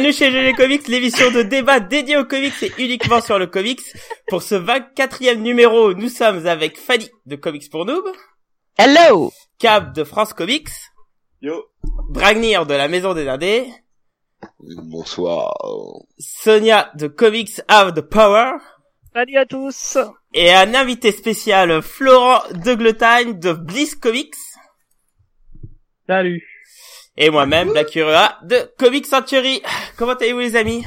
Bienvenue chez GG Comics, l'émission de débat dédiée aux comics et uniquement sur le comics. Pour ce 24e numéro, nous sommes avec Fanny de Comics pour Noob. Hello Cab de France Comics. Yo. Bragnir de la Maison des Indés. Bonsoir. Sonia de Comics Have the Power. Salut à tous Et un invité spécial, Florent de Gletagne de Bliss Comics. Salut. Et moi-même, Black Urua de Comic Century. Comment allez-vous les amis?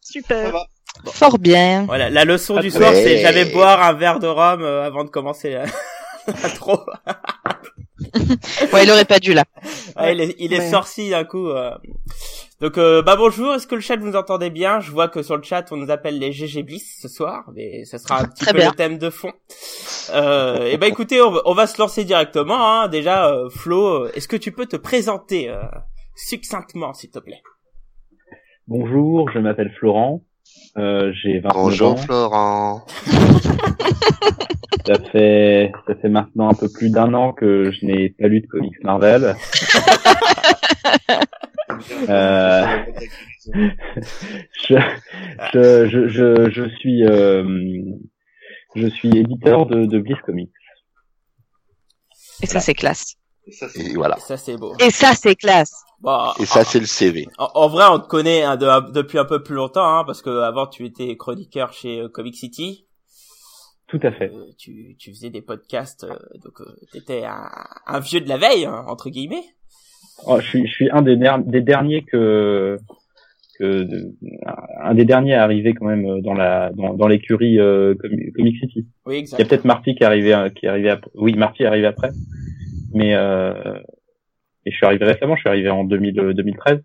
Super va. Fort bien Voilà, la leçon du soir, c'est jamais boire un verre de rhum euh, avant de commencer la... la trop. Ouais, il aurait pas dû là. Ouais, il est, il est Ouais. sorti d'un coup. euh. Donc, euh, bah bonjour, est-ce que le chat vous entendez bien? Je vois que sur le chat, on nous appelle les GG Bliss ce soir, mais ça sera un petit Très peu bien. le thème de fond. Euh, et bah écoutez, on va, on va se lancer directement. Hein. Déjà, euh, Flo, euh, est-ce que tu peux te présenter euh, succinctement, s'il te plaît? Bonjour, je m'appelle Florent. Euh, j'ai 29 Bonjour ans. Florent. Ça fait, ça fait maintenant un peu plus d'un an que je n'ai pas lu de comics Marvel. Euh, je, je, je, je, je suis, euh, je suis éditeur de, de Bliss Comics. Et ça, c'est classe. Et voilà. Ça, c'est beau. Et ça, c'est classe. Bon, Et ça c'est le CV. En, en vrai, on te connaît hein, de- depuis un peu plus longtemps, hein, parce que avant tu étais chroniqueur chez euh, Comic City. Tout à fait. Euh, tu, tu faisais des podcasts, euh, donc euh, t'étais un, un vieux de la veille, hein, entre guillemets. Oh, je suis, je suis un des, der- des derniers que, que de- un des derniers à arriver quand même dans la, dans, dans l'écurie euh, Comi- Comic City. Oui, Il y a exact. peut-être Marty qui est arrivé, euh, qui est arrivé après. Oui, Marty est arrivé après. Mais euh, et je suis arrivé récemment. Je suis arrivé en 2000, euh, 2013.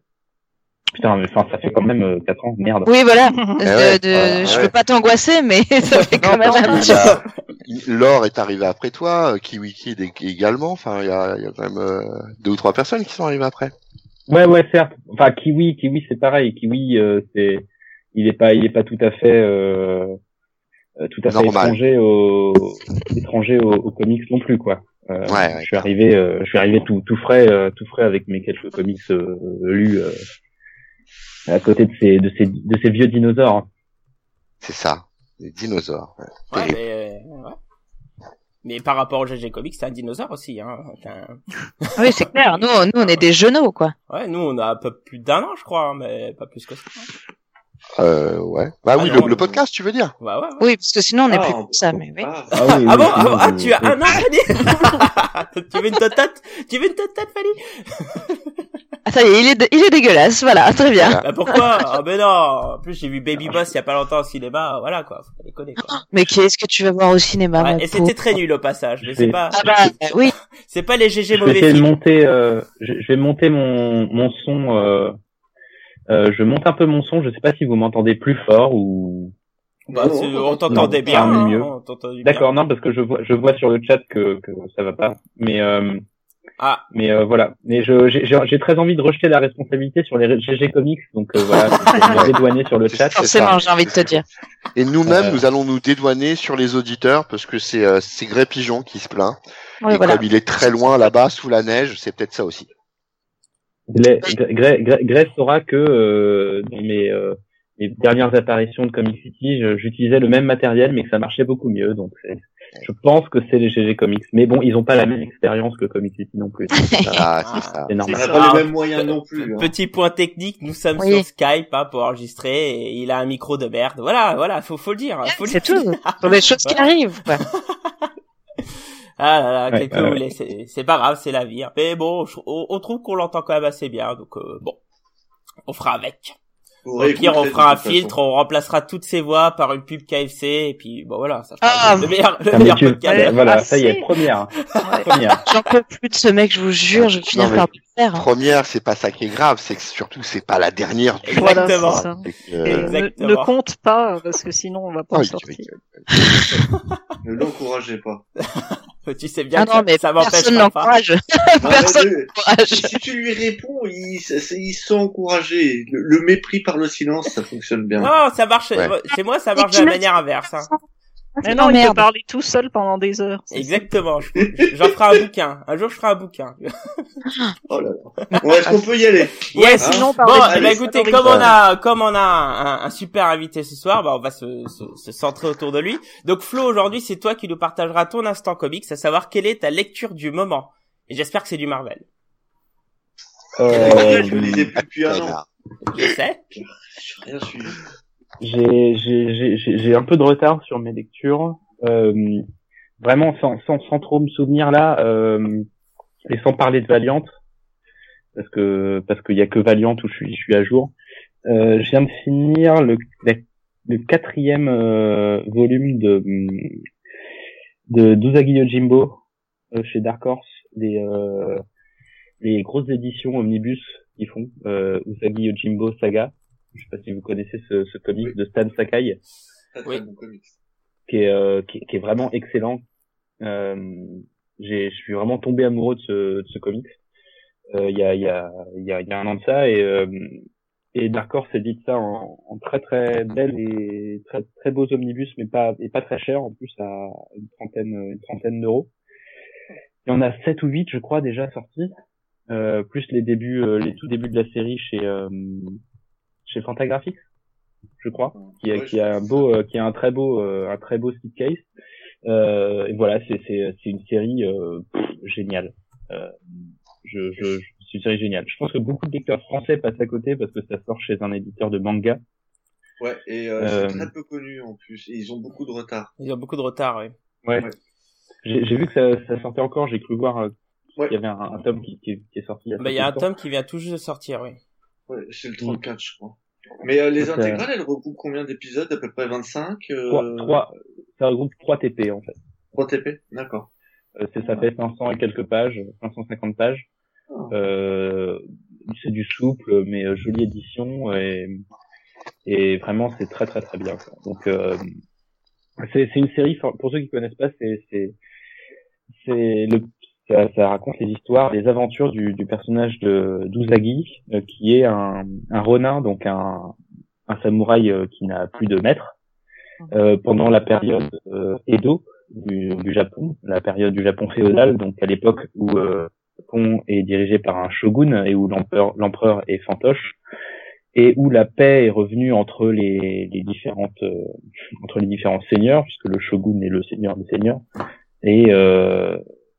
Putain, mais enfin, ça fait quand même euh, 4 ans. Merde. Oui, voilà. ouais, De- de- voilà, je ouais. veux pas t'angoisser, mais ça fait quand même un petit Laure est arrivé après toi, euh, Kiwi Kid ég- également. Enfin, il y a, il y a quand même euh, deux ou trois personnes qui sont arrivées après. Ouais, ouais, certes. Enfin, Kiwi, Kiwi, c'est pareil. Kiwi, euh, c'est, il est pas, il est pas tout à fait, euh, euh, tout à fait Normal. étranger au, étranger au, au comics non plus, quoi. Euh, Ouais, ouais, je suis arrivé, euh, je suis arrivé tout, tout frais, euh, tout frais avec mes quelques comics euh, lus euh, à côté de ces, de ces, de ces vieux dinosaures. C'est ça. Les dinosaures. ouais. Mais, euh, ouais. mais par rapport au GG Comics, c'est un dinosaure aussi. Hein. Un- Oui, c'est clair. Nous, nous, on est des genoux, quoi. Ouais, nous on a un peu plus d'un an, je crois, hein, mais pas plus que ça. Euh, ouais. Bah Ah oui, non, le, le podcast, tu veux dire? Ouais, ouais. ouais. Oui, parce que sinon, on est Ah, plus on- comme ça, mais oui. Ah, Ah, oui, Ah oui, bon ah, ah, tu as un an, Fanny Tu veux une totote? Tu veux une totote, Fanny? Ah, ça y est, il est, de- il est dégueulasse. Voilà, très bien. Voilà. Bah pourquoi? Ah ben non En plus, j'ai vu Baby Boss il y a pas longtemps au cinéma, voilà quoi, faut pas déconner quoi. Mais qu'est-ce que tu vas voir au cinéma, Ouais, et c'était très nul au passage, mais Je c'est vais- pas Ah bah, oui. c'est pas les GG je vais mauvais de films. monter, euh, je, je vais monter mon, mon son, euh, euh, je monte un peu mon son, je sais pas si vous m'entendez plus fort ou, Bah, t'entendait bien, hein, on t'entendait bien. D'accord, non, parce que je vois, je vois sur le chat que, que ça va pas. Mais, euh, Ah, mais euh, voilà. Mais je, j'ai, j'ai j'ai très envie de rejeter la responsabilité sur les GG Comics, donc euh, voilà, je vais me dédouaner sur le chat. Forcément, j'ai envie de te dire. Et nous-mêmes, Euh. nous allons nous dédouaner sur les auditeurs parce que c'est euh, c'est Grey Pigeon qui se plaint. Oui, et voilà. comme il est très loin là-bas sous la neige, c'est peut-être ça aussi. Gray, Gray- Gray saura que euh, dans mes, euh, mes dernières apparitions de Comic City, j'utilisais le même matériel, mais que ça marchait beaucoup mieux. Donc, c'est- je pense que c'est les GG Comics. Mais bon, ils ont pas la même expérience que Comic City non plus. donc c'est ça, Ah, Ah. c'est ça. pas Ah, les mêmes moyens non plus. hein. petit point technique, nous sommes Oui. sur Skype hein, pour enregistrer et il a un micro de merde. Voilà, voilà, faut faut le dire, faut C'est tout. Pour les choses qui quoi. Ah là là, Ouais, ouais, c'est c'est pas grave, c'est la vie. hein. Mais bon, on, on trouve qu'on l'entend quand même assez bien, donc euh, bon, on fera avec. Au pire, on fera un filtre, on remplacera toutes ces voix par une pub KFC, et puis bon voilà, ça fera Ah, le meilleur, le Ah, meilleur tu- podcast. Ouais. voilà, Ah, ça y est, si. première, Ouais. première. J'en peux plus de ce mec, je vous jure, je vais finir par. Hein. Première, c'est pas ça qui est grave, c'est que surtout c'est pas la dernière du Exactement. Voilà, que, euh, Exactement. ne compte pas, parce que sinon on va pas en oui, sortir. Ne l'encouragez pas. Tu sais bien Ah que non, mais ça personne m'empêchera pas. n'encourage. Non, Personne si tu lui réponds, ils sont encouragés. Le, le mépris par le silence, ça fonctionne bien. Non, ça marche, Ouais. chez moi ça marche de la manière inverse. Hein. Mais non, il peut parler tout seul pendant des heures. Exactement. je- J'en ferai un bouquin. Un jour, je ferai un bouquin. Oh là là. Bon, est-ce qu'on peut y aller? Yes. ça. Sinon, Bon, eh ben, de- écoutez, comme on a, comme on a un, un super invité ce soir, bah, on va se, se, se centrer autour de lui. Donc, Flo, aujourd'hui, c'est toi qui nous partageras ton instant comics, à savoir quelle est ta lecture du moment. Et j'espère que c'est du Marvel. Euh, Je lisais plus depuis un an. Je sais. J'ai rien suivi. J'ai un peu de retard sur mes lectures. Euh, vraiment sans, sans sans trop me souvenir là euh, et sans parler de Valiant parce que parce qu'il y a que Valiant où je suis je suis à jour. Euh, je viens de finir le le quatrième euh, volume de de d'Usagi Yojimbo euh, chez Dark Horse les euh, les grosses éditions omnibus qu'ils font euh, Usagi Yojimbo Saga je sais pas si vous connaissez ce, ce comic Oui. de Stan Sakai Très, très Oui. qui est, euh, qui, est- qui est vraiment excellent. Euh, j'ai, je suis vraiment tombé amoureux de ce, de ce comics. Euh, Il y, a, il y, a, il y, a, il y a un an de ça et, euh, et Dark Horse édite ça en, en très très belles et très très beaux omnibus, mais pas et pas très cher en plus à une trentaine une trentaine d'euros. Il y en a sept ou huit, je crois, déjà sortis, euh, plus les débuts, euh, les tout débuts de la série chez euh, chez Fantagraphics, je crois qui a, Ouais, qui a un beau, euh, qui a un très beau, euh, un très beau slipcase. Euh, et voilà, c'est c'est c'est une série euh, pff, géniale. Euh, je, je, je- c'est une série géniale. Je pense que beaucoup de lecteurs français passent à côté parce que ça sort chez un éditeur de manga. Ouais, et euh, Euh, c'est très peu connu en plus. Et ils ont beaucoup de retard. Il y a beaucoup de retard, oui. Ouais. Ouais. J'ai j'ai vu que ça, ça sortait encore. J'ai cru voir euh, Ouais. qu'il y avait un, un tome qui, qui, qui est sorti. Bah, il y a un tome qui vient tout juste de sortir, oui. Ouais, c'est le 34, je crois. Mais euh, les intégrales, elles regroupent combien d'épisodes À peu près 25 euh... 3, 3, ça regroupe 3 TP en fait. 3 TP D'accord. Euh, c'est- ça fait 500 et quelques pages, 550 pages. Ah. Euh, c'est du souple, mais euh, jolie édition et, et vraiment c'est très très très bien. quoi. Donc euh, c'est c'est une série pour ceux qui connaissent pas, c'est c'est c'est le ça, ça raconte les histoires, les aventures du, du personnage de d'Uzagi, euh, qui est un, un ronin, donc un, un samouraï euh, qui n'a plus de maître, euh, pendant la période euh, Edo du, du Japon, la période du Japon féodal, donc à l'époque où euh, Japon est dirigé par un shogun et où l'empereur est fantoche et où la paix est revenue entre les, les différentes euh, entre les différents seigneurs puisque le shogun est le seigneur des seigneurs et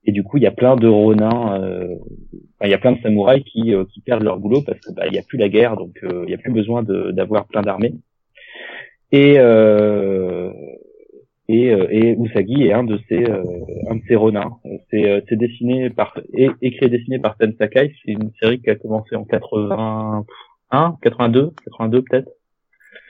et du coup il y a plein de ronins euh, enfin, il y a plein de samouraïs qui euh, qui perdent leur boulot parce que bah il y a plus la guerre donc euh, il y a plus besoin de d'avoir plein d'armées et euh, et, euh, et Usagi est un de ces euh, un de ces ronins. C'est euh, c'est dessiné par et écrit et dessiné par Ten Sakai. C'est une série qui a commencé en 81, 82, 82 peut-être.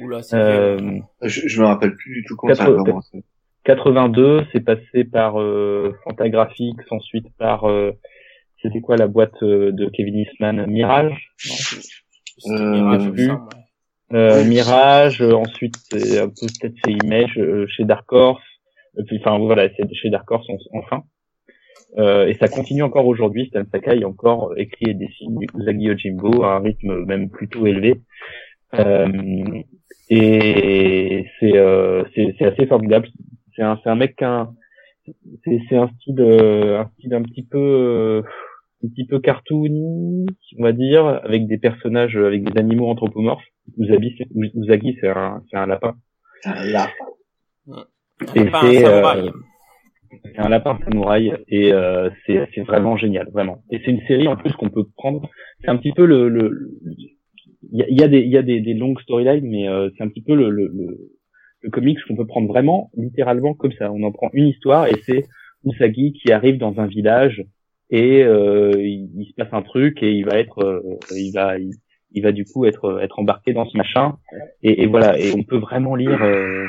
Oula, Euh. Je, je me rappelle plus du tout quand ça a commencé. 82, c'est passé par euh, Fantagraphics, ensuite par euh, c'était quoi la boîte euh, de Kevin Eastman, Mirage? Euh, Mirage, ouais. Euh. Mirage, euh, ensuite c'est un peu peut-être c'est Image euh, chez Dark Horse, et puis enfin voilà c'est chez Dark Horse en- enfin. Euh, et ça continue encore aujourd'hui. Stan Sakai encore écrit et dessine du Usagi Yojimbo à un rythme même plutôt élevé. Euh, et c'est euh, c'est c'est assez formidable. C'est un c'est un mec qui a un c'est c'est un style euh, un style un petit peu euh, un petit peu cartoony, on va dire, avec des personnages, euh, avec des animaux anthropomorphes. Usagi, c'est, Usagi, c'est un, c'est un lapin. Un un c'est, samouraï. euh, C'est un lapin samouraï et euh, c'est, c'est vraiment génial, vraiment. Et c'est une série en plus qu'on peut prendre. C'est un petit peu le, le, le- il y a, il y a des, il y a des, des longues storylines, mais euh, c'est un petit peu le, le, le, le comics qu'on peut prendre vraiment, littéralement comme ça. On en prend une histoire et c'est Usagi qui arrive dans un village et euh, il, il se passe un truc et il va être, euh, il va, il, il va du coup être, être embarqué dans ce machin. Et, et voilà, et on peut vraiment lire euh,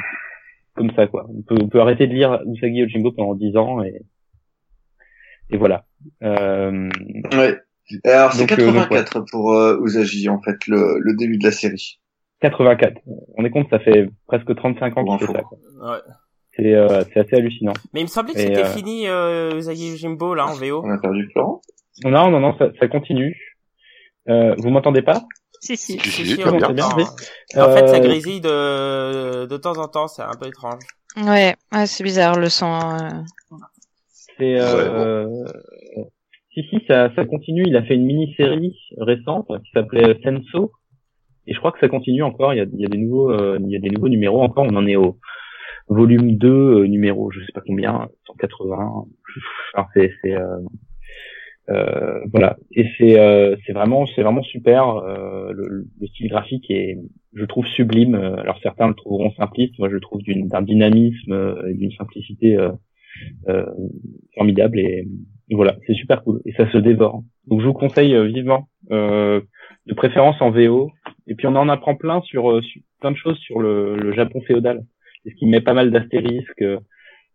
comme ça quoi. On peut, on peut arrêter de lire Usagi Yojimbo pendant 10 ans et, et voilà. Euh, Ouais. Alors c'est Donc, euh, donc, 84 pour euh, Usagi en fait le, le début de la série. 84. On est compte, ça fait presque 35 ans qu'il fait ça. Quoi. Ouais. C'est, euh, c'est assez hallucinant. Mais il me semblait que c'était euh, fini, euh, Usagi Jimbo, là, en VO. On a perdu Florent? Non, non, non, ça, ça continue. Euh, vous m'entendez pas? Si, si. Si, si, Si, on bien. En fait, ça Euh, grésille de, de temps en temps, c'est un peu étrange. Ouais, ouais c'est bizarre le son. euh. C'est euh, si si ça, ça continue. Il a fait une mini-série récente qui s'appelait Senso et je crois que ça continue encore. Il y a, il y a des nouveaux euh, il y a des nouveaux numéros encore. On en est au volume 2 euh, numéro je sais pas combien 180. Enfin, c'est euh, euh, voilà et c'est c'est vraiment c'est vraiment super. Le, le style graphique est je trouve sublime. Alors certains le trouveront simpliste. Moi je le trouve d'une- d'un dynamisme et d'une simplicité formidable et voilà, c'est super cool et ça se dévore. Donc je vous conseille vivement, de préférence en VO. Et puis on en apprend plein sur, euh, sur- plein de choses sur le, le Japon féodal. Et ce qui met pas mal d'astérisques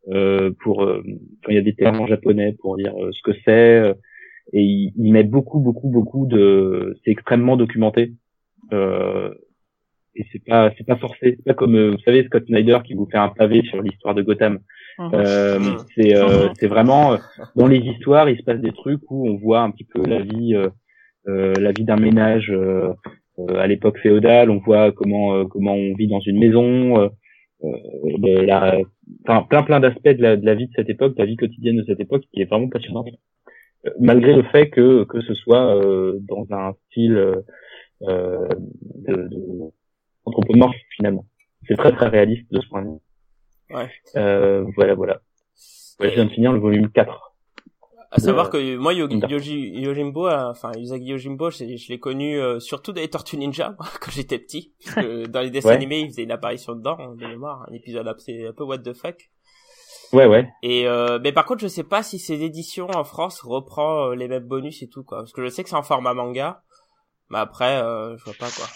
euh, pour euh, quand il y a des termes en japonais pour dire euh, ce que c'est. euh, et il, il met beaucoup, beaucoup, beaucoup de. C'est extrêmement documenté. Euh, et c'est pas, c'est pas forcé. C'est pas comme, vous savez, Scott Snyder qui vous fait un pavé sur l'histoire de Gotham. Mhm. Euh, c'est euh, c'est vraiment euh, dans les histoires, il se passe des trucs où on voit un petit peu la vie, euh, euh, la vie d'un ménage à l'époque féodale. On voit comment euh, comment on vit dans une maison, euh, euh, la- enfin, plein plein d'aspects de la, de la vie de cette époque, de la vie quotidienne de cette époque, qui est vraiment passionnante. Euh, Malgré le fait que que ce soit euh, dans un style euh, euh, de, de anthropomorphe finalement. C'est très très réaliste de ce point de vue. Ouais. Euh, voilà, voilà. Ouais, je viens de finir le volume 4. À savoir que moi, Yogi- Yojimbo, enfin Usagi Yojimbo, je, je l'ai connu euh, surtout dans les Tortues Ninja quand j'étais petit. Parce que dans les dessins Ouais. animés, il faisait une apparition dedans, hein, de mémoire, un épisode assez un peu what the fuck. Ouais, ouais. Et euh, mais par contre, je sais pas si ces éditions en France reprend euh, les mêmes bonus et tout quoi, parce que je sais que c'est en format manga, mais après, euh, je vois pas quoi.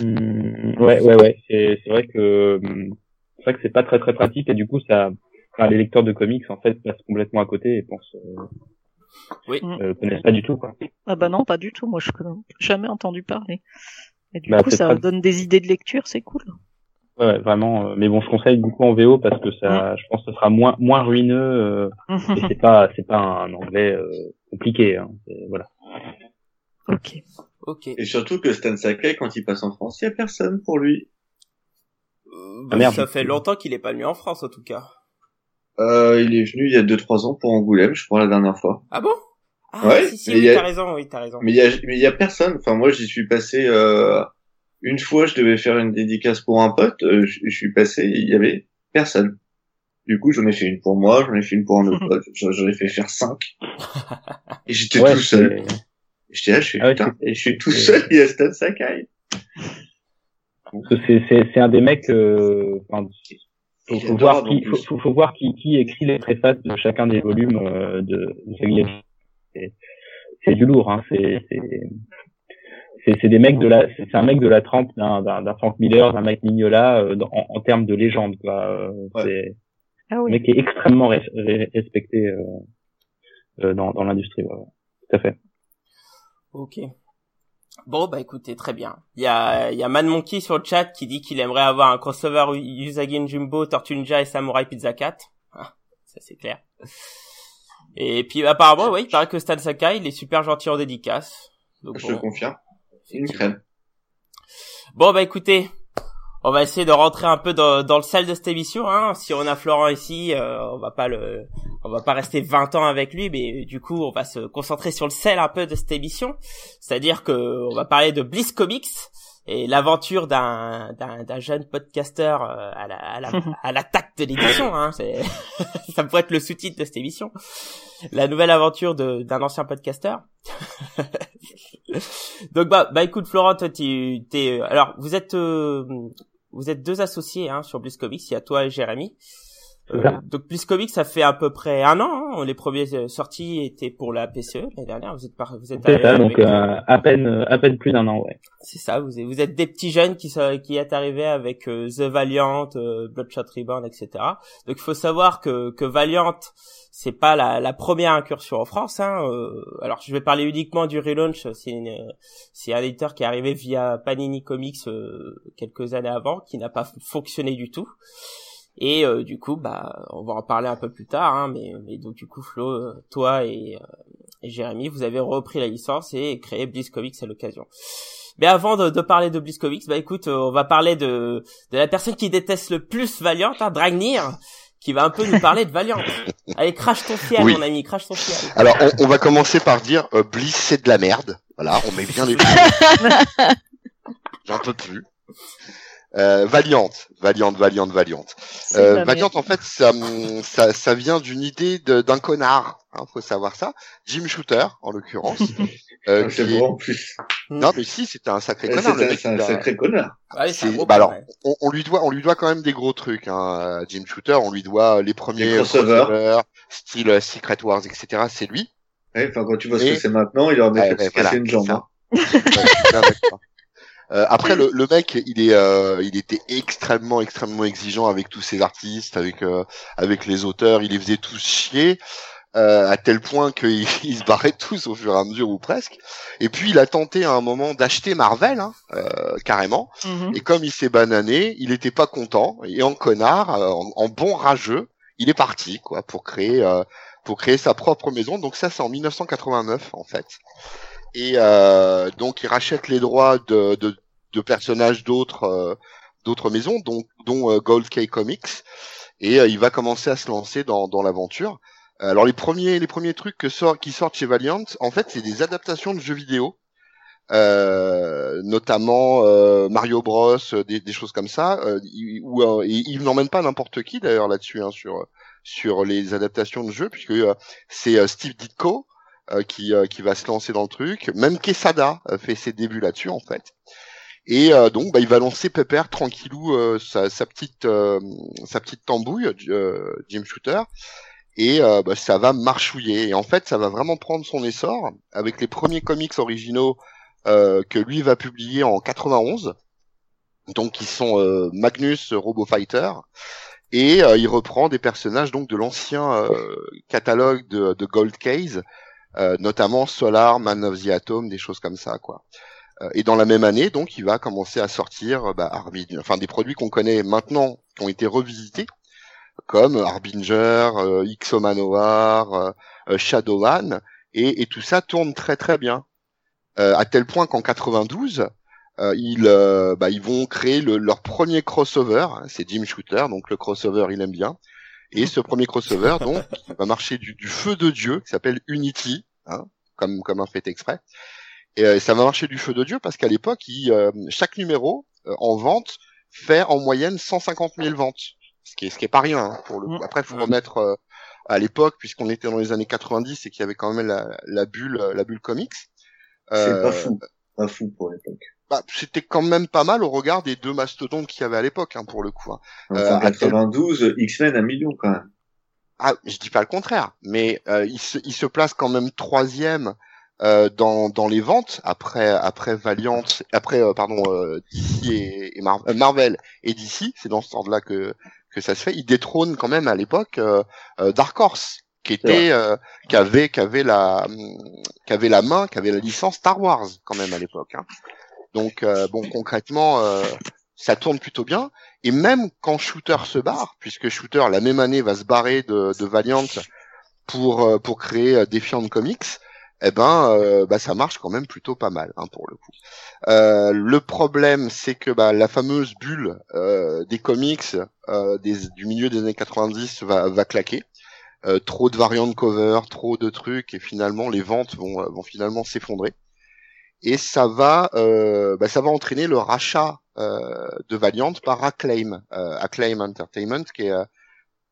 Hum, ouais, ouais, ouais. C'est, vrai que hum, c'est vrai que c'est pas très très pratique et du coup ça, enfin, les lecteurs de comics en fait passent complètement à côté et pensent, euh, Oui. euh, connaissent pas du tout quoi. Ah bah non, pas du tout. Moi, je connais jamais entendu parler. Et du Bah, coup, ça pas. donne des idées de lecture, c'est cool. Ouais, vraiment. euh, mais bon, je conseille beaucoup en VO parce que ça, je pense que ce sera moins moins ruineux euh, et c'est pas c'est pas un anglais euh, compliqué. Hein, voilà. ok. Ok. Et surtout que Stan Sakai, quand il passe en France, il y a personne pour lui. Euh, Ah, merde. ça fait longtemps qu'il est pas venu en France en tout cas. Euh, il est venu il y a 2-3 ans pour Angoulême, je crois, la dernière fois. Ah bon? Ah Ouais, si si, mais oui, a- t'as raison, oui, t'as raison. Mais il y a, mais il y a personne. Enfin, moi, j'y suis passé, euh, une fois, je devais faire une dédicace pour un pote, euh, je, je suis passé, il y avait personne. Du coup, j'en ai fait une pour moi, j'en ai fait une pour un autre pote, j'en ai fait faire cinq. Et j'étais Ouais, tout seul. J'étais là, je suis, Ah ouais, putain, et je suis tout seul, il y a Stan Sakai. C'est un des mecs. Euh, enfin, faut, Il faut voir qui faut, faut, faut voir qui qui écrit les préfaces de chacun des volumes euh, de, de. C'est c'est du lourd. Hein. C'est c'est c'est c'est des mecs de la c'est un mec de la trempe d'un d'un d'un Frank Miller, d'un Mike Mignola euh, en, en termes de légende. Quoi. Euh, Ouais. C'est Ah un oui. mec qui est extrêmement res- re- respecté euh, euh, dans dans l'industrie. Ouais, ouais. Tout à fait. Ok. Bon bah écoutez, très bien. Il y a, il y a Man Monkey sur le chat qui dit qu'il aimerait avoir un crossover Usagi Jumbo, Tortue Ninja et Samurai Pizza Cat. Ah, ça c'est clair. Et puis apparemment, oui, il paraît que Stan Sakai, il est super gentil en dédicace. Donc, Je bon, te confirme. Une crème. Bon bah écoutez, on va essayer de rentrer un peu dans, dans le sel de cette émission. Hein. Si on a Florent ici, euh, on va pas le, on va pas rester 20 ans avec lui, mais du coup on va se concentrer sur le sel un peu de cette émission. C'est-à-dire que on va parler de Bliss Comics et l'aventure d'un d'un d'un jeune podcasteur euh, à la à la à l'attaque de l'édition. Hein. C'est ça pourrait être le sous-titre de cette émission. La nouvelle aventure de d'un ancien podcasteur. Donc bah bah écoute Florent, toi tu t'es alors vous êtes euh, vous êtes deux associés hein, sur Bliss Comics, il y a toi et Jérémy. Euh, donc Bliss Comics ça fait à peu près un an. Hein. Les premiers euh, sorties étaient pour la PCE l'année dernière. Vous êtes par, vous êtes C'est ça. arrivés Donc avec, euh, à peine à peine plus d'un an. Ouais. c'est ça. Vous êtes, vous êtes des petits jeunes qui sont, qui est arrivé avec euh, The Valiant, Bloodshot Reborn, etc. Donc il faut savoir que que Valiant c'est pas la, la première incursion en France. Hein. alors je vais parler uniquement du relaunch. C'est une, c'est un éditeur qui est arrivé via Panini Comics euh, quelques années avant, qui n'a pas fonctionné du tout. Et euh, du coup, bah, on va en parler un peu plus tard. Hein, mais, mais donc du coup, Flo, euh, toi et, euh, et Jérémy, vous avez repris la licence et créé Bliss Comics à l'occasion. Mais avant de, de parler de Bliss Comics, bah écoute, euh, on va parler de de la personne qui déteste le plus Valiant, hein, Dragnir, qui va un peu nous parler de Valiant. Allez, crache ton fiel, Oui. mon ami, crache ton fiel. Alors, on, on va commencer par dire euh, Bliss, c'est de la merde. Voilà, on met bien les J'en peux plus. Euh, Valiant, Valiant, Valiant, Valiant. Euh, Valiant, en fait, ça, hum, ça, ça vient d'une idée de- d'un connard. Hein, faut savoir ça. Jim Shooter, en l'occurrence. euh, C'est qui bon en plus. Non, mais si, c'était un sacré connard. C'est un, sacré connard. C'est un c'est- gros bah alors, ouais. on, on lui doit, on lui doit quand même des gros trucs. Hein. Jim Shooter, on lui doit les premiers Les crossovers. crossovers, style euh, Secret Wars, etc. C'est lui. Ouais, Enfin, quand tu vois ce Et- que c'est maintenant, il aurait Ouais, voilà, une jambe. Euh, après le, le mec, il est, euh, il était extrêmement, extrêmement exigeant avec tous ses artistes, avec, euh, avec les auteurs. Il les faisait tous chier euh, à tel point qu'ils ils se barraient tous au fur et à mesure ou presque. Et puis il a tenté à un moment d'acheter Marvel, hein, euh, carrément. Mhm. Et comme il s'est banané, il était pas content et en connard, euh, en, en bon rageux, il est parti quoi pour créer euh, pour créer sa propre maison. Donc ça c'est en 1989 en fait. Et euh, donc il rachète les droits de de, de personnages d'autres euh, d'autres maisons, dont dont euh, Gold Key Comics et euh, il va commencer à se lancer dans dans l'aventure. Alors les premiers les premiers trucs que sort, qui sortent chez Valiant, en fait c'est des adaptations de jeux vidéo euh, notamment euh, Mario Bros, euh, des, des choses comme ça. Euh, où, euh, il n'emmène pas n'importe qui d'ailleurs là-dessus hein, sur sur les adaptations de jeux, puisque c'est Steve Ditko qui euh, qui va se lancer dans le truc. Même Quesada euh, fait ses débuts là-dessus en fait. Et euh, donc bah, il va lancer Pepper tranquillou euh, sa, sa petite euh, sa petite tambouille euh, Jim Shooter et euh, bah, ça va marchouiller et en fait ça va vraiment prendre son essor avec les premiers comics originaux euh, que lui va publier en 91. Donc qui sont euh, Magnus Robo Fighter et euh, il reprend des personnages donc de l'ancien euh, catalogue de, de Gold Case, euh, notamment Solar, Man of the Atom, des choses comme ça quoi. Euh, et dans la même année donc il va commencer à sortir euh, bah, Arbin- enfin des produits qu'on connaît maintenant qui ont été revisités comme Harbinger, euh, Ixo Manowar, euh, euh, Shadowman et, et tout ça tourne très très bien euh, à tel point qu'en 92, euh, ils, euh, bah, ils vont créer le- leur premier crossover. hein, c'est Jim Shooter, donc le crossover, il aime bien. Et ce premier crossover, donc, va marcher du, du feu de Dieu, qui s'appelle Unity, hein, comme comme un fait exprès. Et euh, ça va marcher du feu de Dieu parce qu'à l'époque, il, euh, chaque numéro euh, en vente fait en moyenne 150 000 ventes, ce qui est ce qui est pas rien hein, pour le coup. Après, faut Mhm. remettre euh, à l'époque, puisqu'on était dans les années 90 et qu'il y avait quand même la, la bulle, la bulle comics. C'est Euh, pas fou. Pas fou pour l'époque. Bah, c'était quand même pas mal au regard des deux mastodontes qu'il y avait à l'époque, hein, pour le coup. hein. Euh, à quel- 92, X-Men un million quand même. Ah, je dis pas le contraire, mais euh, il, se, il se place quand même troisième euh, dans, dans les ventes après après Valiant, après euh, pardon euh, DC et, et Mar- euh, Marvel et DC, c'est dans ce ordre-là que que ça se fait. Il détrône quand même à l'époque Dark Horse, qui était euh, qui avait qui avait la qui avait la main, qui avait la licence Star Wars quand même à l'époque. hein. Donc euh, bon concrètement euh, ça tourne plutôt bien. Et même quand Shooter se barre, puisque Shooter la même année va se barrer de, Valiant pour euh, pour créer Defiant Comics, eh ben bah, ça marche quand même plutôt pas mal hein, pour le coup. Le problème c'est que bah, la fameuse bulle des comics du milieu des années 90 va, va claquer. Trop de variantes cover, trop de trucs et finalement les ventes vont, vont finalement s'effondrer. Et ça va, euh, bah, ça va entraîner le rachat euh, de Valiant par Acclaim, euh, Acclaim Entertainment, qui est, euh,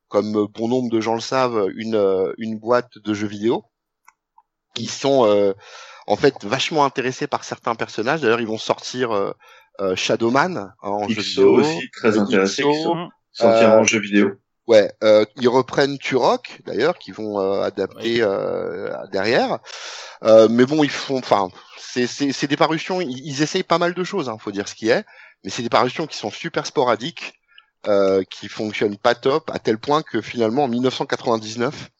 comme bon nombre de gens le savent, une euh, une boîte de jeux vidéo qui sont euh, en fait vachement intéressés par certains personnages. D'ailleurs, ils vont sortir Shadowman hein, en jeu vidéo. aussi, très intéressé. XO, qui sont-. Sortira Euh, en jeu vidéo. Ouais, euh, ils reprennent Turok d'ailleurs, qui vont euh, adapter euh, derrière. Euh, mais bon, ils font, enfin, c'est des parutions. Ils, ils essayent pas mal de choses, hein, faut dire ce qui est. Mais c'est des parutions qui sont super sporadiques, euh, qui fonctionnent pas top, à tel point que finalement en 1999,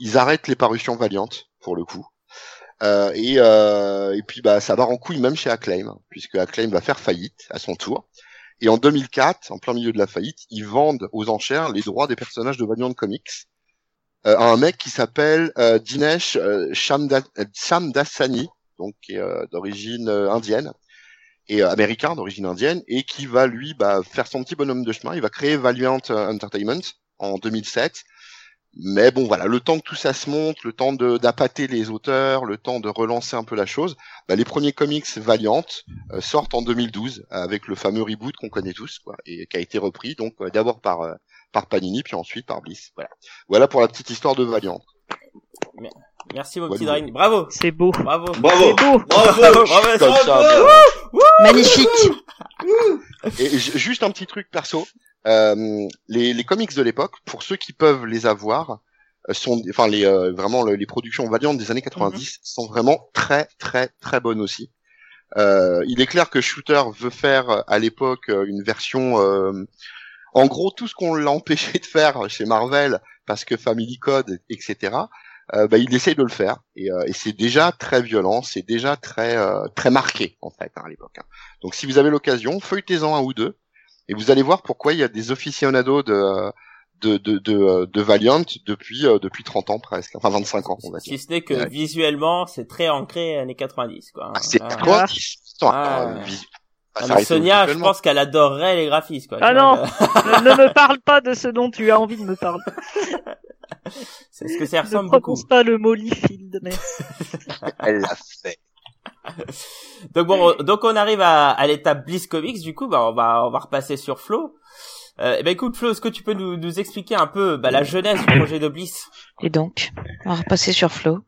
ils arrêtent les parutions valiantes pour le coup. Euh, et, euh, et puis bah ça va en couille même chez Acclaim, puisque Acclaim va faire faillite à son tour. Et en 2004, en plein milieu de la faillite, ils vendent aux enchères les droits des personnages de Valiant Comics euh, à un mec qui s'appelle euh, Dinesh euh, euh, Shamdasani, donc euh, d'origine indienne, et américain d'origine indienne et qui va lui bah, faire son petit bonhomme de chemin. Il va créer Valiant Entertainment en 2007. Mais bon, voilà, le temps que tout ça se monte, le temps de d'appâter les auteurs, le temps de relancer un peu la chose, bah, les premiers comics Valiant euh, sortent en 2012 avec le fameux reboot qu'on connaît tous, quoi, et qui a été repris donc d'abord par par Panini puis ensuite par Bliss. Voilà, voilà pour la petite histoire de Valiant. Merci mon petit. Drain. Bravo. C'est beau. Bravo. Bravo. C'est beau. Bravo. Bravo. Comme ça, Magnifique. Et ju- juste un petit truc perso. Euh, les, les comics de l'époque, pour ceux qui peuvent les avoir, euh, sont, enfin les euh, vraiment le- les productions Valiant des années 90 sont vraiment très très très bonnes aussi. Euh, il est clair que Shooter veut faire à l'époque une version, euh, en gros tout ce qu'on l'a empêché de faire chez Marvel parce que Family Code, etc. Euh, bah, il essaye de le faire et, euh, et c'est déjà très violent, c'est déjà très euh, très marqué en fait hein, à l'époque. hein. Donc si vous avez l'occasion, feuilletez-en un ou deux, et vous allez voir pourquoi il y a des aficionados de de de de, de Valiant depuis euh, depuis 30 ans presque, enfin 25 ans on va dire. Si ce n'est que Ouais. visuellement, c'est très ancré années 90, quoi. Ah, c'est Ah. 90. Attends, Ah. Ah, arrête Sonia, je pense qu'elle adorerait les graphismes, quoi. Ah non. ne, ne me parle pas de ce dont tu as envie de me parler. C'est ce que ça Ne ressemble beaucoup. prononce pas le mot Liefeld, mais Elle l'a fait. Donc bon, donc on arrive à, à l'étape Bliss Comics. Du coup, bah on va on va repasser sur Flo. Euh, eh ben écoute Flo, est-ce que tu peux nous, nous expliquer un peu bah, la jeunesse du projet de Bliss? Et donc, on va repasser sur Flo.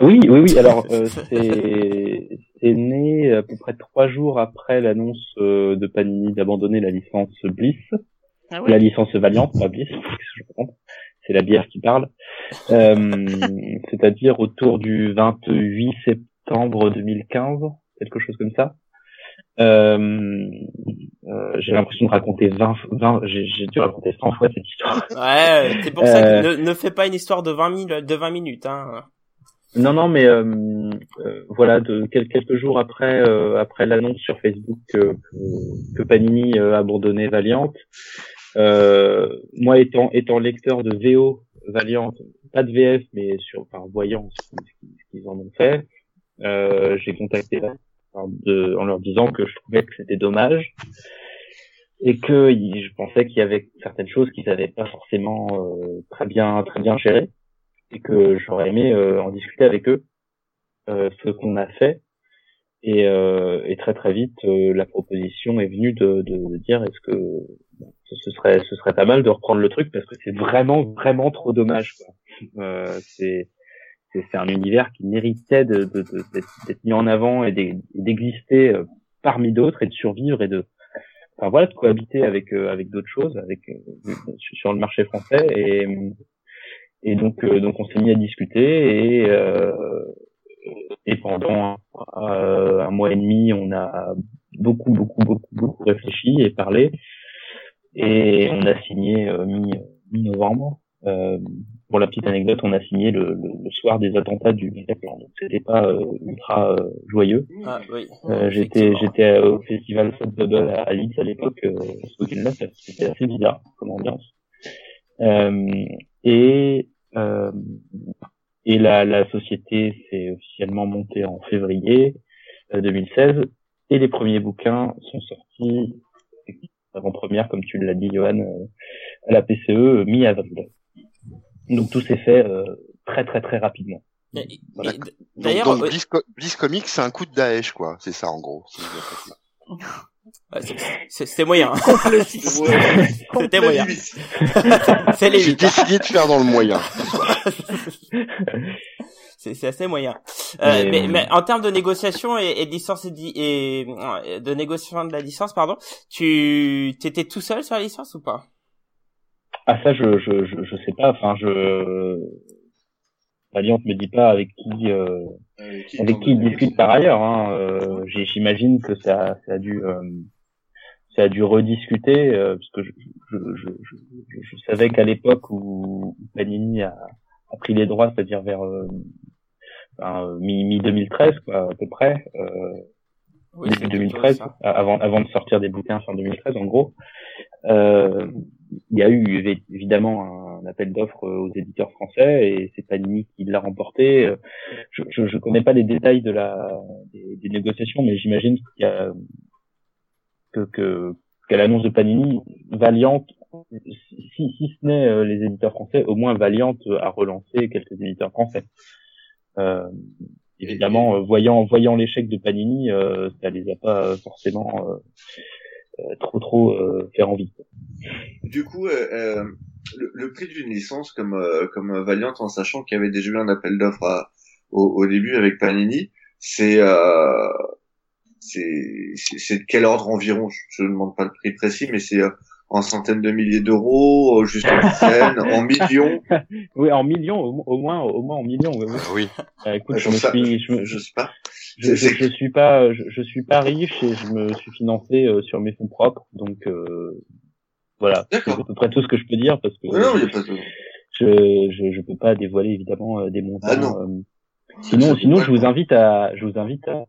Oui, oui, oui. Alors, euh, c'est c'est né à peu près trois jours après l'annonce euh, de Panini d'abandonner la licence Bliss, ah la licence Valiant, pas Bliss. C'est la bière qui parle. Euh, C'est-à-dire autour du 28 septembre 2015, quelque chose comme ça. Euh, euh, j'ai l'impression de raconter 20, 20 j'ai dû raconter 100 fois cette histoire. Ouais, c'est pour ça Euh. que ne, ne fais pas une histoire de 20 minutes, de 20 minutes. Hein. Non, non, mais euh, euh, voilà, de quel- quelques jours après euh, après l'annonce sur Facebook que, que, Panini euh, abandonnait Valiant, euh, moi étant étant lecteur de VO Valiant, pas de VF, mais sur enfin voyant ce qu'ils en ont fait, euh, j'ai contacté en, leur disant que je trouvais que c'était dommage et que je pensais qu'il y avait certaines choses qu'ils n'avaient pas forcément euh, très bien très bien gérées et que j'aurais aimé euh, en discuter avec eux, euh, ce qu'on a fait. Et, euh, et très très vite, euh, la proposition est venue de, de, de dire est-ce que ce serait ce serait pas mal de reprendre le truc parce que c'est vraiment vraiment trop dommage. Quoi. C'est c'est un univers qui méritait de, de, de- d'être, d'être mis en avant et d'e- d'exister euh, parmi d'autres et de survivre et de enfin voilà de cohabiter avec euh, avec d'autres choses avec euh, sur le marché français et et donc, donc on s'est mis à discuter et, et pendant un mois et demi, on a beaucoup, beaucoup, beaucoup, beaucoup réfléchi et parlé. Et on a signé euh, mi- mi-novembre. Euh, pour la petite anecdote, on a signé le, le, le soir des attentats du Bataclan. Donc c'était pas euh, ultra euh, joyeux. Ah oui. Euh, j'étais j'étais au festival Fat Bubble à, à Leeds à l'époque euh, ce week-end-là ça- c'était assez bizarre comme ambiance euh, et et la, la société s'est officiellement montée en février euh, 2016 et les premiers bouquins sont sortis avant-première comme tu l'as dit Johan à la PCE mi-avril donc tout s'est fait euh, très très très rapidement Voilà. Donc, D'ailleurs, donc Co- Bliss Comics, c'est un coup de Daesh, quoi. C'est ça, en gros. c'était moyen. C'était moyen. Limite. C'est les J'ai décidé de faire dans le moyen. c'est assez moyen. Euh, Mais- mais, mais en termes de négociation et, et de licence et, euh, de négociation de la licence, pardon, tu t'étais tout seul sur la licence ou pas? Ah ça je je je, je sais pas enfin je Valiant me dit pas avec qui euh, Euh, qui avec t'en qui il discute par ailleurs hein. euh, j'imagine que ça ça a dû euh, ça a dû rediscuter euh, parce que je je, je, je, savais qu'à l'époque où Panini a, a pris les droits c'est-à-dire vers euh, ben, euh, mi mi 2013 quoi à peu près euh, Oui, début c'est 2013, ça. avant, avant de sortir des bouquins fin 2013 en gros, euh, il y a eu évi- évidemment un, appel d'offres aux éditeurs français et c'est Panini qui l'a remporté. Je, je, je connais pas les détails de la des, des négociations, mais j'imagine qu'il y a que que qu'à l'annonce de Panini, Valiant, si si ce n'est euh, les éditeurs français, au moins Valiant a relancé quelques éditeurs français. Euh, évidemment, euh, voyant voyant l'échec de Panini, euh, ça les a pas forcément euh, trop trop euh, fait envie. Du coup, euh, euh, le, le prix d'une licence comme euh, comme Valiant, en sachant qu'il y avait déjà eu un appel d'offres à- au, au début avec Panini, c'est euh, c'est c'est c'est de quel ordre environ? Je ne demande pas le prix précis, mais c'est euh, en centaines de milliers d'euros, euh, juste en dizaines, en millions? Oui, en millions, au, au moins, au moins en millions. oui, oui. Euh, écoute, je me suis, je, me- je sais pas. Je, je, je suis pas, je, je suis pas riche et je me suis financé euh, sur mes fonds propres, donc euh, voilà, c'est à peu près tout ce que je peux dire parce que Non, non, il y a pas de. je, je, je peux pas dévoiler évidemment euh, des montants. Ah non. euh. sinon, sinon, je vous invite à, je vous invite à,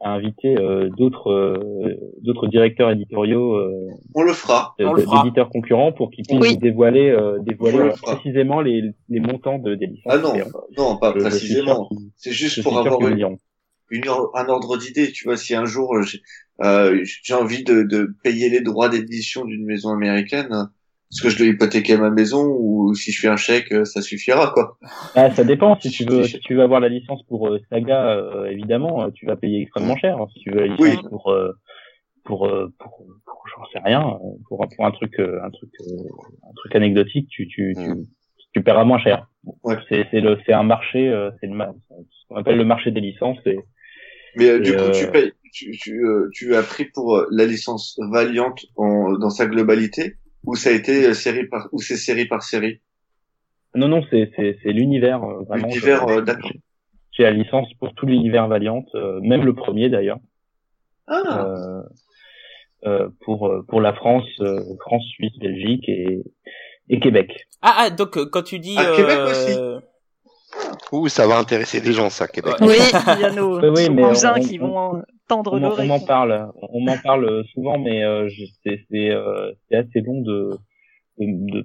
à inviter euh, d'autres, euh, d'autres directeurs éditoriaux euh, On le fera. de- On le fera. d'éditeurs concurrents pour qu'ils puissent Oui. dévoiler, euh, dévoiler On le euh, fera. précisément les, les montants de, des licences. Ah non, non, pas précisément. C'est juste pour avoir une. Une un ordre d'idée. Tu vois, si un jour euh, j'ai euh, j'ai envie de, de payer les droits d'édition d'une maison américaine, est-ce que je dois hypothéquer ma maison ou si je fais un chèque, euh, ça suffira quoi Ah, ça dépend. Si tu veux, si tu veux avoir la licence pour euh, Saga, euh, évidemment, tu vas payer extrêmement cher. Si tu veux la licence Oui. pour euh, pour pour, pour j'en sais rien, pour pour un truc un truc un truc anecdotique, tu tu tu, Mm. tu paieras moins cher. Ouais. C'est c'est le c'est un marché, c'est le ce qu'on appelle le marché des licences. Et Mais euh, du coup, euh, tu payes, tu, tu, euh, tu as pris pour euh, la licence Valiant en, dans sa globalité ou ça a été euh, série par ou c'est série par série? Non non, c'est c'est c'est l'univers euh, vraiment. L'univers, euh, d'accord. J'ai la licence pour tout l'univers Valiant, euh, même le premier d'ailleurs. Ah, euh, euh, pour euh, pour la France, euh, France, Suisse, Belgique et et Québec. Ah, ah, donc euh, quand tu dis... Ah, Québec euh, aussi. Ouh, ça va intéresser des gens, ça, Québec. Oui. Il y a nos, Oui, oui, nos mais cousins on- qui on- vont tendre m'en- on l'oreille. m'en parle, on m'en parle souvent, mais euh, c'est c'est euh, c'est assez long de, de,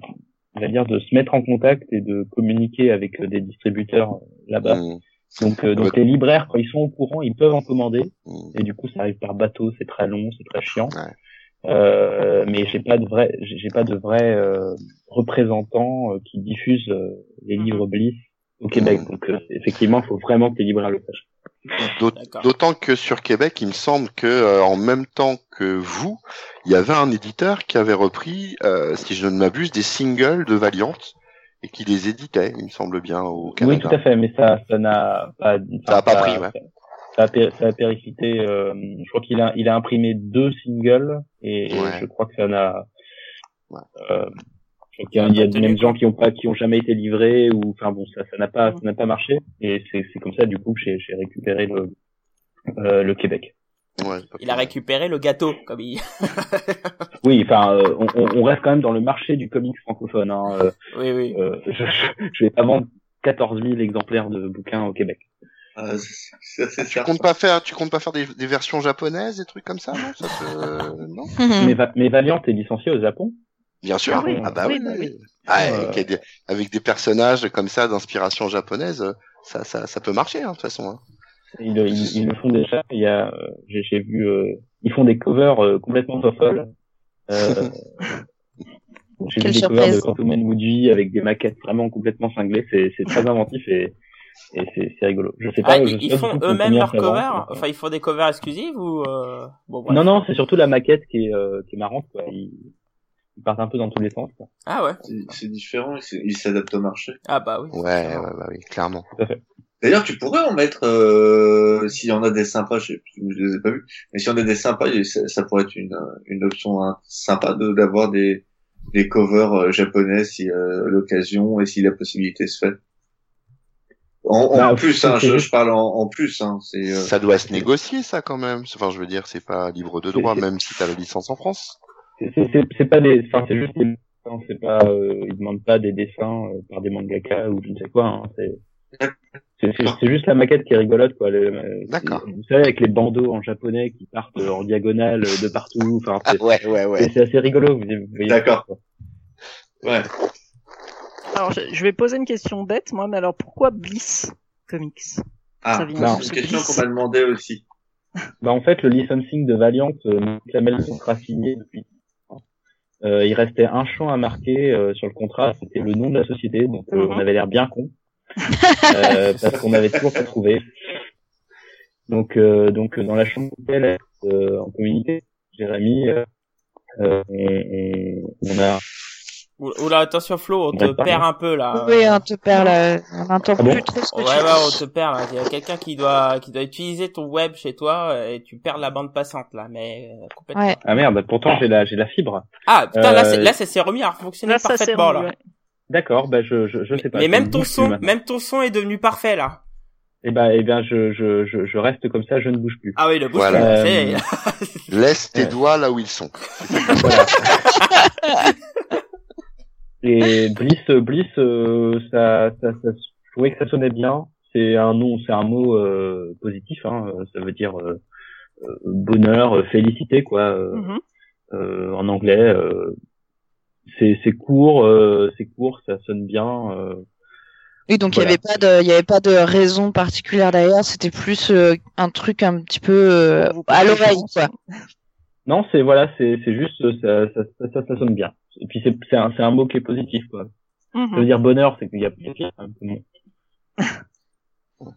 de dire de se mettre en contact et de communiquer avec euh, des distributeurs euh, là-bas. Mm, Donc euh, donc Ouais. les libraires quand ils sont au courant, ils peuvent en commander mm. et du coup ça arrive par bateau, c'est très long, c'est très chiant. Ouais. Euh, mais j'ai pas de vrai, j'ai pas de vrais euh, représentants euh, qui diffusent euh, les livres Bliss au Québec. Donc euh, effectivement, il faut vraiment que les libraires le sachent. D'autant que sur Québec, il me semble que euh, en même temps que vous, il y avait un éditeur qui avait repris, euh, si je ne m'abuse, des singles de Valiant et qui les éditait, il me semble bien, au Canada. Oui, tout à fait, mais ça, ça n'a pas, Ça a pas pris, ouais. Ça, a, pé- ça a périclité. euh, je crois qu'il a, il a imprimé deux singles et, je crois que ça n'a. Ouais. Euh, il y a pas même gens qui ont pas, qui ont jamais été livrés ou, enfin bon, ça, ça n'a pas, ça n'a pas marché. Et c'est, c'est comme ça du coup que j'ai, j'ai récupéré le, euh, le Québec. Ouais, Il a récupéré le gâteau, comme il... Oui, enfin, euh, on, on- on reste quand même dans le marché du comics francophone. Hein. Euh, Oui, oui. euh, je, je vais pas vendre 14 000 exemplaires de bouquins au Québec. c'est- c'est c'est Tu comptes pas faire, tu comptes pas faire des, des versions japonaises, des trucs comme ça, non? Ça te... non? Mais, Va- mais Valiant est licencié au Japon. Bien sûr. Ah oui, Ah bah oui, oui. bah oui. Ah, Euh, avec, des, avec des personnages comme ça d'inspiration japonaise, ça, ça, ça peut marcher, hein, de toute façon. Hein. Ils, le- ils, ils le font déjà. Il y a, euh, j'ai, j'ai vu, euh, ils font des covers euh, complètement folles. Euh, j'ai vu des covers de Quantum Woody avec des maquettes vraiment complètement cinglées. C'est, c'est très inventif et, et c'est, c'est rigolo. Je sais pas. Ah, je ils, sais font eux-mêmes leurs covers Enfin, ils font des covers exclusives ou... Euh... Bon, bref. Non, non, c'est surtout la maquette qui est, euh, qui est marrante. Quoi. Ils, ils partent un peu dans tous les sens. Quoi. Ah ouais C'est- C'est différent, il s- il s'adapte au marché. Ah bah oui. Ouais, ouais, bah oui, clairement. D'ailleurs, tu pourrais en mettre, euh, s'il y en a des sympas, je, sais- je les ai pas vus, mais s'il y en a des sympas, ça, ça pourrait être une, une option hein, sympa de d'avoir des, des covers euh, japonais si euh, l'occasion et si la possibilité se fait. En, en Bah, plus, hein, je, je parle en, en plus, hein, c'est euh, Ça doit se négocier, ça, quand même. Enfin, je veux dire, c'est pas libre de droit, même si t'as la licence en France. C'est, c'est, c'est, c'est pas des, enfin, c'est juste c'est pas, euh, ils demandent pas des dessins euh, par des mangaka ou je ne sais quoi. Hein, c'est, c'est, juste la maquette qui est rigolote, quoi. Le- euh, D'accord. Vous savez, avec les bandeaux en japonais qui partent en diagonale de partout. Enfin, c'est, ouais, ouais, c'est, c'est assez rigolo. Vous, D'accord. ouais. Alors, je, je vais poser une question bête, moi, mais alors pourquoi Bliss Comics? Ah, c'est ce une question qu'on m'a demandé aussi. Bah, en fait, le licensing de Valiant euh, le contrat signé depuis. Euh, il restait un champ à marquer euh, sur le contrat, c'était le nom de la société, donc euh, Mhm. on avait l'air bien con, euh, parce qu'on avait toujours pas trouvé. Donc, euh, donc dans la chambre d'hôtel, euh, en communauté, Jérémy, on, on- on a Oula, attention Flo, on te perd un peu là. Oui, on te perd là. On n'entend Ah bon plus trop ce que Ouais, tu ouais, dis. on te perd là. Il y a quelqu'un qui doit, qui doit utiliser ton web chez toi euh, et tu perds la bande passante là, mais euh, complètement. Ouais. ah merde, pourtant j'ai la j'ai la fibre. Ah putain, là, Euh, c'est- là, ça s'est remis à fonctionner Là, parfaitement remis, là. ouais. D'accord, bah je je, je sais pas. Mais même ton son, maintenant. même ton son est devenu parfait là. Eh ben eh bien je, je je je reste comme ça, je ne bouge plus. Ah oui, le bouge Voilà. c'est- Euh, Laisse tes doigts là où ils sont. Voilà. Et Bliss, Bliss, euh, ça, ça, ça, je trouvais que ça sonnait bien. C'est un nom, c'est un mot euh, positif. Hein, euh, ça veut dire euh, euh, bonheur, euh, félicité, quoi. euh, Mhm. euh, en anglais, euh, c'est c'est court, euh, c'est court, ça sonne bien. euh, Oui, donc il Voilà. y avait pas de, il y avait pas de raison particulière derrière. C'était plus euh, un truc un petit peu euh, à l'oreille, quoi. Non, c'est voilà, c'est c'est juste ça, ça, ça, ça, ça sonne bien. Et puis c'est c'est un, c'est un mot qui est positif, quoi. Ça veut Mhm. dire bonheur, c'est qu'il y a hein, que bon.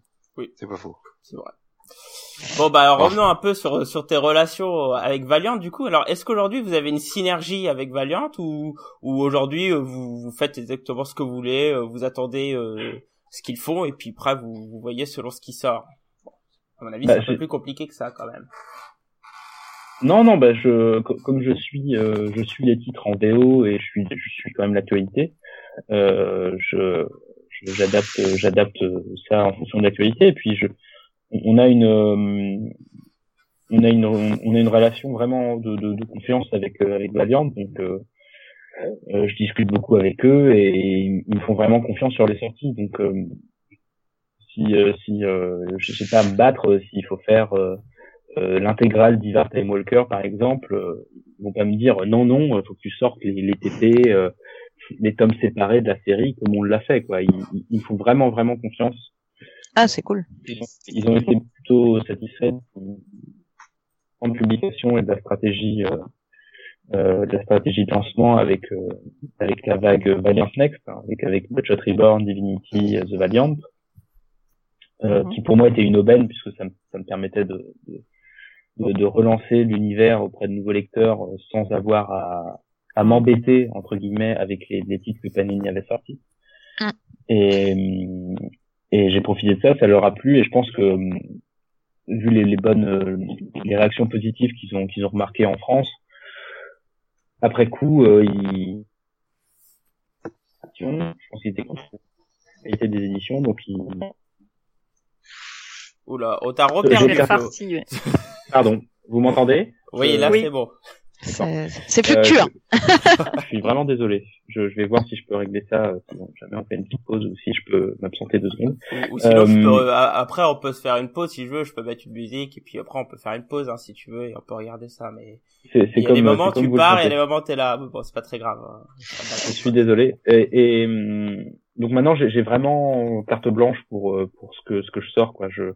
C'est pas faux. C'est vrai. Bon bah alors revenons un peu sur sur tes relations avec Valiant du coup. Alors est-ce qu'aujourd'hui vous avez une synergie avec Valiant ou ou aujourd'hui euh, vous vous faites exactement ce que vous voulez, euh, vous attendez euh, ce qu'ils font et puis après vous, vous voyez selon ce qui sort? Bon, à mon avis Bah, c'est un peu plus compliqué que ça quand même. Non, non, bah je, co- comme je suis, euh, je suis les titres en VO et je suis, je suis quand même l'actualité. Euh, je, j'adapte, j'adapte ça en fonction de l'actualité. Et puis je, on a une, euh, on a une, on a une relation vraiment de, confiance avec euh, avec Valiant. Donc euh, euh, je discute beaucoup avec eux et ils me font vraiment confiance sur les sorties. Donc si, si, je sais pas me battre, s'il faut faire euh, euh, l'intégrale d'Ivar Time Walker, par exemple, euh, ils vont pas me dire non, non, il faut que tu sortes les, les TP, euh, les tomes séparés de la série comme on l'a fait, quoi. Ils, ils- font vraiment, vraiment confiance. Ah, c'est cool. Ils ont, ils ont été plutôt satisfaits en publication et de la stratégie, euh, euh, de la stratégie de lancement avec euh, avec la vague Valiant Next, hein, avec avec Bloodshot Reborn, Divinity, euh, The Valiant, euh, Mhm. qui pour moi était une aubaine puisque ça me, ça me permettait de, de, de, de relancer l'univers auprès de nouveaux lecteurs euh, sans avoir à, à m'embêter entre guillemets avec les, les titres que Panini avait sortis. Mm. Et, hum, et j'ai profité de ça, ça leur a plu et je pense que hum, vu les, les bonnes euh, les réactions positives qu'ils ont qu'ils ont remarquées en France, après coup euh, ils je pense qu'ils étaient des éditions donc ils Oula, on t'a J'ai reperdu. Ouais. pardon vous m'entendez? Oui, là Oui. c'est bon. C'est c'est Euh, fluctuant. je, je suis vraiment désolé. Je, je vais voir si je peux régler ça, euh, si jamais on fait une petite pause ou si je peux m'absenter deux secondes. Ou, ou sinon, je Euh, peux, euh, après, on peut se faire une pause si je veux. Je peux mettre une musique et puis après, on peut faire une pause hein, si tu veux et on peut regarder ça. Mais C'est il y a comme, des moments tu le pars et il y a des moments t'es là. Bon, c'est pas très grave. hein. Je suis désolé. Et, et, hum, donc maintenant, j'ai j'ai vraiment carte blanche pour euh, pour ce que ce que je sors, quoi. Je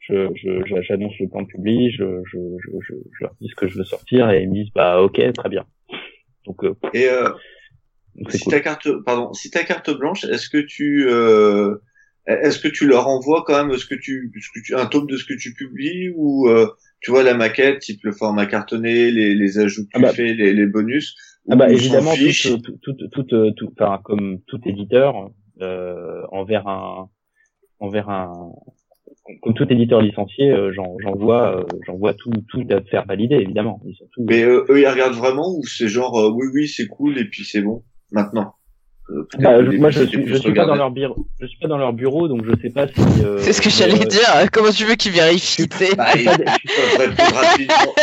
je je- j'annonce le plan de public, je je, je je leur dis ce que je veux sortir et ils me disent bah ok très bien. Donc euh, Et euh, donc si cool. ta carte, pardon, si ta carte blanche, est-ce que tu, euh, est-ce que tu leur envoies quand même ce que tu, ce que tu, un tome de ce que tu publies ou euh, tu vois la maquette, type le format cartonné, les, les ajouts que Ah tu bah. fais, les, les bonus. Ah bah évidemment, tout, tout, tout, tout, euh, tout- enfin, comme tout éditeur, euh, envers un, envers un, comme tout éditeur licencié, euh, j'en- j'envoie, euh, j'envoie tout, tout à faire valider évidemment. Ils sont tous- Mais euh, eux, ils regardent vraiment ou c'est genre euh, oui, oui, c'est cool et puis c'est bon maintenant? Euh, Bah, je- moi, je suis, je suis pas dans leur bureau, je suis pas dans leur bureau, donc je sais pas si. euh, C'est ce que j'allais euh, dire. Comment tu veux qu'ils vérifient Bah, ils, ils peuvent répondre rapidement.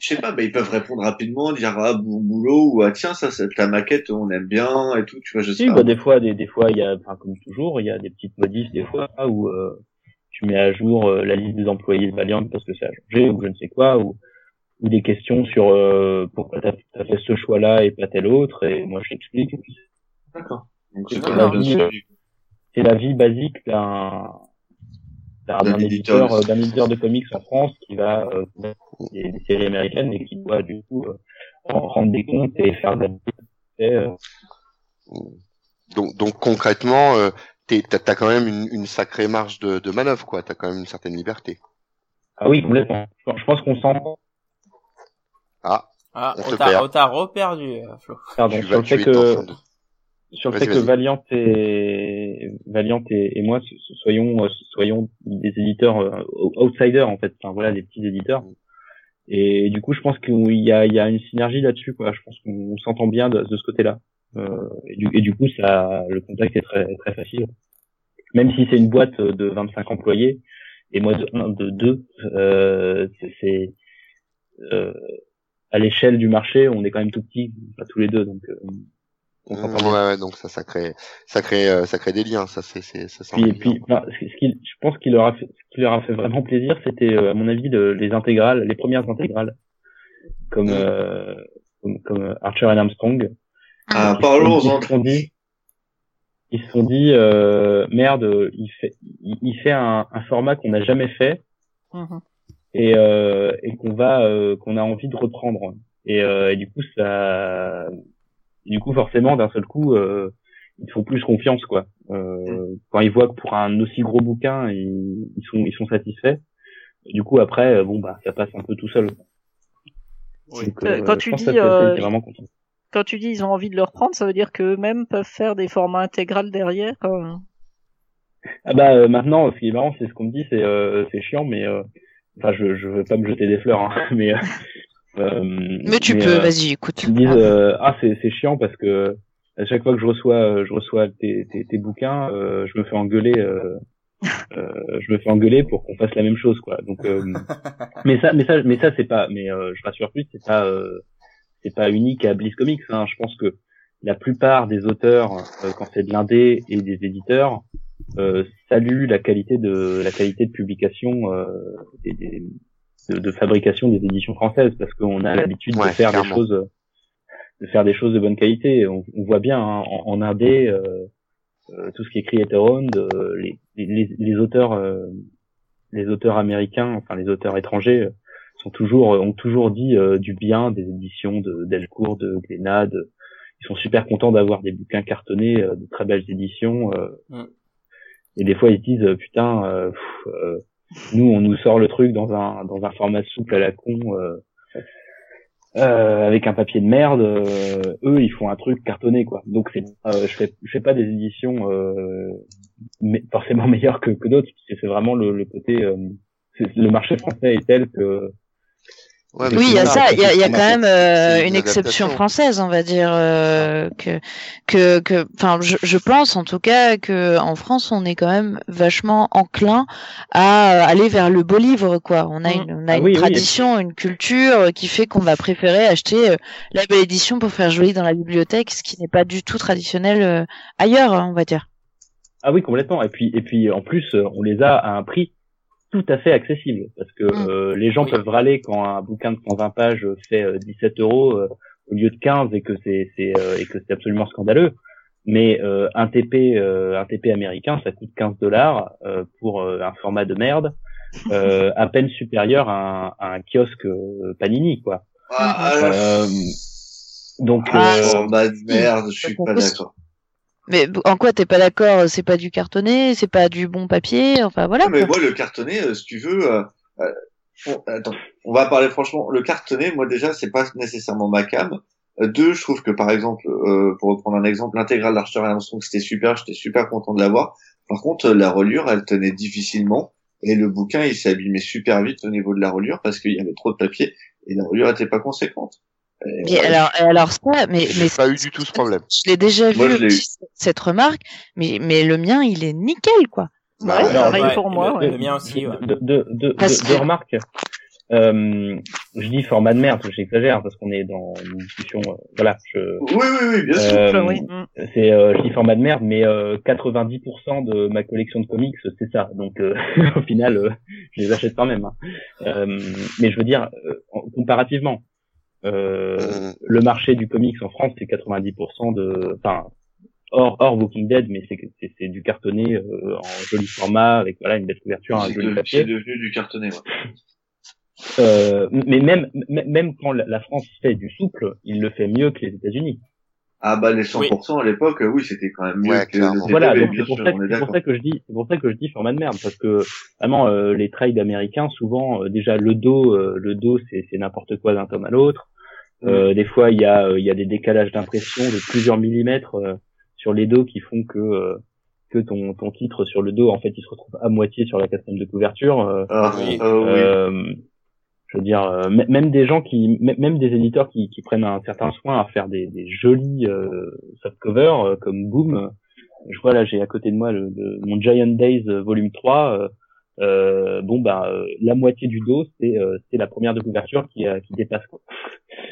Je sais pas, bah, ils peuvent répondre rapidement, dire ah bon boulot ou ah tiens ça c'est ta maquette, on aime bien et tout, tu vois, je sais Si, pas. bah, des fois, des, des fois, il y a, enfin, comme toujours, il y a des petites modifs des fois où euh, tu mets à jour euh, la liste des employés de Valiant parce que ça a changé ou je ne sais quoi, ou, ou des questions sur euh, pourquoi t'as as fait ce choix-là et pas tel autre, et moi je t'explique. D'accord. Donc c'est la vie basique d'un d'un éditeur. euh, d'un éditeur de comics en France qui va euh, des, des séries américaines et qui doit du coup euh, en rendre des comptes et faire de la et, euh, Donc, donc concrètement, euh, t'as t'as quand même une, une sacrée marge de, de manœuvre, quoi. T'as quand même une certaine liberté. Ah oui, complètement. Je pense qu'on sent Ah, Ah, On on t'a perd. on t'a reperdu, euh, Flo. pardon, tu sur le fait que sur le fait que. Valiant et Valiant et, et moi so- so- soyons euh, soyons des éditeurs euh, outsiders en fait, enfin voilà des petits éditeurs. Et du coup, je pense qu'il y a il y a une synergie là-dessus quoi. Je pense qu'on s'entend bien de, de ce côté-là. Euh, et, du, et du coup, ça le contact est très très facile. Même si c'est une boîte de 25 employés et moi de 1 de 2 euh, c'est- euh, à l'échelle du marché, on est quand même tout petits, enfin, tous les deux donc euh, on Mmh, ouais, ouais, donc ça, ça crée, ça crée, ça crée des liens. Ça, c'est, c'est, ça. Puis, et puis, enfin, ce qui, je pense qu'il leur a fait, ce qui leur a fait vraiment plaisir, c'était, euh, à mon avis, le- les intégrales, les premières intégrales, comme, euh, comme, comme Archer and Armstrong. Ah, Ils parlons se sont- en ils se sont dit, ils se sont dit, euh, merde, il fait, il, fait un, un format qu'on n'a jamais fait Mhm. et, euh, et qu'on va, euh, qu'on a envie de reprendre. Et, euh, et du coup, ça, du coup, forcément, d'un seul coup, euh, ils font plus confiance, quoi. Euh, quand ils voient que pour un aussi gros bouquin, ils, ils sont, ils sont satisfaits. Du coup, après, bon, bah, ça passe un peu tout seul. Oui. Donc, Euh, quand tu dis, euh, vraiment contents. Quand tu dis ils ont envie de le reprendre, ça veut dire qu'eux-mêmes peuvent faire des formats intégrales derrière. euh. Ah bah euh, maintenant, ce qui est marrant, c'est ce qu'on me dit, c'est euh, c'est chiant, mais euh, enfin, je je veux pas me jeter des fleurs, hein, mais euh, euh, Mais tu peux, euh, vas-y, écoute. Ils me disent euh, ah c'est c'est chiant parce que à chaque fois que je reçois euh, je reçois tes tes, tes bouquins, euh, je me fais engueuler. Euh, euh, je me fais engueuler pour qu'on fasse la même chose quoi. Donc euh, mais ça mais ça mais ça c'est pas mais euh, je rassure plus c'est pas euh, c'est pas unique à Bliss Comics. Hein. Je pense que la plupart des auteurs euh, quand c'est de l'indé et des éditeurs euh, saluent la qualité de la qualité de publication euh, des, des- de, de fabrication des éditions françaises parce qu'on a l'habitude Ouais, de faire clairement. des choses de faire des choses de bonne qualité. On, on voit bien hein, en, en indé euh, euh, tout ce qui est Creator Owned, euh, les, les, les auteurs euh, les auteurs américains, enfin les auteurs étrangers sont toujours ont toujours dit euh, du bien des éditions de Delcourt, de Glénade. Ils sont super contents d'avoir des bouquins cartonnés, euh, de très belles éditions. euh, Mm. Et des fois ils se disent euh, putain, euh, pff, euh, nous on nous sort le truc dans un dans un format souple à la con. euh, euh, avec un papier de merde, euh, eux ils font un truc cartonné quoi. Donc c'est, euh, je fais, je fais pas des éditions euh, mais forcément meilleures que, que d'autres, c'est vraiment le, le côté, euh, le marché français est tel que Ouais, Oui, il y a ça, il y a, il y a quand même euh, une une exception française, on va dire euh, que que que enfin je, je pense en tout cas que en France on est quand même vachement enclin à euh, aller vers le beau livre quoi. On a Mm. une on a Ah une oui, oui, tradition, une culture euh, qui fait qu'on va préférer acheter euh, la belle édition pour faire joli dans la bibliothèque, ce qui n'est pas du tout traditionnel euh, ailleurs, on va dire. ah oui complètement. Et puis et puis en plus on les a à un prix tout à fait accessible parce que Mm. euh, les gens Oui. peuvent râler quand un bouquin de 120 pages fait euh, 17 euros euh, au lieu de 15 et que c'est c'est euh, et que c'est absolument scandaleux. Mais euh, un TP euh, un TP américain ça coûte 15 dollars euh, pour euh, un format de merde euh, à peine supérieur à un, à un kiosque euh, Panini quoi. Ah, Euh, donc Ah, euh, oh, bah, merde, je suis pas d'accord. Mais en quoi t'es pas d'accord C'est pas du cartonné, c'est pas du bon papier, enfin voilà. Non, mais moi, le cartonné, euh, si tu veux, euh, euh, attends, on va parler franchement. Le cartonné, moi déjà, c'est pas nécessairement ma cam. Euh, deux, je trouve que par exemple, euh, pour reprendre un exemple, l'intégrale d'Archer et Armstrong, c'était super, j'étais super content de l'avoir. Par contre, la reliure, elle tenait difficilement, et le bouquin, il s'est abîmé super vite au niveau de la reliure parce qu'il y avait trop de papier et la reliure était pas conséquente. Euh, alors, alors ça, mais J'ai mais pas eu du tout ce problème. Je l'ai déjà Moi, vu je cette remarque, mais mais le mien, il est nickel quoi. bah, Ouais, ouais. pareil Ouais, pour moi. le- ouais. le mien aussi, ouais. de, de, de, de- de que- remarques. Euh, je dis format de merde, j'exagère parce qu'on est dans une discussion. euh, voilà, je, Oui, oui, oui, bien sûr. euh, oui. c'est, euh, je dis format de merde, mais euh, 90% de ma collection de comics, c'est ça. Donc euh, au final, euh, je les achète quand même. hein. Euh, mais je veux dire, euh, en- comparativement, euh, le marché du comics en France, c'est 90% de, enfin, hors hors Walking Dead, mais c'est c'est c'est du cartonné euh, en joli format avec voilà une belle couverture, un C'est joli de- papier. c'est devenu du cartonné. Ouais. Euh, mais même même quand la la France fait du souple, il le fait mieux que les États-Unis. Ah bah les 100% à l'époque, oui, c'était quand même mieux Ouais, que le Voilà, donc c'est pour, ça, que- est c'est pour d'accord. ça que je dis, c'est pour ça que je dis format de merde, parce que vraiment euh, les trades américains, souvent euh, déjà le dos, euh, le dos c'est c'est n'importe quoi d'un tome à l'autre. Euh, des fois il y a euh, il y a des décalages d'impression de plusieurs millimètres euh, sur les dos qui font que euh, que ton ton titre sur le dos en fait il se retrouve à moitié sur la quatrième de couverture. euh, Ah, Oui. ah oui. Euh, je veux dire, euh, même des gens qui, même des éditeurs qui, qui prennent un certain soin à faire des, des jolis euh, softcovers euh, comme Boom. Je vois là, j'ai à côté de moi le, le- mon Giant Days euh, volume 3. euh, euh, bon bah euh, la moitié du dos c'est euh, c'est la première de couverture qui, euh, qui dépasse quoi.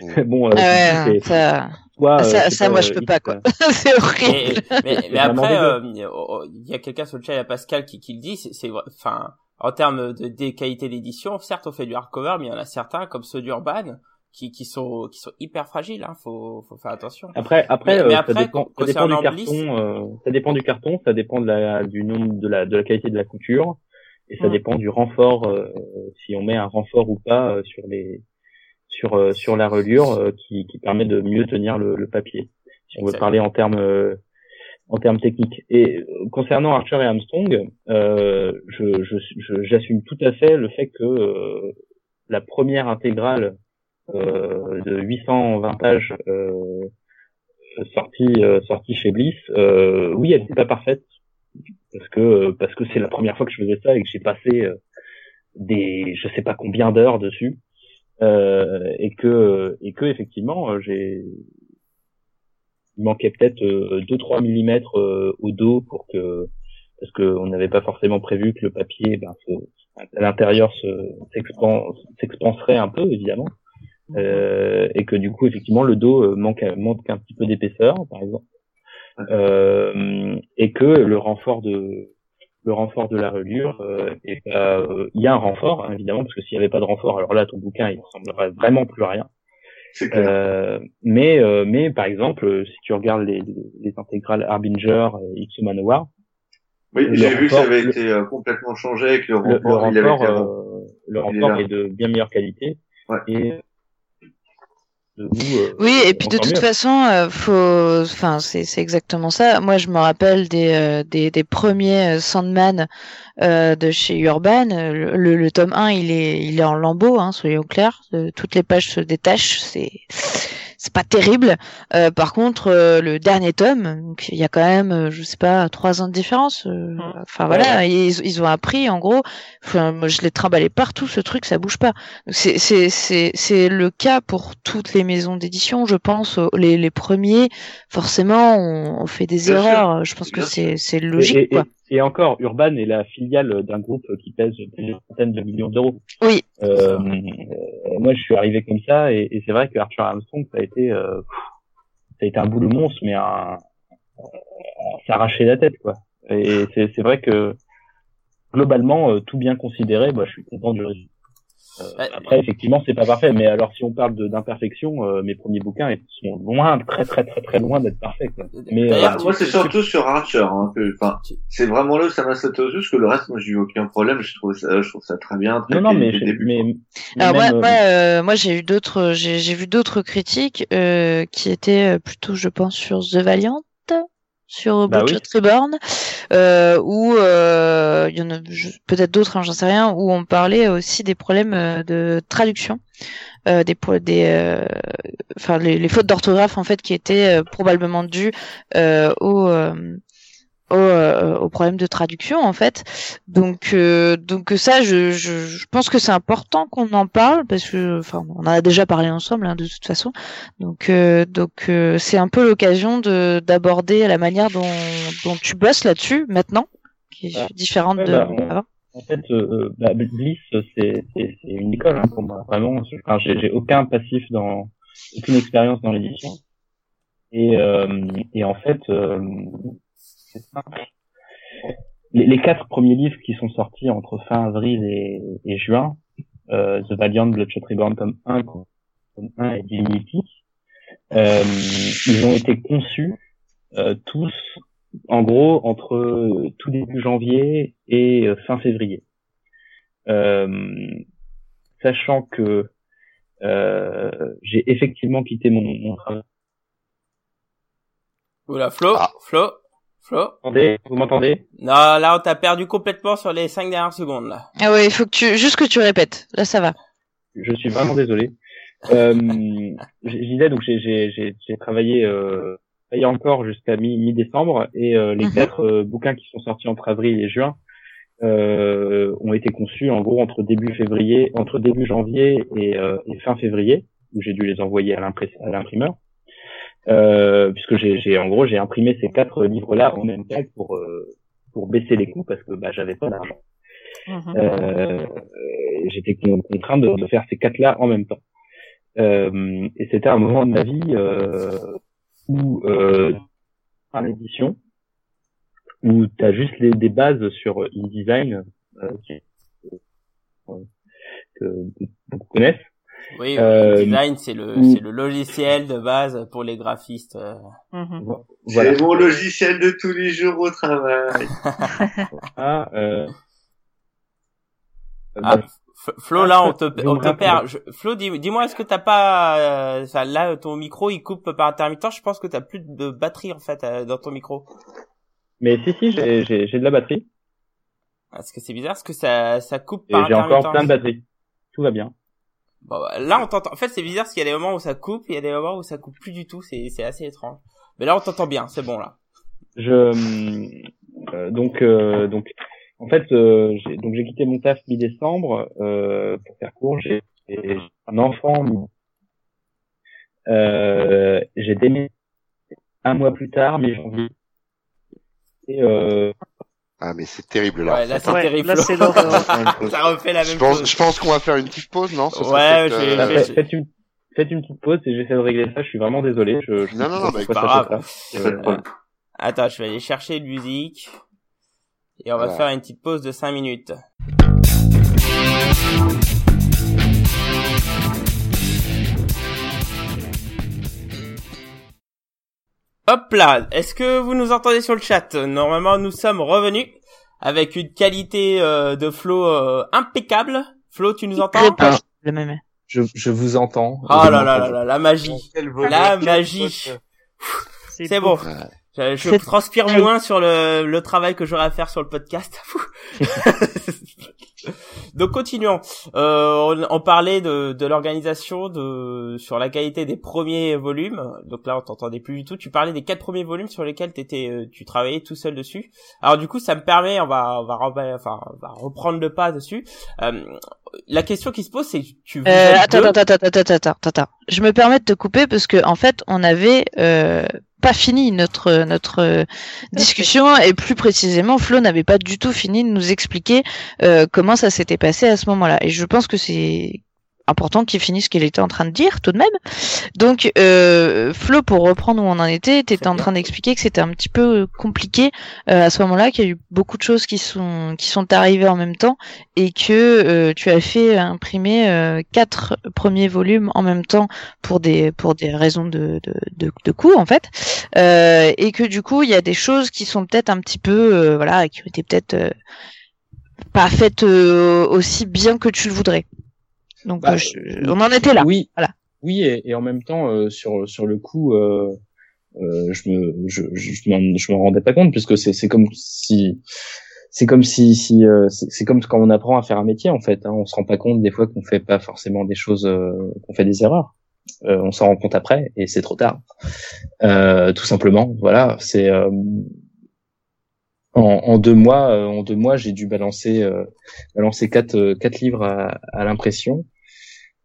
bon, euh, Ah ouais, c'est- ça, euh, ça, ça, moi, je peux pas, quoi. euh, c'est Mais, horrible. mais, mais vraiment après, euh, il y a quelqu'un sur le chat, il y a Pascal qui, qui le dit, c'est, c'est vrai- enfin, en termes de, de qualité d'édition, certes, on fait du hardcover, mais il y en a certains, comme ceux d'Urban, qui, qui sont, qui sont hyper fragiles, hein, faut, faut faire attention. Après, après, Mais- euh, ça dépend, ça dépend du carton. Euh, ça dépend du carton, ça dépend de la, du nombre, de la, de la qualité de la couture, et ça Mm. dépend du renfort, euh, si on met un renfort ou pas euh, sur les, sur euh, sur la reliure, euh, qui, qui permet de mieux tenir le, le papier. Si on veut parler en termes euh, en termes techniques. Et euh, concernant Archer et Armstrong, euh, je, je, je- j'assume tout à fait le fait que euh, la première intégrale euh, de 820 pages euh, sortie euh, sortie chez Bliss, oui, elle n'était pas parfaite parce que parce que c'est la première fois que je faisais ça et que j'ai passé des je sais pas combien d'heures dessus et que et que effectivement j'ai il manquait peut-être 2-3 millimètres euh, au dos pour que parce qu'on n'avait pas forcément prévu que le papier ben, se- à l'intérieur se s'expan- s'expanserait un peu évidemment. Euh, et que du coup effectivement le dos euh, manque manque un petit peu d'épaisseur par exemple. Euh, et que le renfort de le renfort de la reliure euh, euh, il y a un renfort hein, évidemment parce que s'il y avait pas de renfort alors là ton bouquin il ressemblerait vraiment plus à rien clair. euh, mais euh, mais par exemple euh, si tu regardes les, les intégrales Harbinger et X Manowar oui, le j'ai vu que ça avait le- été complètement changé avec le le, le renfort. il avait renfort été avant. euh, le Il est est, de bien meilleure qualité Ouais. et euh, Oui, et puis de toute mieux. façon, euh, faut, enfin, c'est c'est exactement ça. Moi, je me rappelle des euh, des, des premiers Sandman euh, de chez Urban. Le, le, le tome 1, il est il est en lambeaux, hein, soyons clairs. Toutes les pages se détachent, c'est c'est pas terrible. Euh, par contre, euh, le dernier tome, donc, il y a quand même, euh, je sais pas, trois ans de différence. euh, Enfin voilà, ils, ils ont appris en gros. Enfin, moi, je l'ai trimballé partout, ce truc, ça bouge pas. C'est c'est c'est c'est le cas pour toutes les maisons d'édition, je pense. Les les premiers, forcément, on, on fait des Bien sûr. erreurs. Je pense que c'est c'est Et- logique, et, quoi. Et, encore, Urban est la filiale d'un groupe qui pèse plusieurs centaines de millions d'euros. Oui. Euh, euh, moi, je suis arrivé comme ça, et, et c'est vrai que Archer Armstrong, ça a été, euh, ça a été un bout de monstre, mais un, s'arracher la tête, quoi. Et c'est c'est vrai que globalement, euh, tout bien considéré, moi, je suis content du résultat. Euh, Ouais. après, effectivement, c'est pas parfait, mais alors si on parle de- d'imperfection, euh, mes premiers bouquins ils sont loin, très très très très loin d'être parfaits. Quoi. Mais euh, moi, c'est surtout sur Archer. Hein, que, enfin, c'est vraiment là où ça m'a sauté aux yeux, parce que le reste, moi, j'ai eu aucun problème. Je trouve ça, je trouve ça très bien. Très non, non, mais, début, mais, Alors moi, même, euh, moi, euh, moi j'ai eu d'autres, j'ai j'ai vu d'autres critiques euh, qui étaient euh, plutôt, je pense, sur The Valiant, sur Bah Butcher oui. Reborn, euh, où euh, il y en a peut-être d'autres, hein, j'en sais rien, où on parlait aussi des problèmes euh, de traduction, euh, des des, euh, enfin les, les fautes d'orthographe en fait qui étaient probablement dues euh, au euh, au, euh, au problème de traduction en fait. Donc euh, donc ça je, je, je pense que c'est important qu'on en parle parce que enfin on en a déjà parlé ensemble hein, de toute façon. Donc euh, donc euh, c'est un peu l'occasion de d'aborder la manière dont dont tu bosses là-dessus maintenant qui est Ah. différente Ouais, de bah, on- avant. En fait, euh, euh, bah, Bliss, c'est une école hein, pour moi. Vraiment, enfin, j'ai aucun passif dans aucune expérience dans l'édition. Et, euh, et en fait, euh. Les, les quatre premiers livres qui sont sortis entre fin avril et, et juin, euh, The Valiant, Bloodshot Reborn, tome 1, tome 1 et Divinity, euh, ils ont été conçus euh, tous, en gros, entre euh, tout début janvier et euh, fin février. sachant que j'ai effectivement quitté mon, mon travail. Oula, Flo, Ah. Flo, Flo. Vous m'entendez? Non, là, on t'a perdu complètement sur les cinq dernières secondes, là. Ah ouais, il faut que tu juste que tu répètes. Là, ça va. Je suis vraiment désolé. Euh, je disais donc j'ai j'ai j'ai j'ai travaillé euh, travaillé encore jusqu'à mi mi décembre et euh, les Mhm. quatre euh, bouquins qui sont sortis entre avril et juin euh, ont été conçus en gros entre début février entre début janvier et, euh, et fin février où j'ai dû les envoyer à l'imprimeur euh, puisque j'ai en gros j'ai imprimé ces quatre livres là en même temps pour euh, pour baisser les coûts parce que bah j'avais pas d'argent Mhm. euh, j'étais con- contraint de, de faire ces quatre-là en même temps. Euh, et c'était un moment de ma vie euh, où, euh, en édition, où tu as juste les, des bases sur InDesign euh, qui- euh, que beaucoup connaissent. Oui, Euh, design, c'est le, c'est le logiciel de base pour les graphistes. euh. Mhm. Voilà. C'est mon logiciel de tous les jours au travail. Ah, euh, Ah, F- Flo, là, on te, on te perd. Je- Flo, dis, dis-moi, est-ce que t'as pas, euh, là, ton micro, il coupe par intermittence. Je pense que t'as plus de batterie, en fait, euh, dans ton micro. mais si, si, j'ai j'ai- j'ai de la batterie Est-ce que c'est bizarre? Est-ce que ça, ça coupe et par j'ai intermittence? encore plein de batterie. Tout va bien. Bon, bah, là, on t'entend. En fait, c'est bizarre parce qu'il y a des moments où ça coupe, et il y a des moments où ça coupe plus du tout. C'est, c'est assez étrange. Mais là, on t'entend bien. C'est bon, là. je euh, donc euh, donc en fait euh, j'ai donc j'ai quitté mon taf mi-décembre euh, pour faire court j'ai j'ai un enfant euh, j'ai déménagé un mois plus tard mi-janvier et euh, Ah, mais c'est terrible là. Ouais, là, c'est Ouais, terrible. là, c'est ça refait la je même pense, chose. je pense qu'on va faire une petite pause, non Ce Ouais, euh, bah, faites, faites une faites une petite pause et j'essaie de régler ça je suis vraiment désolé je, je Non, non, non, mais pas de problème. Attends, je vais aller chercher une musique. Et on va Voilà. faire une petite pause de 5 minutes. Hop là, est-ce que vous nous entendez sur le chat? Normalement, nous sommes revenus avec une qualité euh, de flow euh, impeccable. Flo, tu nous entends? Répète le même. Je, je vous entends. Oh là là là là, la magie. La magie. C'est bon. ouais. Je, je transpire moins sur le, le travail que j'aurai à faire sur le podcast. Donc continuons. Euh, on, on parlait de, de l'organisation, de sur la qualité des premiers volumes. Donc là, on t'entendait plus du tout. Tu parlais des quatre premiers volumes sur lesquels t'étais, euh, tu travaillais tout seul dessus. Alors du coup, ça me permet, on va, on va, enfin, on va reprendre le pas dessus. Euh, la question qui se pose, c'est tu. vous Euh, attends, deux- attends, attends, attends, attends, attends, attends. Je me permets de te couper parce que en fait, on avait euh, pas fini notre notre euh, discussion et plus précisément, Flo n'avait pas du tout fini de nous expliquer euh, comment ça s'était passé à ce moment-là. Et je pense que c'est important qu'il finisse ce qu'il était en train de dire tout de même. Donc, euh, Flo, pour reprendre où on en était, t'étais en train d'expliquer que c'était un petit peu compliqué euh, à ce moment-là, qu'il y a eu beaucoup de choses qui sont qui sont arrivées en même temps et que euh, tu as fait imprimer euh, quatre premiers volumes en même temps pour des pour des raisons de de de, de coût en fait. Euh, et que du coup il y a des choses qui sont peut-être un petit peu euh, voilà qui ont été peut-être euh, pas faites euh, aussi bien que tu le voudrais donc Bah, euh, je- on en était là Oui. Voilà. Oui, et, et en même temps, euh, sur sur le coup, euh, euh, je me je je, je m'en je m'en rendais pas compte puisque c'est c'est comme si c'est comme si si euh, c'est comme quand on apprend à faire un métier en fait. Hein, on se rend pas compte des fois qu'on fait pas forcément des choses, euh, qu'on fait des erreurs. Euh, on s'en rend compte après et c'est trop tard. Euh, tout simplement, voilà. C'est euh, en, en deux mois, euh, en deux mois, j'ai dû balancer euh, balancer quatre quatre livres à, à l'impression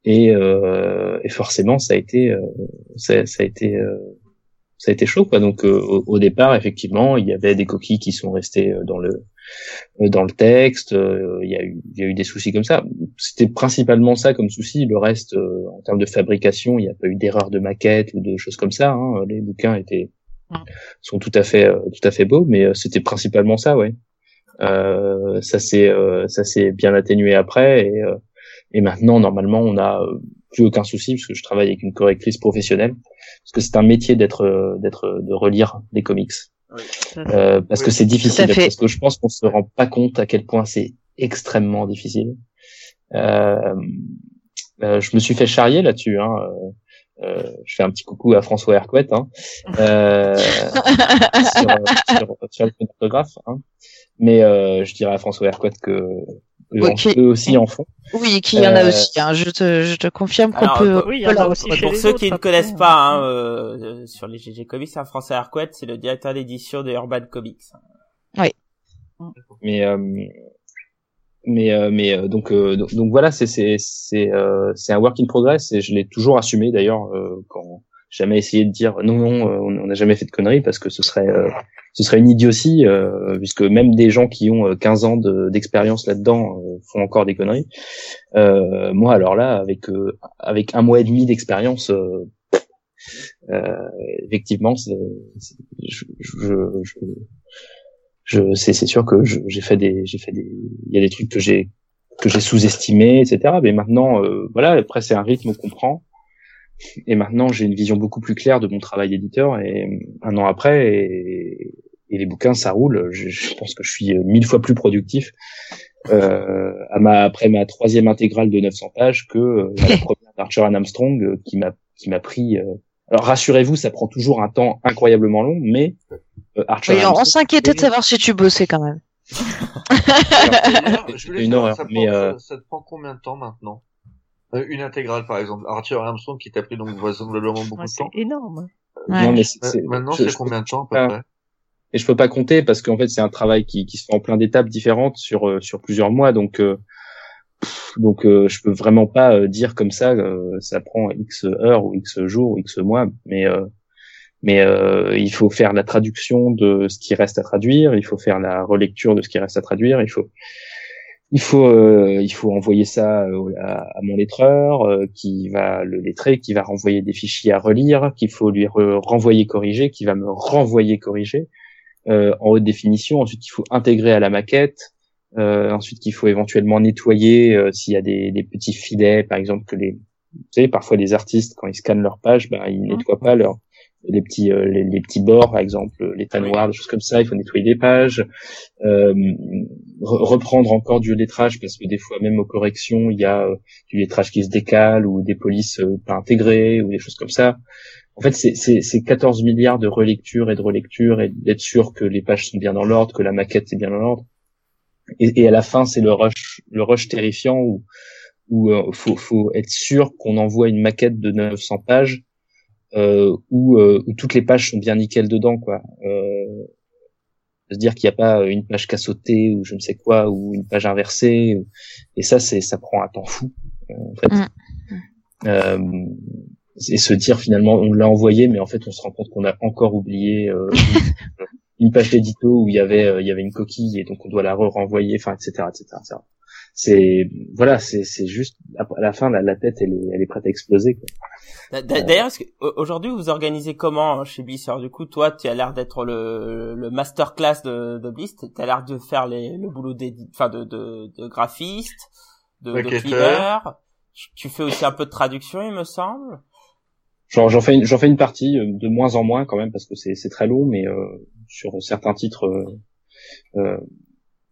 et, euh, et forcément ça a été euh, ça, ça a été euh, ça a été chaud quoi. Donc euh, au, au départ effectivement il y avait des coquilles qui sont restées dans le dans le texte. Euh, il y a eu il y a eu des soucis comme ça. C'était principalement ça comme souci. Le reste euh, en termes de fabrication il n'y a pas eu d'erreur de maquette ou de choses comme ça hein. les bouquins étaient sont tout à fait euh, tout à fait beaux mais euh, c'était principalement ça ouais. Euh, ça s'est euh, ça s'est bien atténué après et euh, et maintenant, normalement, on a, euh, plus aucun souci parce que je travaille avec une correctrice professionnelle parce que c'est un métier d'être euh, d'être de relire des comics euh, parce Oui, que c'est difficile parce que je pense qu'on se rend pas compte à quel point c'est extrêmement difficile euh, euh, je me suis fait charrier là-dessus hein. euh, euh, je fais un petit coucou à François Hercouet hein. euh, sur, sur, sur le photographe hein. mais euh, je dirais à François Hercouet que eux, Oui, en- qui- eux aussi en font Oui, qu'il y en a Euh, aussi. Hein. Je te, je te confirme qu'on peut. oui, il y peut en a leur- aussi chez Pour les ceux autres, qui ne connaissent hein. pas, hein, euh, sur les GG Comics, un Français Arquette, c'est le directeur d'édition de Urban Comics. mais euh, mais euh, mais euh, donc euh, donc, donc voilà c'est c'est c'est euh, c'est un work in progress et je l'ai toujours assumé d'ailleurs euh, quand jamais essayé de dire non non euh, on n'a jamais fait de conneries parce que ce serait euh, ce serait une idiotie euh, puisque même des gens qui ont euh, 15 ans de- d'expérience là-dedans font encore des conneries. Moi alors là avec avec un mois et demi d'expérience effectivement c'est je, je, je, je c'est sûr que j'ai fait des j'ai fait des il y a des trucs que j'ai que j'ai sous-estimés etc mais maintenant euh, voilà après c'est un rythme qu'on prend et maintenant j'ai une vision beaucoup plus claire de mon travail d'éditeur et un an après et, et les bouquins ça roule je, je pense que je suis mille fois plus productif euh, à ma après ma troisième intégrale de 900 pages que euh, la première d'Archer and Armstrong euh, qui m'a qui m'a pris euh, alors rassurez-vous ça prend toujours un temps incroyablement long mais euh, Archer Oui, and on Armstrong, s'inquiétait de savoir si tu bossais quand même. Je voulais une savoir, horreur, ça, mais, prend, euh, ça te prend combien de temps maintenant? Euh, Une intégrale, par exemple. Arthur Armstrong qui t'a pris donc vraisemblablement beaucoup Ouais, de c'est temps. énorme. Ouais. Non, mais c'est- Ma- c'est- Maintenant, c'est combien de temps à peu Ah. près et je peux pas compter parce qu'en fait c'est un travail qui, qui se fait en plein d'étapes différentes sur euh, sur plusieurs mois donc euh, pff, donc euh, je peux vraiment pas euh, dire comme ça euh, ça prend x heures ou x jours ou x mois mais euh, mais euh, il faut faire la traduction de ce qui reste à traduire il faut faire la relecture de ce qui reste à traduire il faut il faut euh, il faut envoyer ça euh, à, à mon lettreur euh, qui va le lettrer qui va renvoyer des fichiers à relire qu'il faut lui re- renvoyer corriger qui va me renvoyer corriger. Euh, en haute définition, ensuite qu'il faut intégrer à la maquette, euh, ensuite qu'il faut éventuellement nettoyer euh, s'il y a des, des petits filets, par exemple que les, vous savez, parfois les artistes quand ils scannent leur page, ben ils nettoient pas leurs les petits euh, les, les petits bords, par exemple les tas noirs, des choses comme ça, il faut nettoyer des pages, euh, re- reprendre encore du lettrage parce que des fois même aux corrections il y a euh, du lettrage qui se décale ou des polices euh, pas intégrées ou des choses comme ça. En fait, c'est- c'est c'est 14 milliards de relectures et de relectures et d'être sûr que les pages sont bien dans l'ordre, que la maquette est bien dans l'ordre. Et, et à la fin, c'est le rush, le rush terrifiant où où euh, faut faut être sûr qu'on envoie une maquette de 900 pages où, euh, où toutes les pages sont bien nickel dedans, quoi. Euh, se dire qu'il n'y a pas une page cassotée ou je ne sais quoi ou une page inversée ou- et ça c'est ça prend un temps fou euh, en fait. Mm. Euh, et se dire finalement on l'a envoyé mais en fait on se rend compte qu'on a encore oublié euh, une, page d'édito où il y avait euh, il y avait une coquille et donc on doit la renvoyer enfin etc etc, etc. c'est voilà c'est c'est juste à la fin la, la tête elle est elle est prête à exploser d'a- D'ailleurs, est-ce que- au- aujourd'hui, vous organisez comment hein, chez Bliss Alors, Du coup, toi, tu as l'air d'être le, le masterclass de, de Bliss. Tu as l'air de faire les, le boulot d'édi- enfin de, de, de graphiste, de, de cleaner. Tu- Tu fais aussi un peu de traduction, il me semble. Genre j'en fais une, j'en fais une partie euh, de moins en moins quand même parce que c'est c'est très long mais euh, sur certains titres euh, euh,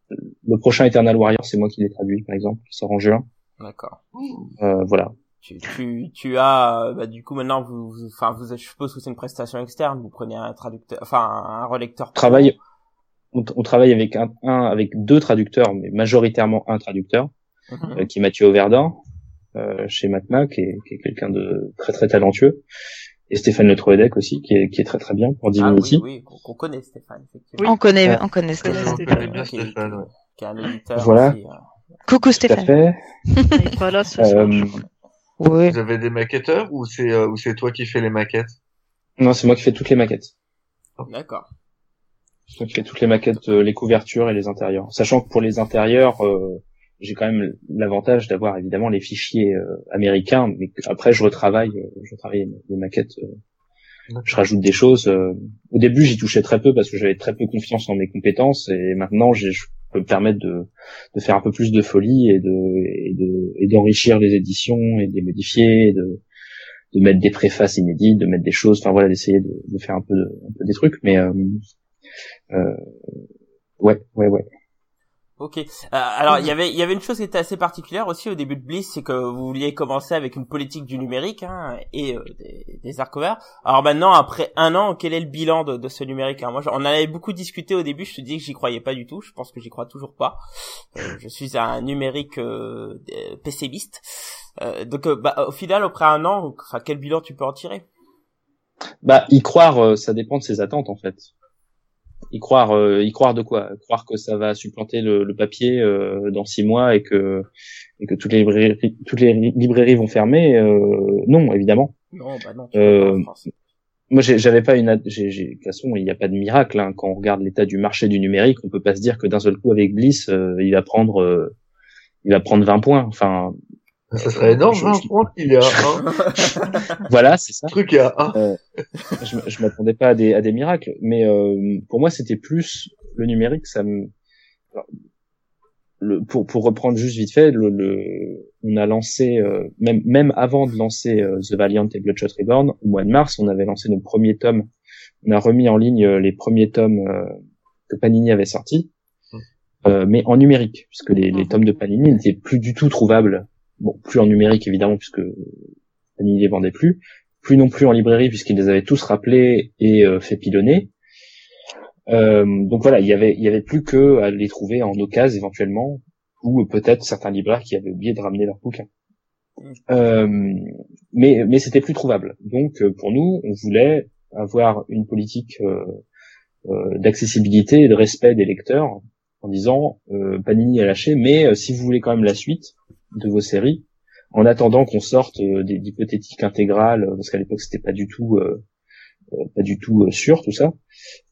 le prochain Eternal Warrior c'est moi qui l'ai traduit par exemple qui sort en juin D'accord. Euh, voilà Tu, tu, tu as, bah, du coup, maintenant, vous, vous- enfin, vous, je suppose que c'est une prestation externe. Vous prenez un traducteur, enfin, un relecteur. pro. travaille on, on travaille avec un, un avec deux traducteurs mais majoritairement un traducteur Mhm. euh, qui est Mathieu Auverdin euh, chez Matma qui est, qui est quelqu'un de très très talentueux et Stéphane Le Troedec aussi qui est qui est très très bien pour Ah Divinity oui, oui, qu'on qu'on connaît Stéphane, effectivement. On connaît, Ouais. on connaît On Stéphane. connaît bien Qui est- Stéphane, ouais. Qui est un éditeur Voilà. aussi, euh. Coucou tout à Stéphane. fait Il est pas là ce soir. Euh. Oui. Vous avez des maquetteurs ou c'est euh, ou c'est toi qui fais les maquettes? Non c'est moi qui fais toutes les maquettes D'accord. Je fais toutes les maquettes, euh, les couvertures et les intérieurs. Sachant que pour les intérieurs, euh, j'ai quand même l'avantage d'avoir évidemment les fichiers euh, américains, mais après je retravaille, euh, je retravaille les maquettes, euh, je rajoute des choses. euh. Au début, j'y touchais très peu parce que j'avais très peu confiance en mes compétences, et maintenant je peut permettre de, de faire un peu plus de folie et de et de et d'enrichir les éditions et de les modifier, et de de mettre des préfaces inédites, de mettre des choses, enfin voilà, d'essayer de, de faire un peu, un peu des trucs, mais euh, euh, ouais, ouais, ouais. Ok. Euh, alors il y avait il y avait une chose qui était assez particulière aussi au début de Bliss, c'est que vous vouliez commencer avec une politique du numérique hein, et euh, des, des hardcovers. Alors maintenant après un an, quel est le bilan de, de ce numérique hein? Moi, on en avait beaucoup discuté au début. Je te dis que j'y croyais pas du tout. Je pense que j'y crois toujours pas. Euh, je suis un numérique euh, pessimiste. donc bah, au final, après un an, enfin quel bilan tu peux en tirer? Bah y croire, ça dépend de ses attentes en fait y croire euh, y croire de quoi? Croire que ça va supplanter le, le papier euh, dans six mois et que et que toutes les librairies toutes les librairies vont fermer euh, non évidemment. Non bah non euh, moi j'avais pas une j'ai de toute façon il n'y a pas de miracle hein. quand on regarde l'état du marché du numérique on peut pas se dire que d'un seul coup avec Bliss il va prendre il va prendre 20 points. Enfin ça serait énorme, je, 20 points qu'il y a un. voilà, c'est ça. Le truc, il y a un. Euh, je, je m'attendais pas à des, à des miracles, mais euh, pour moi, c'était plus le numérique. Ça me, le, pour, pour reprendre juste vite fait, le, le on a lancé euh, même même avant de lancer euh, The Valiant et Bloodshot Reborn au mois de mars, on avait lancé nos premiers tomes. On a remis en ligne euh, les premiers tomes que Panini avait sortis, mmh. mais en numérique, puisque les, les mmh. tomes de Panini n'étaient plus du tout trouvables bon, plus en numérique évidemment puisque Panini les vendait plus, plus non plus en librairie puisqu'ils les avaient tous rappelés et euh, fait pilonner. Euh, donc voilà, il y avait plus que à les trouver en occasion éventuellement ou peut-être certains libraires qui avaient oublié de ramener leurs bouquins. Euh, mais mais c'était plus trouvable. Donc pour nous, on voulait avoir une politique d'accessibilité et de respect des lecteurs en disant Panini a lâché, mais si vous voulez quand même la suite, de vos séries, en attendant qu'on sorte euh, des hypothétiques intégrales, euh, parce qu'à l'époque c'était pas du tout euh, pas du tout sûr tout ça.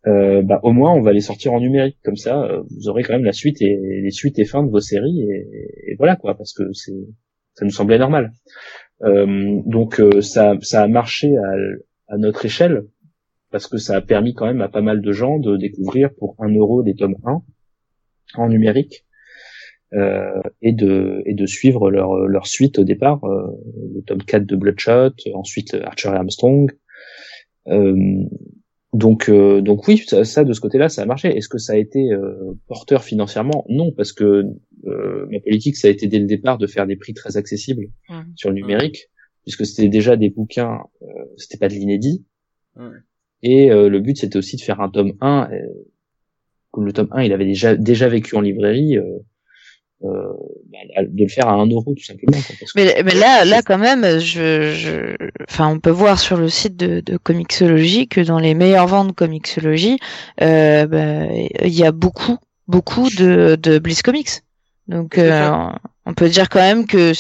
bah au moins on va les sortir en numérique comme ça, vous aurez quand même la suite et les suites et fins de vos séries et, voilà quoi, parce que c'est ça nous semblait normal. donc ça ça a marché à, à notre échelle parce que ça a permis quand même à pas mal de gens de découvrir pour un euro des tomes 1 en numérique euh, et de et de suivre leur leur suite au départ, euh, le tome 4 de Bloodshot, ensuite Archer et Armstrong. Euh, donc donc oui, ça, de ce côté-là, ça a marché. Est-ce que ça a été porteur financièrement? Non, parce que ma politique, ça a été dès le départ de faire des prix très accessibles mmh. sur le numérique, puisque c'était déjà des bouquins, c'était pas de l'inédit. Et le but, c'était aussi de faire un tome 1. comme le tome 1, il avait déjà déjà vécu en librairie, euh, bah, de le faire à un euro tout simplement. mais, mais, là, là quand même, je, je, enfin, on peut voir sur le site de, de Comixology que dans les meilleures ventes de Comixology, euh, bah, il y a beaucoup, beaucoup de, de Bliss Comics. Donc, euh, on peut dire quand même que,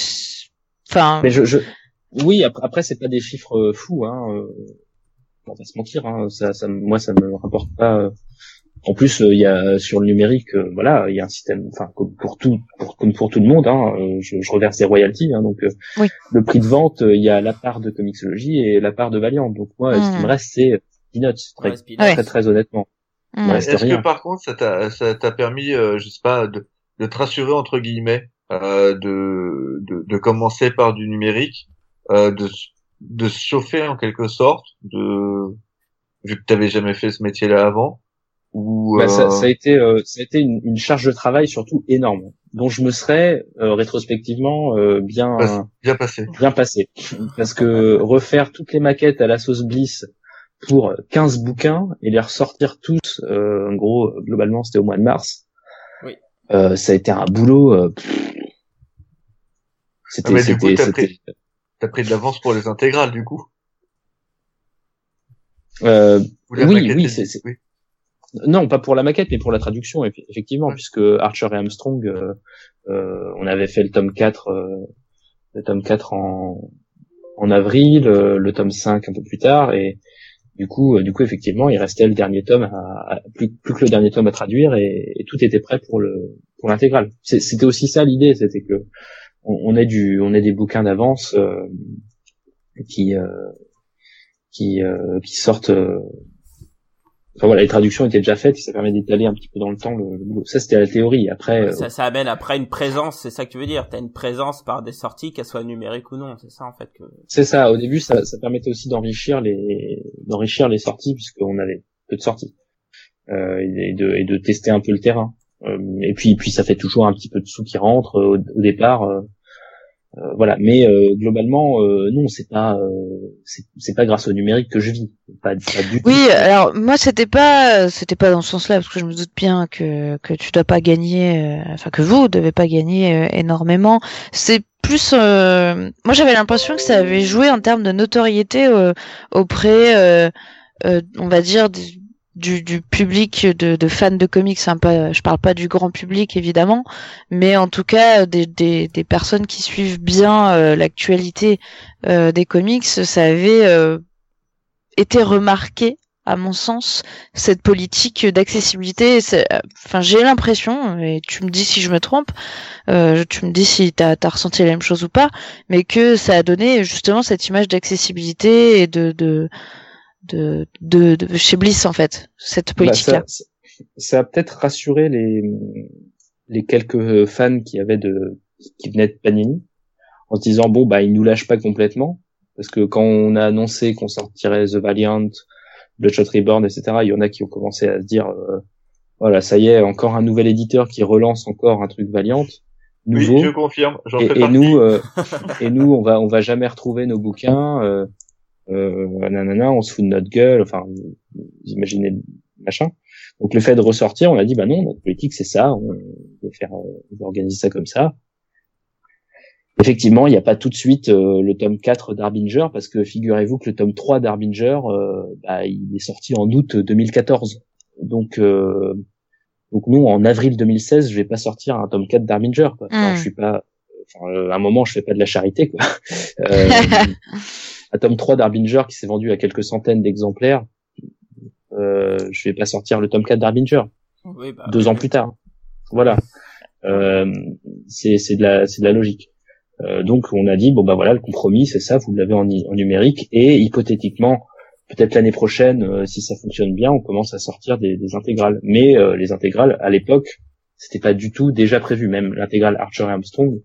enfin. Mais je, je, oui, après, après c'est pas des chiffres fous, hein. On va se mentir, hein. Ça, ça, moi, ça me rapporte pas en plus, euh, il y a sur le numérique, euh, voilà, il y a un système, enfin comme pour tout, pour, comme pour tout le monde, hein, euh, je, je, reverse des royalties, hein, donc le prix de vente, il y a la part de Comixology et la part de Valiant. Donc moi, ce qui me mmh. reste, c'est peanuts, très, très, très, honnêtement. Mmh. Est-ce que par contre, ça t'a, ça t'a permis, je sais pas, de, de te rassurer entre guillemets, euh, de, de, de, commencer par du numérique, euh, de, de se chauffer en quelque sorte, de vu que t'avais jamais fait ce métier-là avant bah, ça, ça, a été, euh, ça a été une, une, charge de travail surtout énorme, dont je me serais euh, rétrospectivement euh, bien bien passé, bien passé, parce que refaire toutes les maquettes à la sauce Bliss pour 15 bouquins et les ressortir tous, en gros globalement c'était au mois de mars. Oui. ça a été un boulot. c'était, ah, c'était, t'as pris, as pris de l'avance pour les intégrales du coup? oui, oui, c'est, non, pas pour la maquette, mais pour la traduction, effectivement, puisque Archer et Armstrong, euh, euh, on avait fait le tome 4, euh, le tome 4 en, en avril, le tome 5 un peu plus tard, et du coup, du coup, effectivement, il restait le dernier tome, à, plus, plus, que le dernier tome à traduire, et, tout était prêt pour le pour l'intégrale. C'était aussi ça l'idée, c'était que on, ait du, on ait des bouquins d'avance qui qui qui sortent enfin voilà, les traductions étaient déjà faites, et ça permet d'étaler un petit peu dans le temps le, le boulot. Ça c'était la théorie. Après, euh, Ça, ça amène après une présence, c'est ça que tu veux dire. T'as une présence par des sorties, qu'elles soient numériques ou non. C'est ça en fait que. c'est ça. Au début, ça, ça permettait aussi d'enrichir les d'enrichir les sorties puisqu'on avait peu de sorties euh, et de et de tester un peu le terrain. Euh, et puis puis ça fait toujours un petit peu de sous qui rentre au, au départ. Euh, euh, voilà, mais euh, globalement, euh, non, c'est pas, euh, c'est pas grâce au numérique que je vis, pas, du tout. Oui, alors moi c'était pas c'était pas dans ce sens-là parce que je me doute bien que que tu dois pas gagner euh, enfin que vous devez pas gagner euh, énormément. C'est plus euh, moi j'avais l'impression que ça avait joué en termes de notoriété euh, auprès euh, euh, on va dire du, du public de, de fans de comics, hein, pas, je parle pas du grand public évidemment, mais en tout cas des, des, des personnes qui suivent bien euh, l'actualité euh, des comics, ça avait euh, été remarqué à mon sens, cette politique d'accessibilité. euh, Enfin, j'ai l'impression, et tu me dis si je me trompe, euh, tu me dis si t'as as ressenti la même chose ou pas, mais que ça a donné justement cette image d'accessibilité et de de, de de de chez Bliss en fait, cette Bah, politique-là. ça, ça- ça a peut-être rassuré les les quelques fans qui avaient de qui venaient de Panini en se disant bon bah ils nous lâchent pas complètement parce que quand on a annoncé qu'on sortirait The Valiant, Bloodshot Reborn, etc. Il y en a qui ont commencé à se dire euh, voilà ça y est encore un nouvel éditeur qui relance encore un truc Valiant nouveau Oui, je confirme. J'en et, fais et nous euh, et nous on va on va jamais retrouver nos bouquins euh, euh, nanana on se fout de notre gueule enfin vous imaginez machin donc le fait de ressortir on a dit bah non notre politique c'est ça on veut faire euh, on veut organiser ça comme ça effectivement il n'y a pas tout de suite euh, le tome 4 d'Harbinger parce que figurez-vous que le tome 3 d'Harbinger euh, bah, il est sorti en août 2014 donc euh, donc nous en avril 2016 je vais pas sortir un tome 4 d'Harbinger quoi. Enfin, Mm. je suis pas enfin, euh, à un moment je fais pas de la charité quoi euh, un tome 3 d'Harbinger qui s'est vendu à quelques centaines d'exemplaires. Euh, je vais pas sortir le tome 4 d'Harbinger. Oui, bah, deux ans plus tard. Voilà. Euh, c'est c'est de la c'est de la logique. Euh, donc on a dit bon bah voilà le compromis c'est ça vous l'avez en, numérique. Et hypothétiquement peut-être l'année prochaine euh, si ça fonctionne bien on commence à sortir des, des intégrales. Mais euh, les intégrales à l'époque c'était pas du tout déjà prévu. Même l'intégrale Archer et Armstrong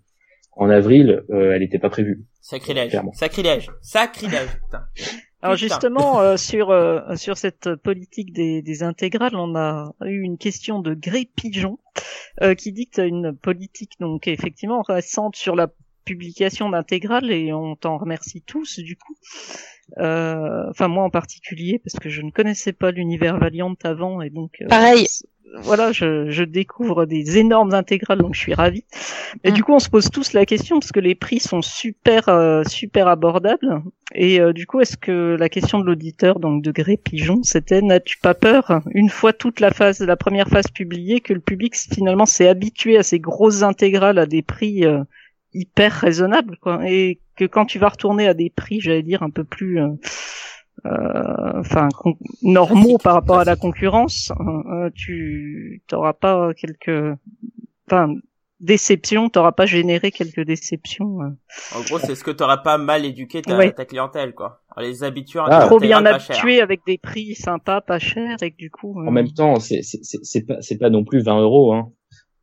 en avril euh, elle était pas prévue Sacrilège. Clairement. Sacrilège. Sacrilège, putain. Alors justement, euh, sur euh, sur cette politique des, des intégrales, on a eu une question de Gré Pigeon euh, qui dicte une politique donc effectivement récente sur la publication d'intégrales et on t'en remercie tous du coup. Euh, Enfin moi en particulier parce que je ne connaissais pas l'univers Valiant avant et donc euh, Pareil. voilà, je, je découvre des énormes intégrales, donc je suis ravi. Et Mm. du coup, on se pose tous la question parce que les prix sont super euh, super abordables. Et euh, du coup, est-ce que la question de l'auditeur, donc de Gré Pigeon, c'était n'as-tu pas peur? Une fois toute la phase, la première phase publiée, que le public finalement s'est habitué à ces grosses intégrales à des prix euh, hyper raisonnables, quoi, et que quand tu vas retourner à des prix, j'allais dire un peu plus euh, euh, enfin con- normaux par rapport à la concurrence, euh, euh, tu t'auras pas quelques enfin déceptions, t'auras pas généré quelques déceptions. euh. En gros, c'est ce que t'auras pas mal éduqué ta, Ouais. ta clientèle, quoi. En les habituant à Ah. Trop bien habitué avec des prix sympas, pas chers et que du coup euh, En même temps, c'est c'est c'est- c'est pas c'est pas non plus 20 euros. Hein.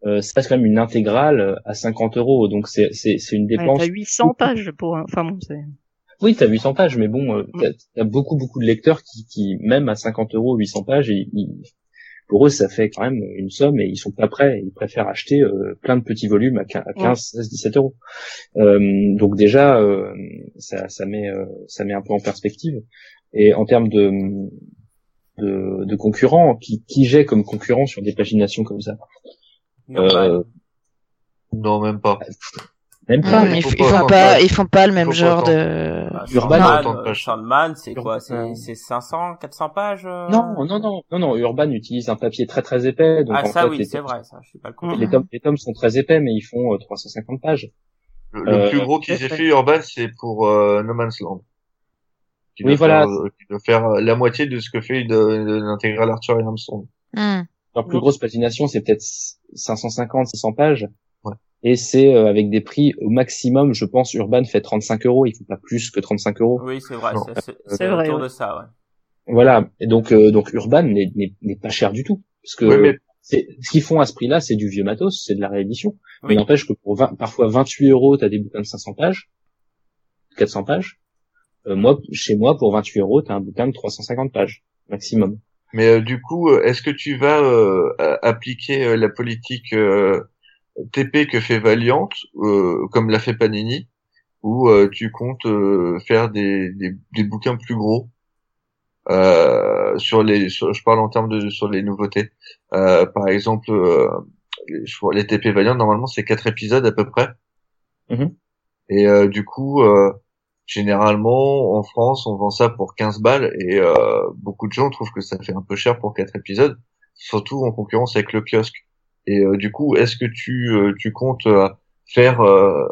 Euh, c'est quand même une intégrale à 50 euros, donc c'est c'est c'est une ouais, dépense. t'as 800 pages pour un- enfin bon c'est Oui, t'as 800 pages, mais bon, euh, t'as t'as beaucoup beaucoup de lecteurs qui qui même à 50 euros 800 pages, ils, ils- pour eux ça fait quand même une somme et ils sont pas prêts. Ils préfèrent acheter euh, plein de petits volumes à 15, à 15 16, 17 euros. Euh, donc déjà, euh, ça ça met euh, ça met un peu en perspective. Et en termes de de, de concurrents, qui, qui j'ai comme concurrent sur des paginations comme ça? Non, Euh. Non, même pas. Même pas. il ils, faut ils pas font pas, ils font pas le même genre autant. de. Bah, Urban, Sandman, euh, c'est quoi? C'est, c'est 500, 400 pages? euh Non, non, non, non, non. Urban utilise un papier très très épais. Donc Ah, en ça fait, oui, c'est vrai, ça, je suis pas le con. les tomes, les tomes sont très épais, mais ils font euh, 350 pages. Le, le Euh, plus gros qu'ils aient fait Urban, c'est pour euh, No Man's Land. Qui Oui, doit voilà. Faire, euh, qui doit faire la moitié de ce que fait l'intégrale Arthur et Armstrong. Hum. Leur plus grosse pagination, c'est peut-être 550, 600 pages. Ouais. Et c'est euh, avec des prix au maximum, je pense, Urban fait 35 euros. Il faut pas plus que 35 euros. Oui, c'est vrai, c'est, vrai, autour ouais. de ça, ouais. Voilà. Et donc, euh, donc Urban n'est pas cher du tout, parce que Ouais, mais- c'est ce qu'ils font à ce prix-là, c'est du vieux matos, c'est de la réédition. Oui. Mais n'empêche que pour 20, parfois 28 euros, t'as des bouquins de 500 pages, 400 pages. Euh, moi, chez moi, pour 28 euros, t'as un bouquin de 350 pages maximum. Mais euh, du coup, euh, est-ce que tu vas euh, appliquer euh, la politique euh, TP que fait Valiant, euh, comme l'a fait Panini, ou euh, tu comptes euh, faire des, des, des bouquins plus gros euh, sur les, sur- je parle en termes de sur les nouveautés. Euh, par exemple, euh, les, les TP Valiant, normalement, c'est quatre épisodes à peu près. Mhm. Et euh, du coup, euh, généralement, en France, on vend ça pour 15 balles et euh, beaucoup de gens trouvent que ça fait un peu cher pour quatre épisodes, surtout en concurrence avec le kiosque. Et euh, du coup, est-ce que tu, euh, tu comptes euh, faire euh,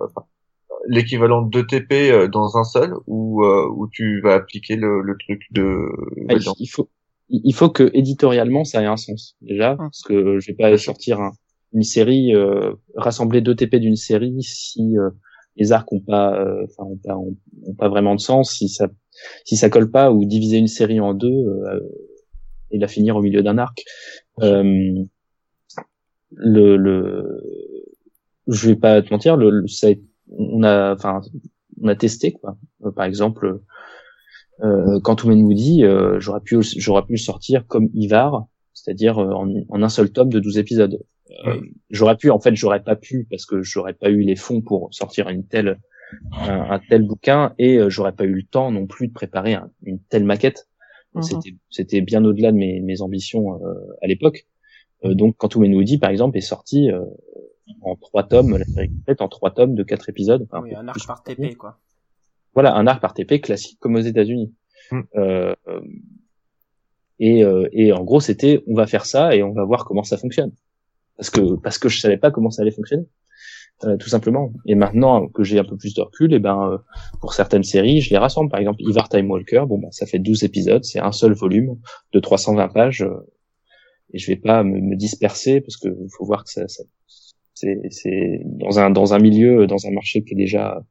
l'équivalent de 2 TP euh, dans un seul ou, euh, ou tu vas appliquer le, le truc de Ah, il- faut il faut que éditorialement ça ait un sens déjà Hum. parce que je vais pas sortir un- une série euh, rassembler deux TP d'une série si euh, les arcs ont pas euh, ont ont, pas vraiment de sens. Si ça si ça colle pas ou diviser une série en deux euh, et la finir au milieu d'un arc. Euh, le le je vais pas te mentir le, le- ça on a enfin on a testé quoi. Euh, par exemple euh, Quantum and Woody, euh, j'aurais pu j'aurais pu sortir comme Ivar, c'est-à-dire euh, en, en un seul tome de 12 épisodes. Euh, J'aurais pu, en fait, j'aurais pas pu parce que j'aurais pas eu les fonds pour sortir une telle un, un tel bouquin et euh, j'aurais pas eu le temps non plus de préparer un- une telle maquette. Mhm. C'était c'était bien au-delà de mes, mes ambitions euh, à l'époque. Euh, donc Quantum Woody, par exemple, est sorti euh, en trois tomes, la série complète en trois tomes de quatre épisodes. Enfin, Oui, un arc par TP, quoi. voilà, un arc par TP classique comme aux États-Unis. Euh, et, euh, et en gros, c'était on va faire ça et on va voir comment ça fonctionne. Parce que parce que je savais pas comment ça allait fonctionner, euh, tout simplement. Et maintenant que j'ai un peu plus de recul, et ben euh, pour certaines séries, je les rassemble. Par exemple, Ivar Time Walker, bon bah ça fait 12 épisodes, c'est un seul volume de 320 pages. euh, et je vais pas me, me disperser parce que faut voir que ça, ça c'est c'est dans un dans un milieu, dans un marché qui est déjà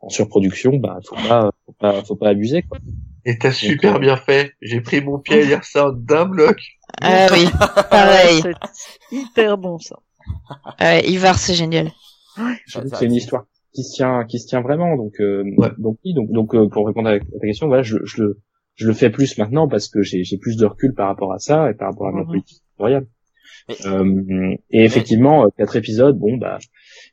en surproduction, bah faut pas faut pas faut pas abuser quoi. Et t'as super euh, bien fait. J'ai pris mon pied à lire ça d'un bloc. Ah oui, pareil. C'est hyper bon ça. Ouais, Ivar, c'est génial. C'est une histoire qui se tient qui se tient vraiment donc euh, Ouais. donc oui donc donc euh, pour répondre à ta question voilà je, je le je le fais plus maintenant parce que j'ai j'ai plus de recul par rapport à ça et par rapport à ma Mhm. politique éditoriale. Mais- Euh, et effectivement euh, quatre épisodes bon bah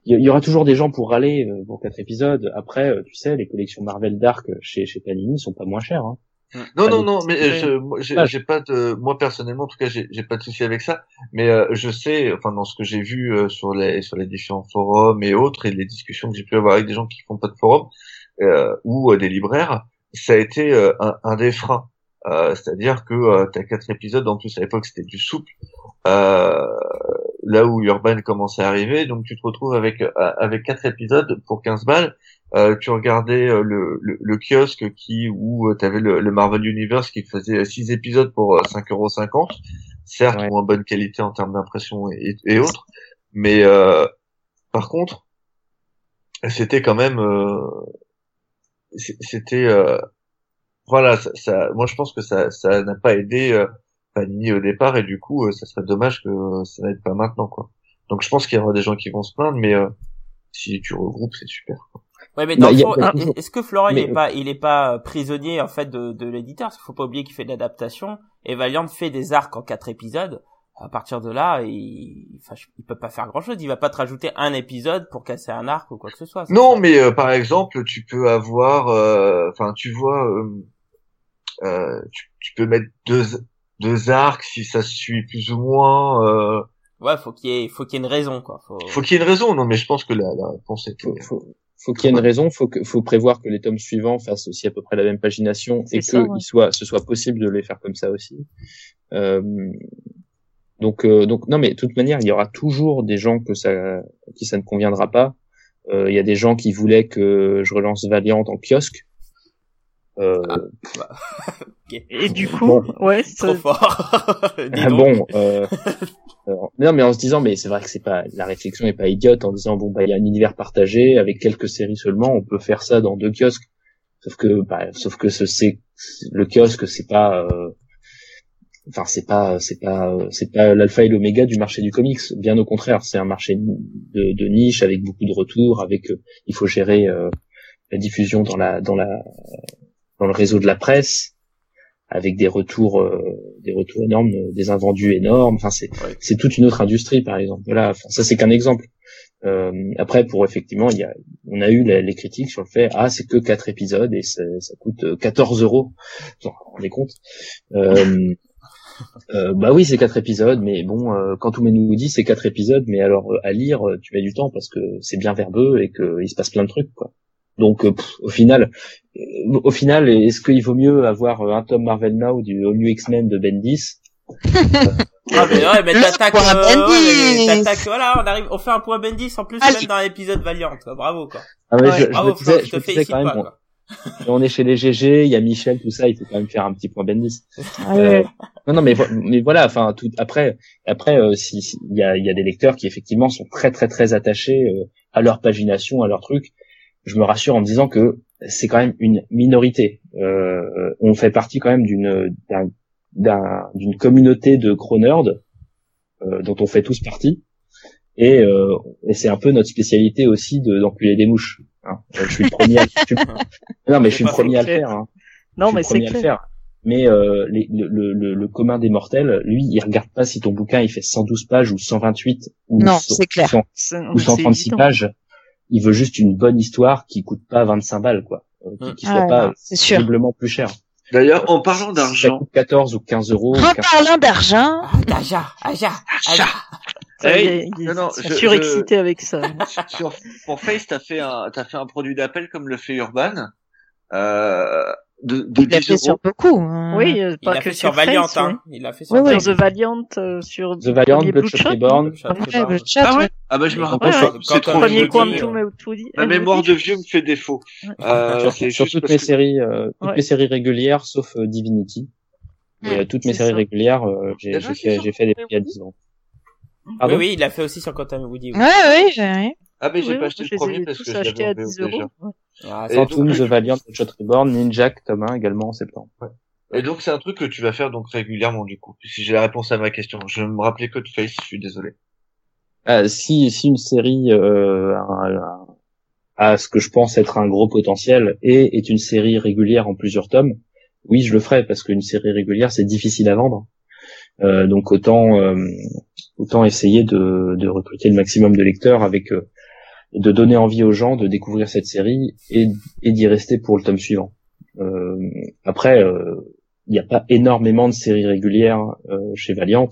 il y, y aura toujours des gens pour râler euh, pour quatre épisodes après euh, tu sais les collections Marvel Dark chez chez Panini sont pas moins chères hein. Non, Pas non, des- non, mais euh, j'ai pas de, moi personnellement, en tout cas, j'ai pas de souci avec ça. Mais euh, je sais, enfin, dans ce que j'ai vu euh, sur les sur les différents forums et autres, et les discussions que j'ai pu avoir avec des gens qui font pas de forum euh, ou euh, des libraires, ça a été euh, un, un des freins. Euh, C'est-à-dire que euh, t'as quatre épisodes, en plus à l'époque c'était du souple. Euh, là où Urban commençait à arriver, donc tu te retrouves avec euh, avec quatre épisodes pour 15 balles. Euh, tu regardais euh, le, le, le kiosque qui où tu avais le, le Marvel Universe qui faisait six épisodes pour euh, 5,50€, certes Ouais. moins bonne qualité en termes d'impression et, et autres, mais euh, par contre c'était quand même euh, c'était euh, voilà ça, ça- moi je pense que ça ça n'a pas aidé euh, Panini au départ et du coup euh, ça serait dommage que euh, ça n'aide pas maintenant quoi donc je pense qu'il y aura des gens qui vont se plaindre mais euh, si tu regroupes c'est super quoi. Ouais, mais Bah, est- est-ce que Florent, il mais- est pas, il est pas prisonnier, en fait, de, de l'éditeur? Parce qu'il faut pas oublier qu'il fait de l'adaptation. Et Valiant fait des arcs en quatre épisodes. À partir de là, il, enfin, je- il peut pas faire grand chose. Il va pas te rajouter un épisode pour casser un arc ou quoi que ce soit. Non, mais euh, par exemple, tu peux avoir, euh, enfin, tu vois, euh, euh, tu, tu peux mettre deux deux arcs si ça se suit plus ou moins. Euh, Ouais, faut qu'il y ait, faut qu'il y ait une raison, quoi. Faut... faut qu'il y ait une raison. Non, mais je pense que la, la réponse est. faut, faut, faut qu'il y ait une raison, faut que, faut prévoir que les tomes suivants fassent aussi à peu près la même pagination et que ça, ouais. il soit, ce soit possible de les faire comme ça aussi. Euh, donc, euh, donc non, mais de toute manière, il y aura toujours des gens que ça, qui ça ne conviendra pas. Euh, Il y a des gens qui voulaient que je relance Valiant en kiosque. Euh, Et du coup, Bon. ouais, ça- Trop fort. Dis ah donc. bon, euh, euh, non, mais en se disant, mais c'est vrai que c'est pas la réflexion est pas idiote en disant bon bah il y a un univers partagé avec quelques séries seulement, on peut faire ça dans deux kiosques. Sauf que, bah, sauf que ce- c'est le kiosque c'est pas euh, enfin c'est pas c'est pas c'est pas l'alpha et l'oméga du marché du comics bien au contraire c'est un marché de, de, niche avec beaucoup de retours avec euh, il faut gérer euh, la diffusion dans la dans la dans le réseau de la presse avec des retours euh, des retours énormes des invendus énormes. Enfin c'est c'est toute une autre industrie par exemple. Voilà enfin, ça c'est qu'un exemple. Euh, après, pour effectivement, il y a, on a eu les, critiques sur le fait, ah, c'est que quatre épisodes et ça coûte 14 euros. Vous vous rendez compte euh, euh, bah oui, c'est quatre épisodes, mais bon, euh, quand tout nous dit c'est quatre épisodes, mais alors euh, à lire, euh, tu mets du temps parce que c'est bien verbeux et qu'il se passe plein de trucs, quoi. Donc au final, au final, est-ce qu'il vaut mieux avoir un tome Marvel Now du All New X-Men de Bendis? Ah mais ouais, mais t'attaques, euh, voilà, on arrive, on fait un point Bendis en plus même dans l'épisode Valiant, quoi. bravo quoi. Ah mais je, bravo, je, me disais, quand même, on est chez les GG, il y a Michel, tout ça, il faut quand même faire un petit point Bendis. Ah euh, non, non, mais, mais voilà, enfin, tout, après, après, euh, si, il y a, il y a des lecteurs qui effectivement sont très, très, très attachés euh, à leur pagination, à leur truc. Je me rassure en me disant que c'est quand même une minorité. Euh, on fait partie quand même d'une, d'une communauté de chroneurs euh, dont on fait tous partie. Et, euh, et c'est un peu notre spécialité aussi de d'enculer des mouches. Hein. Je suis le premier. À... non, mais je suis le premier à le faire. Hein. Non, mais c'est clair. Mais euh, les, le, le, le, commun des mortels, lui, il regarde pas si ton bouquin il fait 112 pages ou 128 ou, non, c'est clair. 100, ou 136 pages. Il veut juste une bonne histoire qui coûte pas 25 balles, quoi, euh, qui, soit pas terriblement plus cher. D'ailleurs, en parlant d'argent. Ça coûte 14 ou 15 euros. En parlant d'argent. Ah, Aja, Aja, Aja. Hey, il, non, non, je, surexcité avec ça. Sur, pour Face, t'as fait un, t'as fait un produit d'appel comme le fait Urban. Euh, de, de il l'a fait sur beaucoup. Hein. Oui, euh, pas il que fait sur, Valiant. Hein. Il l'a fait sur, oui, sur The Valiant, euh, sur The Valiant, Bloodshot Reborn. Ah ouais Ah bah je me rappelle. C'est le premier Quantum Outwoody. La mémoire de vieux me fait défaut. Euh, sur, toutes mes séries, euh, toutes mes séries régulières, sauf euh, Divinity. Et toutes mes séries régulières, j'ai fait, j'ai fait des prix à 10 ans. oui, oui, il l'a fait aussi sur Quantum Woody. Ouais, oui, j'ai. Ah mais j'ai pas acheté le premier parce que je l'avais à 10 euros. Ah, Phantom, The Valiant, Shot Reborn, Ninja, Tom 1 également en septembre. Ouais. Et donc c'est un truc que tu vas faire donc régulièrement du coup. Si j'ai la réponse à ma question, je me rappelais que de Face, je suis désolé. Euh, si si une série euh, a, a, ce que je pense être un gros potentiel et est une série régulière en plusieurs tomes, oui je le ferai parce qu'une série régulière c'est difficile à vendre. Euh, donc autant euh, autant essayer de, de recruter le maximum de lecteurs avec euh, de donner envie aux gens de découvrir cette série et, et d'y rester pour le tome suivant. Euh, après, euh, il n'y a pas énormément de séries régulières euh, chez Valiant,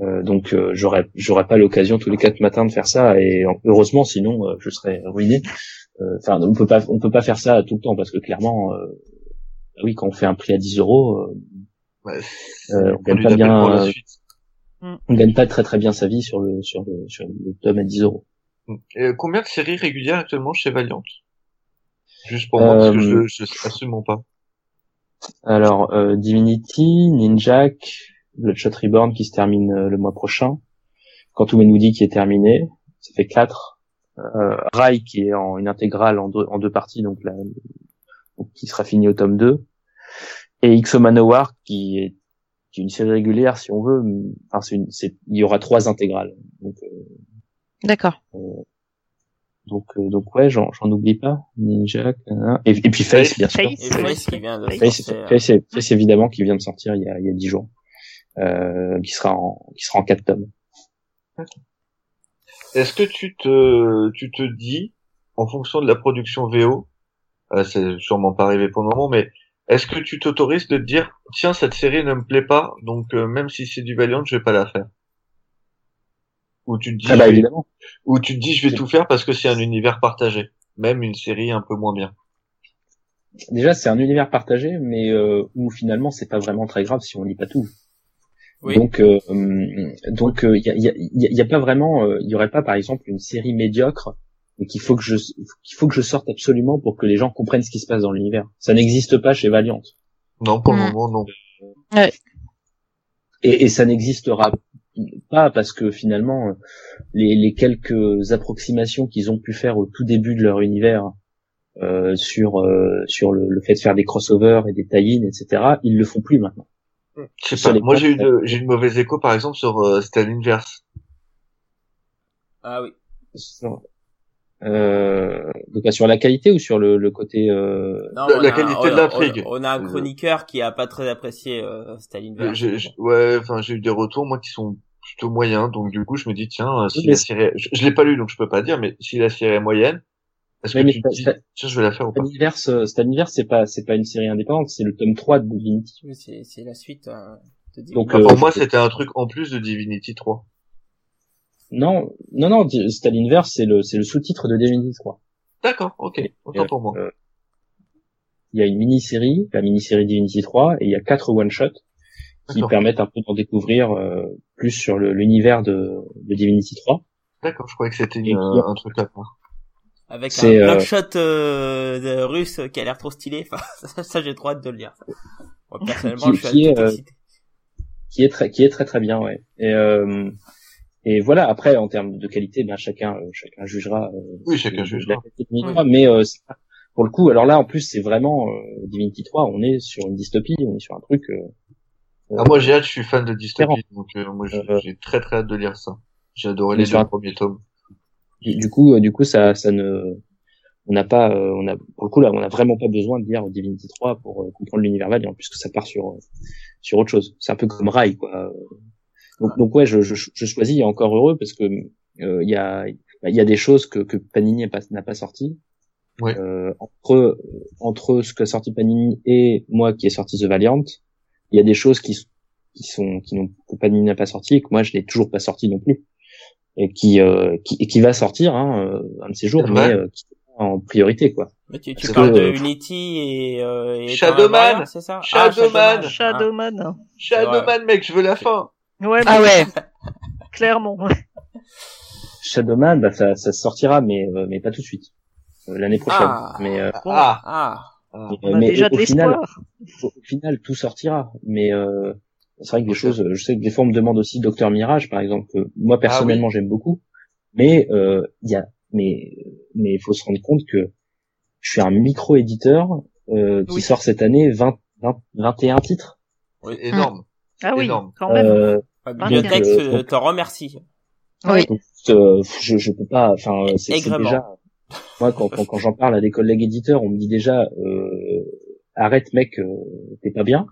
euh, donc euh, j'aurais j'aurais pas l'occasion tous les quatre matins de faire ça et heureusement sinon je serais ruiné. Enfin, on peut pas on peut pas faire ça tout le temps parce que clairement, oui, quand on fait un prix à 10 euros, ouais, on gagne pas bien, on gagne pas très très bien sa vie sur le sur le sur le tome à 10 euros. Et combien de séries régulières actuellement chez Valiant? Juste pour moi, parce que je, euh, je sais absolument pas. Alors, euh, Divinity, Ninjak, Bloodshot Reborn qui se termine euh, le mois prochain, Quantum Woody qui est terminé, ça fait quatre. Euh, Rai qui est en une intégrale en deux, en deux parties, donc, là, qui sera fini au tome 2. Et X Manowar qui est, qui est une série régulière si on veut. Enfin, c'est une, il y aura trois intégrales. Donc, euh, D'accord. Euh, donc, euh, donc ouais, j'en, j'en oublie pas. Ninja, et, et puis Face, bien sûr. Face, qui vient de Face, Face, évidemment qui vient de sortir il y a, il y a 10 jours, euh, qui sera en, qui sera en 4 tomes. Est-ce que tu te, tu te dis, en fonction de la production VO, euh, c'est sûrement pas arrivé pour le moment, mais est-ce que tu t'autorises de te dire, tiens, cette série ne me plaît pas, donc euh, même si c'est du Valiant, je vais pas la faire? Où tu te dis, ah bah, évidemment. où tu te dis, je vais tout faire parce que c'est un univers partagé, même une série un peu moins bien. Déjà, c'est un univers partagé, mais euh, où finalement, c'est pas vraiment très grave si on lit pas tout. Oui. Donc, euh, donc, il euh, y, a, y, a, y, a, pas vraiment, il y aurait pas, par exemple, une série médiocre et qu'il faut que je, qu'il faut que je sorte absolument pour que les gens comprennent ce qui se passe dans l'univers. Ça n'existe pas chez Valiant. Non, pour le mmh. moment, non. Ouais. Et, et ça n'existera pas parce que finalement les, les quelques approximations qu'ils ont pu faire au tout début de leur univers euh, sur euh, sur le, le, fait de faire des crossovers et des tie etc. Ils le font plus maintenant. Je sais pas. Moi, j'ai une j'ai une mauvaise écho par exemple sur euh, Inverse. Ah oui. Euh, donc sur la qualité ou sur le, le côté euh... non, la, qualité de l'intrigue. On, on, a un chroniqueur qui a pas très apprécié euh, Inverse. Ouais, enfin j'ai eu des retours moi qui sont plutôt moyens, donc du coup je me dis tiens si la série, je, je l'ai pas lu donc je peux pas dire, mais si la série est moyenne, est-ce que tu dis, tiens, je vais la faire ou pas? Staniverse, euh, c'est pas, c'est pas une série indépendante, c'est le tome 3 de Divinity. Oui, c'est, c'est la suite euh, de Divinity. Donc, euh, pour moi, c'était un truc en plus de Divinity 3. Non, non, non, Stalinverse, c'est le, c'est le sous-titre de Divinity 3. D'accord, ok, autant pour moi. Euh, il y a une mini-série, la mini-série Divinity 3, et il y a quatre one-shots qui permettent un peu d'en découvrir euh, plus sur l'univers de, de Divinity 3. D'accord, je croyais que c'était un truc à part. Avec un euh, blockshot euh, de russe qui a l'air trop stylé. Enfin, ça, j'ai trop hâte de le lire. Moi, personnellement, qui, je suis qui est, euh, qui est très, qui est très très bien, ouais. Et, euh, et voilà. Après, en termes de qualité, ben chacun, euh, chacun jugera. oui, chacun jugera. Mais pour le coup, alors là, en plus, c'est vraiment Divinity 3. On est sur une dystopie. On est sur un truc. ah, moi, j'ai hâte. Je suis fan de dystopie, donc moi, j'ai très très hâte de lire ça. J'ai adoré les deux premiers tomes du coup, euh, du coup, ça, ça ne, on n'a pas, euh, on a, pour le coup là, on n'a vraiment pas besoin de lire Divinity 3 pour euh, comprendre l'univers Valiant, puisque ça part sur, sur autre chose. C'est un peu comme Rai, quoi. Donc, donc ouais, je, je, je choisis encore heureux parce que il y a, il y a des choses que, que Panini n'a pas, n'a pas sorti. Ouais. entre entre ce que sorti Panini et moi qui ai sorti The Valiant, il y a des choses qui qui sont qui n'ont que Panini n'a pas sorti et que moi je n'ai toujours pas sorti non plus et qui euh, qui, qui va sortir hein, euh, un de ces jours, mais euh, qui en priorité quoi. Mais tu, tu parles de Unity et, euh, et Shadowman, c'est ça? Shadowman, ah, Shadowman, ah. Shadowman, mec, je veux la fin. Ouais, ah ouais, clairement. Shadowman, bah ça, ça sortira, mais mais pas tout de suite, l'année prochaine. Ah, mais ah, ah. Mais, On a déjà de final, au final, tout sortira, mais euh, c'est vrai que des choses, je sais que des fois on me demande aussi Docteur Mirage, par exemple, que moi personnellement j'aime beaucoup, mais euh, il y a, mais mais il faut se rendre compte que je suis un micro éditeur euh, qui sort cette année 20, 20 21 titres. Oui, énorme. Ah oui, énorme. quand même. Euh, Bibliothèque euh, te remercie. Oui. euh, je je peux pas, enfin c'est déjà moi quand quand, quand j'en parle à des collègues éditeurs, on me dit déjà euh, arrête mec, euh, t'es pas bien.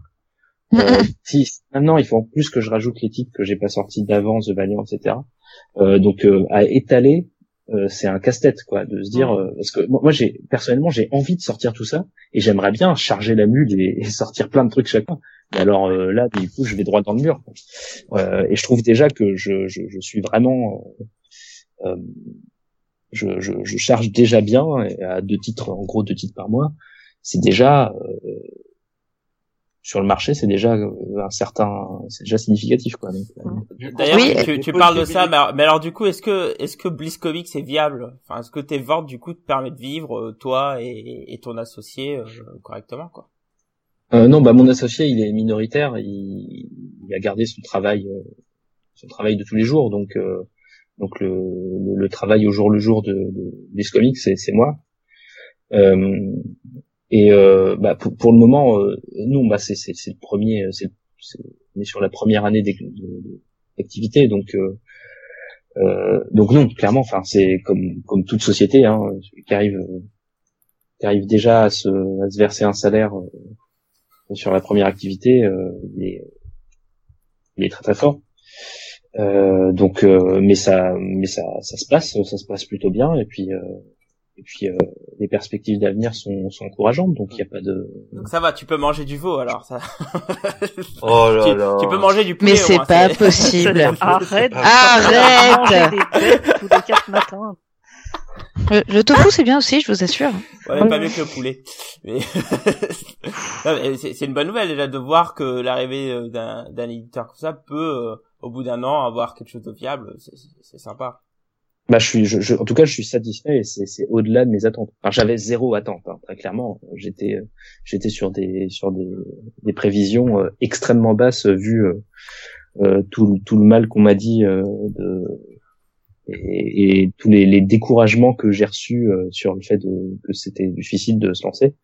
Euh, si maintenant il faut en plus que je rajoute les titres que j'ai pas sortis d'avant, The Valiant, etc. Euh, donc euh, à étaler, euh, c'est un casse-tête quoi, de se dire parce que moi, j'ai personnellement j'ai envie de sortir tout ça et j'aimerais bien charger la mule et, sortir plein de trucs chacun. Mais alors là du coup je vais droit dans le mur. et je trouve déjà que je, je, je suis vraiment je, je, je, charge déjà bien à deux titres en gros deux titres par mois. C'est déjà sur le marché, c'est déjà euh, un certain, c'est déjà significatif quoi. Euh, D'ailleurs, oui, tu, tu parles de ça, mais alors, du coup, est-ce que est-ce que Bliss Comics est viable? Enfin, est-ce que tes ventes du coup te permettent de vivre euh, toi et, et ton associé correctement quoi? Euh, Non, bah mon associé, il est minoritaire, il, il a gardé son travail, son travail de tous les jours, donc donc le, le, travail au jour le jour de, de Bliss Comics, c'est c'est moi. Euh, et euh, bah, pour, pour, le moment, euh, nous, bah, c'est le premier, c'est on est sur la première année d'activité, donc euh, euh, donc non, clairement, enfin c'est comme comme toute société, hein, qui arrive qui arrive déjà à se, à se verser un salaire euh, sur la première activité, euh, il est, il est très très fort. Euh, donc, mais ça, mais ça, ça se passe, ça se passe plutôt bien. Et puis, et puis euh, les perspectives d'avenir sont, sont encourageantes, donc il n'y a pas de. Donc ça va, tu peux manger du veau alors ça. oh là tu, là. Tu peux manger du poulet. Mais c'est pas possible. Arrête. Arrête. tous les quatre matins. Le, le, tofu c'est bien aussi, je vous assure. Ouais, pas mieux que le poulet. Mais c'est une bonne nouvelle déjà de voir que l'arrivée euh, d'un éditeur comme ça peut, euh, au bout d'un an, avoir quelque chose de viable. C'est sympa bah je suis je, en tout cas je suis satisfait et c'est au-delà de mes attentes enfin j'avais zéro attente hein, très clairement j'étais j'étais sur des sur des, des prévisions euh, extrêmement basses vu euh, euh, tout tout le mal qu'on m'a dit de et, et tous les, les découragements que j'ai reçus euh, sur le fait de, que c'était difficile de se lancer.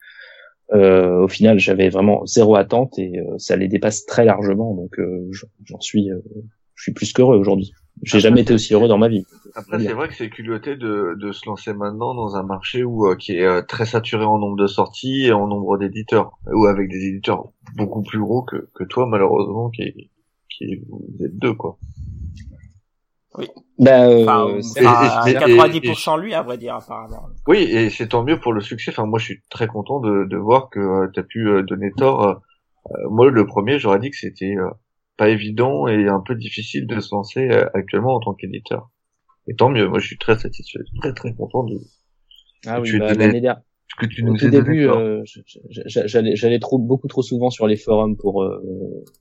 Euh, au final, j'avais vraiment zéro attente et euh, ça les dépasse très largement. Donc, euh, j'en suis, je suis plus qu'heureux aujourd'hui. J'ai jamais été aussi heureux dans ma vie. Après, c'est vrai que c'est culotté de, de se lancer maintenant dans un marché où qui est très saturé en nombre de sorties et en nombre d'éditeurs, ou avec des éditeurs beaucoup plus gros que, que toi, malheureusement, qui, qui vous êtes deux, quoi. Oui. Bah, euh, enfin, c'est- à et- et- 90% lui, à vrai dire, apparemment. Oui, et c'est tant mieux pour le succès. Enfin, moi, je suis très content de, de voir que tu as pu euh, donner tort. Euh, euh, moi, le premier, j'aurais dit que c'était euh, pas évident et un peu difficile de se lancer euh, actuellement en tant qu'éditeur. Et tant mieux. Moi, je suis très satisfait, très très content de ah oui, tu es bah, l'année dernière- ce que tu Au nous début, euh, j'allais, j'allais trop, beaucoup trop souvent sur les forums pour, euh,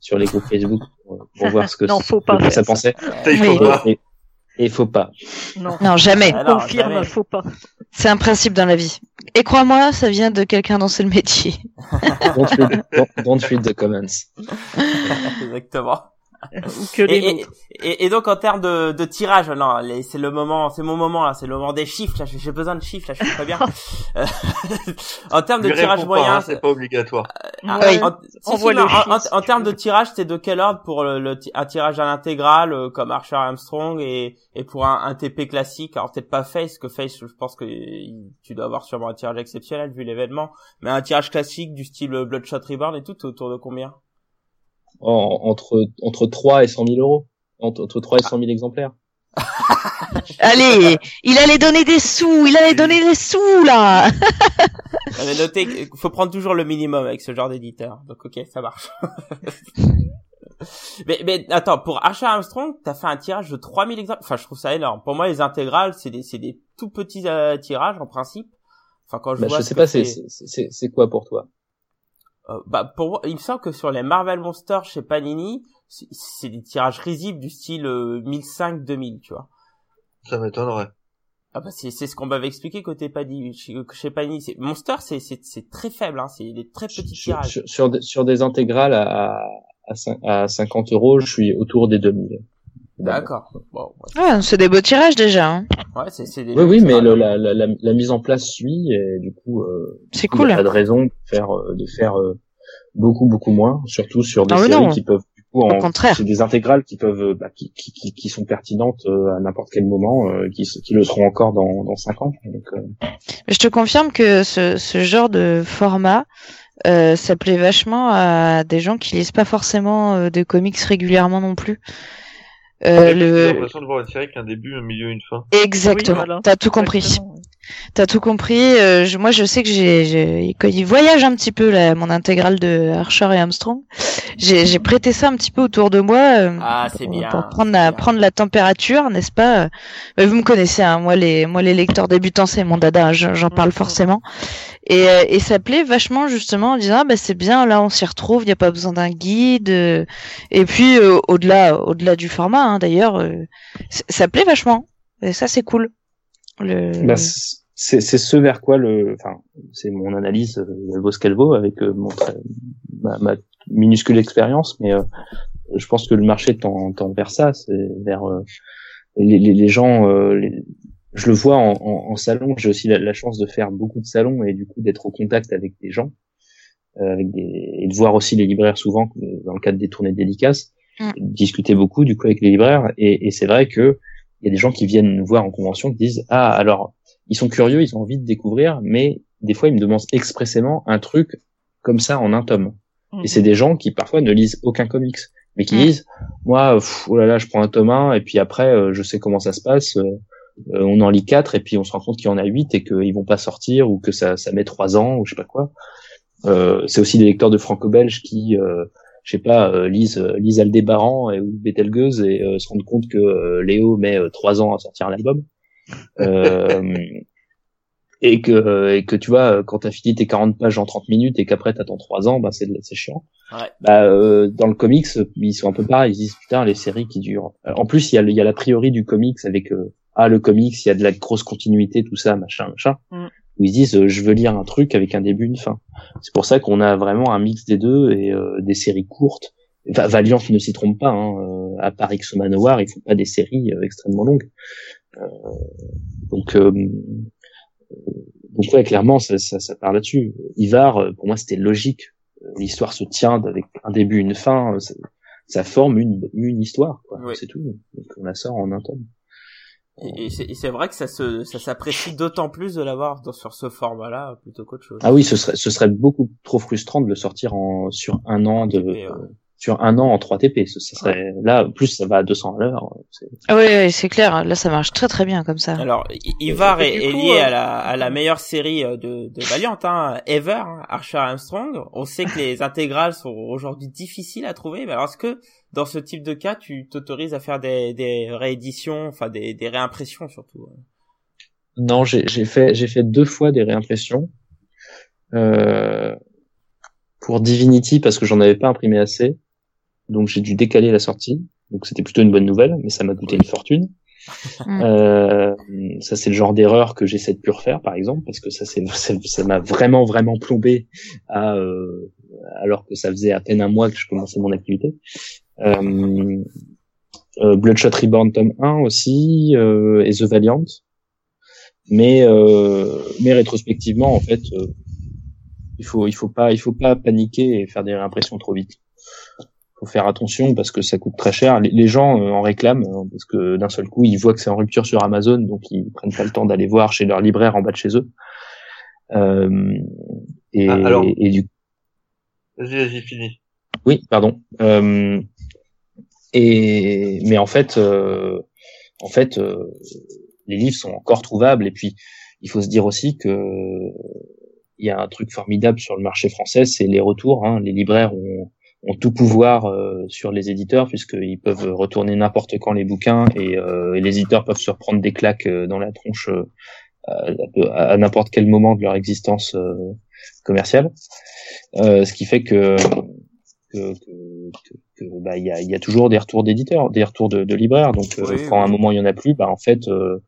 sur les groupes Facebook pour, pour voir ce que, Non, faut ça ça. pensait. Ça, il faut Oui. pas. Et, et il faut pas. Non. Non, jamais. Ah non, Confirme, jamais. faut pas. C'est un principe dans la vie. Et crois-moi, ça vient de quelqu'un dont c'est le métier. Don't read, don't, don't read the comments. Exactement. Ou que les Et, et, nôtres. et, et donc en termes de, de tirage, non, les- c'est le moment, c'est mon moment là, c'est le moment des chiffres. Là, j'ai besoin de chiffres, là, je suis pas bien. Euh, en termes de tirage pas, moyen, hein, c'est pas obligatoire. Ah, Ouais. en, si, si, termes de tirage, c'est de quel ordre pour le, le un tirage à l'intégrale euh, comme Archer Armstrong et, et pour un, un TP classique? Alors peut-être pas Face, que Face, je pense que il- tu dois avoir sûrement un tirage exceptionnel vu l'événement, mais un tirage classique du style euh, Bloodshot Reborn et tout, autour de combien? En- entre, entre 3 et 100 000 euros. Entre, entre 3 et 100 000 exemplaires. Allez, il allait donner des sous, il allait donner des sous là. J'avais noté qu'il faut prendre toujours le minimum avec ce genre d'éditeur. Donc ok, ça marche. mais, mais attends, pour Archer Armstrong, t'as fait un tirage de 3000 exemplaires. Enfin, je trouve ça énorme. Pour moi, les intégrales, c'est des, c'est des tout petits euh, tirages en principe. Enfin, quand je Bah, vois je sais pas, c'est, c'est quoi pour toi? Euh, bah, pour moi, il me semble que sur les Marvel Monsters chez Panini, c'est- des tirages risibles du style euh, 1005-2000, tu vois. Ça m'étonnerait. Ah bah c'est c'est ce qu'on m'avait expliqué côté Panini chez, chez Panini c'est Monster c'est c'est c'est très faible hein c'est des très petits sur, tirages sur, sur des, sur des intégrales à, à, à 50 euros, je suis autour des 2000. D'accord bon ouais, Ouais, c'est des beaux tirages déjà. Hein. ouais c'est c'est des Oui, oui, mais le, la, la, la, la mise en place suit et du coup, euh, C'est il n'y cool. a pas de raison de faire, euh, de faire euh, beaucoup, beaucoup moins, surtout sur des Ah séries non. qui peuvent, du coup, Au en, contraire. c'est des intégrales qui peuvent, euh, bah, qui, qui, qui, qui sont pertinentes euh, à n'importe quel moment, euh, qui, qui le seront encore dans, dans 5 ans. Donc, euh, Je te confirme que ce, ce genre de format, euh, ça plaît vachement à des gens qui lisent pas forcément euh, de comics régulièrement non plus. Euh, J'ai le... l'impression de voir une série qui a un début, un milieu, une fin. Exactement. Oui, voilà. T'as tout compris. Exactement. T'as tout compris. Euh, je- moi, je sais que j'ai, j'ai- quand il voyage un petit peu là, mon intégrale de Archer et Armstrong, j'ai, j'ai prêté ça un petit peu autour de moi euh, ah c'est pour, bien pour prendre la, bien. prendre la température, n'est-ce pas? Bah, Vous me connaissez, hein, moi les, moi les lecteurs débutants, c'est mon dada, je- j'en parle Mhm. forcément. Et, euh, et ça plaît vachement justement en disant ah, bah c'est bien, là on s'y retrouve, il y a pas besoin d'un guide. euh, et puis euh, au-delà, au-delà du format, hein, d'ailleurs, euh, ça plaît vachement. Et ça c'est cool. Le... bah, c'est, c'est ce vers quoi le, enfin, c'est mon analyse, euh, elle vaut ce qu'elle vaut avec euh, mon très- ma, ma minuscule expérience, mais euh, je pense que le marché tend, tend vers ça, c'est vers euh, les, les, les gens. euh, les- je le vois en, en, en salon. J'ai aussi la, la chance de faire beaucoup de salons et du coup d'être au contact avec des gens, euh, avec des et de voir aussi les libraires souvent dans le cadre des tournées dédicaces, Mm. discuter beaucoup du coup avec les libraires et, et c'est vrai que il y a des gens qui viennent nous voir en convention qui disent ah alors ils sont curieux, ils ont envie de découvrir, mais des fois ils me demandent expressément un truc comme ça en un tome. Mhm. Et c'est des gens qui parfois ne lisent aucun comics, mais qui Mm. disent moi pff, oh là là je prends un tome 1 et puis après euh, je sais comment ça se passe, euh, euh, on en lit quatre et puis on se rend compte qu'il y en a huit et qu'ils vont pas sortir ou que ça ça met trois ans ou je sais pas quoi. Euh, c'est aussi des lecteurs de franco-belge qui euh, je sais pas lisent lisent Aldébaran et ou Betelgeuse et se rendent compte que Léo met trois ans à sortir un album. Et que euh, et que tu vois quand t'as fini tes 40 pages en 30 minutes et qu'après t'attends 3 ans bah c'est c'est chiant. Ouais. bah euh, dans le comics ils sont un peu pareils. Ils disent putain les séries qui durent. Euh, en plus il y a le- il y a l'a priori du comics avec euh, ah le comics il y a de la grosse continuité tout ça machin machin. Mm. où ils se disent euh, je veux lire un truc avec un début une fin. C'est pour ça qu'on a vraiment un mix des deux et euh, des séries courtes. Va- Valiant ne s'y trompe pas hein, euh, à part X Manowar ils font pas des séries euh, extrêmement longues donc donc ouais, clairement, ça, ça, ça part là-dessus. Ivar, pour moi, c'était logique. L'histoire se tient avec un début, une fin. Ça, ça forme une, une histoire. quoi. Oui. C'est tout. Donc on la sort en un tome. Et, et c'est vrai que ça se ça s'apprécie d'autant plus de l'avoir sur ce format-là plutôt qu'autre chose. Ah oui, ce serait, ce serait beaucoup trop frustrant de le sortir en sur un an de ouais. Sur un an en 3 TP. Ce, ce serait là, en plus ça va à 200 à l'heure. Ah oui, oui, c'est clair. Là, ça marche très très bien comme ça. Alors, Ivar est, est lié euh, à la, à la meilleure série euh, de, de Valiant, hein, Ever, hein, Archer Armstrong. On sait que les intégrales sont aujourd'hui difficiles à trouver, mais alors est-ce que dans ce type de cas, tu t'autorises à faire des, des rééditions, enfin des, des réimpressions surtout euh Non, j'ai j'ai fait j'ai fait deux fois des réimpressions euh, pour Divinity parce que j'en avais pas imprimé assez, donc j'ai dû décaler la sortie. Donc c'était plutôt une bonne nouvelle, mais ça m'a coûté une fortune. Mm. Euh, ça c'est le genre d'erreur que j'essaie de plus refaire, par exemple, parce que ça c'est ça ça m'a vraiment vraiment plombé à euh, alors que ça faisait à peine un mois que je commençais mon activité. Euh, euh, Bloodshot Reborn tome 1 aussi euh, et The Valiant mais euh, mais rétrospectivement en fait euh, il faut il faut pas il faut pas paniquer et faire des réimpressions trop vite faut faire attention parce que ça coûte très cher les, les gens euh, en réclament euh, parce que d'un seul coup ils voient que c'est en rupture sur Amazon donc ils prennent pas le temps d'aller voir chez leur libraire en bas de chez eux euh, et, Ah, alors- et du Vas-y, vas-y, fini. oui, pardon. Euh, et mais en fait, euh, en fait, euh, les livres sont encore trouvables. Et puis, il faut se dire aussi que il y a un truc formidable sur le marché français, c'est les retours. Hein. Les libraires ont, ont tout pouvoir euh, sur les éditeurs puisqu'ils peuvent retourner n'importe quand les bouquins et, euh, et les éditeurs peuvent se reprendre des claques euh, dans la tronche euh, à, à- à n'importe quel moment de leur existence euh, commerciale. Euh, ce qui fait que que, que, que- que, bah il y a, il y a toujours des retours d'éditeurs, des retours de, de libraires. Donc euh, quand à un moment il y en a plus, bah en fait euh,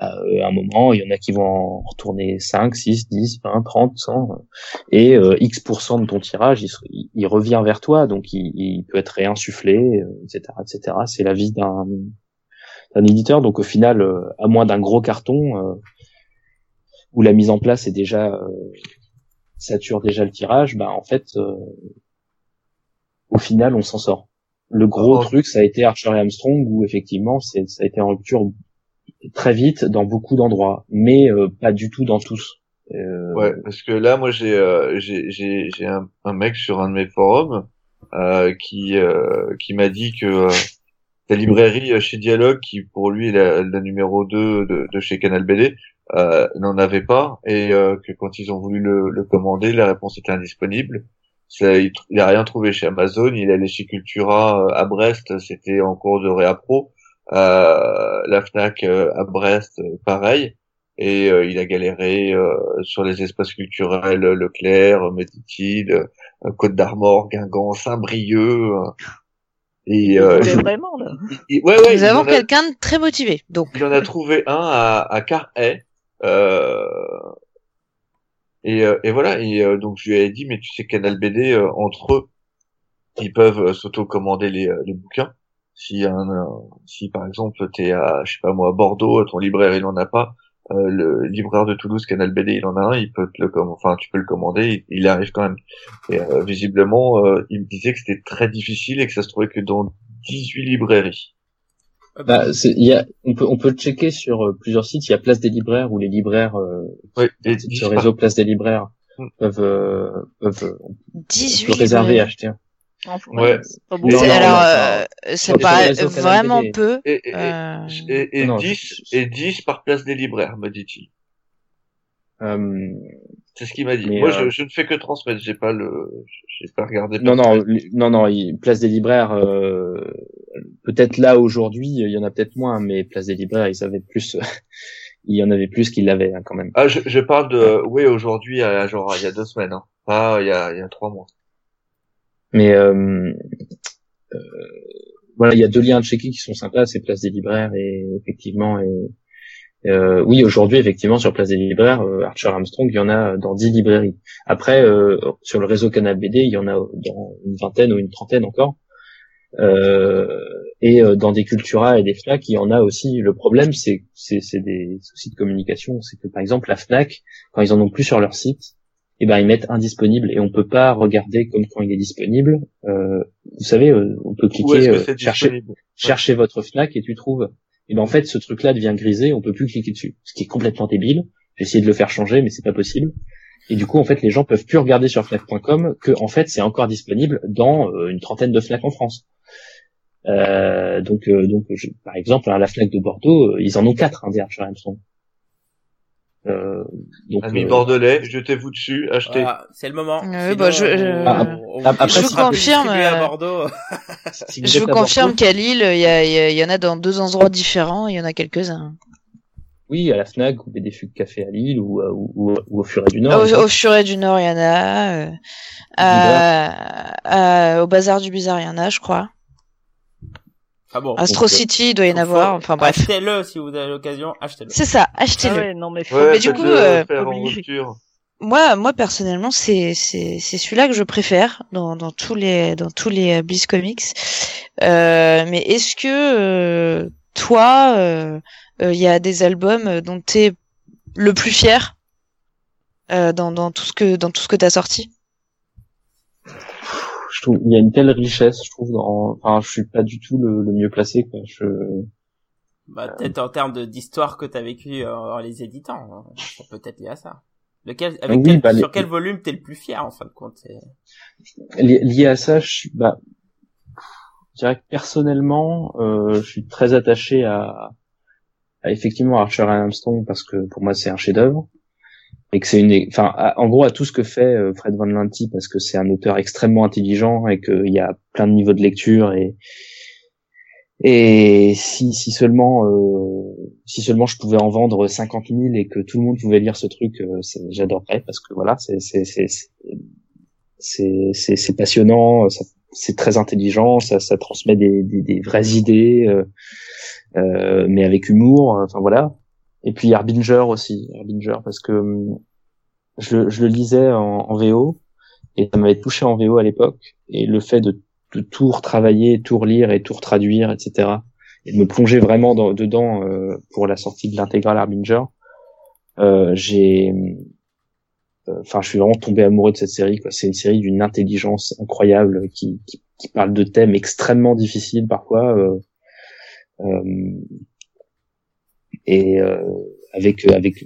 bah, euh, à un moment il y en a qui vont en retourner 5, 6, 10, 20, 30, 100 euh, et euh, X% de ton tirage, il, revient vers toi, donc il, il peut être réinsufflé, euh, etc., etc. C'est la vie d'un d'un éditeur. Donc au final, euh, à moins d'un gros carton euh, où la mise en place est déjà euh, sature déjà le tirage, bah en fait, euh, au final, on s'en sort. Le gros Oh. truc, ça a été Archer et Armstrong, où effectivement, ça a été en rupture très vite dans beaucoup d'endroits, mais euh, pas du tout dans tous. Euh, Ouais, parce que là, moi, j'ai euh, j'ai un, un mec sur un de mes forums euh, qui euh, qui m'a dit que euh, la librairie chez Dialogue, qui pour lui est la, la numéro 2 de, de chez Canal BD, n'en avait pas et que quand ils ont voulu le, le commander, la réponse était indisponible. Ça, il, il a rien trouvé chez Amazon. Il allait chez Cultura à Brest, c'était en cours de réappro. Euh, la Fnac euh, à Brest, euh, pareil et euh, il a galéré euh, sur les espaces culturels Leclerc, Métitide, euh, Côte d'Armor, Guingamp, Saint-Brieuc. et euh, vraiment là. il- ouais, ouais, Nous avons quelqu'un de très motivé. Donc, il en a trouvé un à, à Carhaix. Euh, et, euh, et voilà. Et euh, donc je lui ai dit, mais tu sais, Canal BD euh, entre eux, ils peuvent euh, s'auto-commander les, euh, les bouquins. Si un, un- si par exemple t'es à, je sais pas moi, à Bordeaux, ton libraire il en a pas, euh, le libraire de Toulouse, Canal BD, il en a un, il peut te le com- enfin tu peux le commander, il, il arrive quand même. Et euh, visiblement, euh, il me disait que c'était très difficile et que ça se trouvait que dans 18 librairies. Ah bah, Bah, c'est- il y a, on peut on peut le checker sur euh, plusieurs sites. Il y a Place des libraires où les libraires, euh, Oui, et ce réseau Place des libraires Hmm. peuvent euh, peuvent euh, on 18 peut réserver et acheter. Un. Ouais. c'est pas. C'est- alors, euh, réseau Canal vraiment peu. Et, et, Euh, et, et Non, 10, je- et 10 par place des libraires, me dit-il. Euh, C'est ce qu'il m'a dit. Moi, euh, je, je ne fais que transmettre, j'ai pas le, j'ai pas regardé. non non non non. Place des libraires. euh, peut-être là aujourd'hui, il y en a peut-être moins, mais Place des libraires, ils avaient plus. il y en avait plus qu'ils l'avaient hein, quand même. Ah, je, je parle de, oui, aujourd'hui, à- genre, il y a deux semaines, hein. Pas il y a, il y a trois mois. Mais euh, euh, voilà, il y a deux liens à checker qui sont sympas, c'est Place des Libraires et effectivement euh, oui aujourd'hui effectivement sur Place des Libraires, euh, Archer Armstrong, il y en a dans 10 librairies. Après euh, sur le réseau Canal BD, il y en a dans une vingtaine ou une trentaine encore. Euh, Et dans des Cultura et des Fnac, il y en a aussi. Le problème, c'est des soucis de communication. C'est que par exemple la Fnac, quand ils en ont plus sur leur site, eh ben ils mettent indisponible et on peut pas regarder comme quand il est disponible. Euh, vous savez, euh, on peut cliquer que euh, chercher chercher votre Fnac et tu trouves. Et ben en fait, ce truc-là devient grisé, on peut plus cliquer dessus, ce qui est complètement débile. J'ai essayé de le faire changer, mais c'est pas possible. Et du coup, en fait, les gens peuvent plus regarder sur Fnac.com que en fait c'est encore disponible dans euh, une trentaine de Fnac en France. Euh, donc, euh, donc, je- par exemple, à la Fnac de Bordeaux, ils en ont quatre hein, Armstrong. Euh, donc, Amis euh, bordelais, jetez-vous dessus, achetez. Voilà, c'est le moment. Bah, je- Ah, après, vous confirme, à euh, Bordeaux. si vous Je vous confirme qu'à Lille, il y, a- il y, a- il y en a dans deux endroits différents, il y en a quelques-uns. Oui, à la Fnac, ou des fugues café à Lille, ou, euh, ou, ou, ou au Furet du Nord. Au, au Furet du Nord, il y en a. euh, à- à- au Bazar du Bizarre, il y en a, je crois. Ah bon. Astro donc, City, il doit y en Faut- avoir. Enfin bref. Achetez-le si vous avez l'occasion, achetez-le. C'est ça, Ah achetez-le. ouais, non mais faut... Ouais, mais du coup, euh. Moi, moi personnellement, c'est c'est c'est celui-là que je préfère dans dans tous les dans tous les euh, Bliss Comics. Euh, mais est-ce que euh, toi, euh, euh, il y a des albums dont t'es le plus fier euh, dans dans tout ce que dans tout ce que t'as sorti? Je trouve il y a une telle richesse je trouve dans enfin je suis pas du tout le, le mieux placé quoi je Bah, peut-être en termes d'histoire que t'as vécu euh, en les éditant. hein. Ça peut être lié à ça. Lequel, avec Oui, quel, bah, sur les- quel volume t'es le plus fier en fin de compte lié à ça je suis bah je dirais que personnellement euh, je suis très attaché à, à effectivement Archer et Armstrong parce que pour moi c'est un chef-d'œuvre et que c'est une enfin en gros à tout ce que fait euh, Fred Van Lanty parce que c'est un auteur extrêmement intelligent et qu'il y a plein de niveaux de lecture et et si, si seulement euh, si seulement je pouvais en vendre 50 000 et que tout le monde pouvait lire ce truc, euh, j'adorerais parce que voilà, c'est c'est c'est c'est passionnant, c'est très intelligent, ça ça transmet des des, des vraies idées, euh, euh, mais avec humour. Enfin voilà. Et puis Harbinger aussi, Harbinger parce que hum, je, je le lisais en, en VO et ça m'avait touché en VO à l'époque et le fait de de tout retravailler, tout relire et tout retraduire, etc. Et de me plonger vraiment dans- dedans euh, pour la sortie de l'intégrale Harbinger. Euh, j'ai, euh, enfin, je suis vraiment tombé amoureux de cette série. C'est une série d'une intelligence incroyable qui, qui, qui parle de thèmes extrêmement difficiles parfois. Euh, euh, et euh, avec avec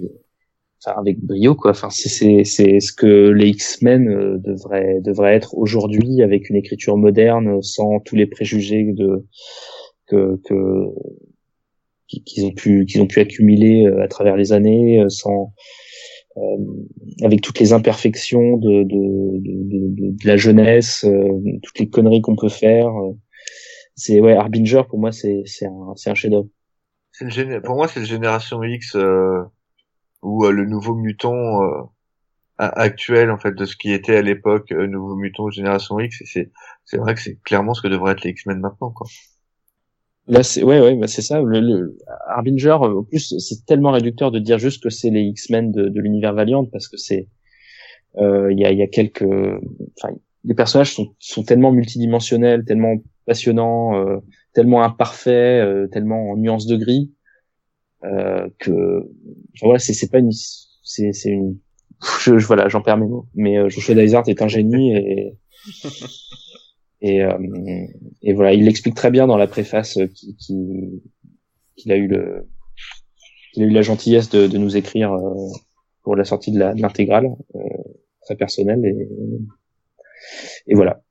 enfin, avec brio quoi. Enfin c'est c'est c'est ce que les X-Men euh, devraient devraient être aujourd'hui avec une écriture moderne sans tous les préjugés de que que qui- qu'ils ont pu qu'ils ont pu accumuler à travers les années sans euh, avec toutes les imperfections de de, de, de, la jeunesse toutes les conneries qu'on peut faire c'est ouais Harbinger pour moi c'est c'est un c'est un chef-d'œuvre Pour moi, c'est le génération X euh, ou euh, le nouveau mutant euh, actuel en fait de ce qui était à l'époque euh, nouveau mutant génération X. Et c'est c'est vrai que c'est clairement ce que devrait être les X-Men maintenant. Quoi. Là, c'est ouais, ouais, bah c'est ça. Le, le Harbinger, euh, en plus, c'est tellement réducteur de dire juste que c'est les X-Men de, de l'univers Valiant parce que c'est, euh, il y a, il y a quelques, enfin, les personnages sont, sont tellement multidimensionnels, tellement passionnants, euh, tellement imparfaits, euh, tellement en nuances de gris euh, que, enfin, voilà, c'est pas une, c'est c'est une, je, je- voilà, j'en perds mes mots. Mais euh, Joshua Dysart est un génie et et, euh, et voilà, il l'explique très bien dans la préface qui- qui- qu'il a eu le qu'il a eu la gentillesse de, de nous écrire euh, pour la sortie de l'intégrale, euh, très personnelle et et voilà,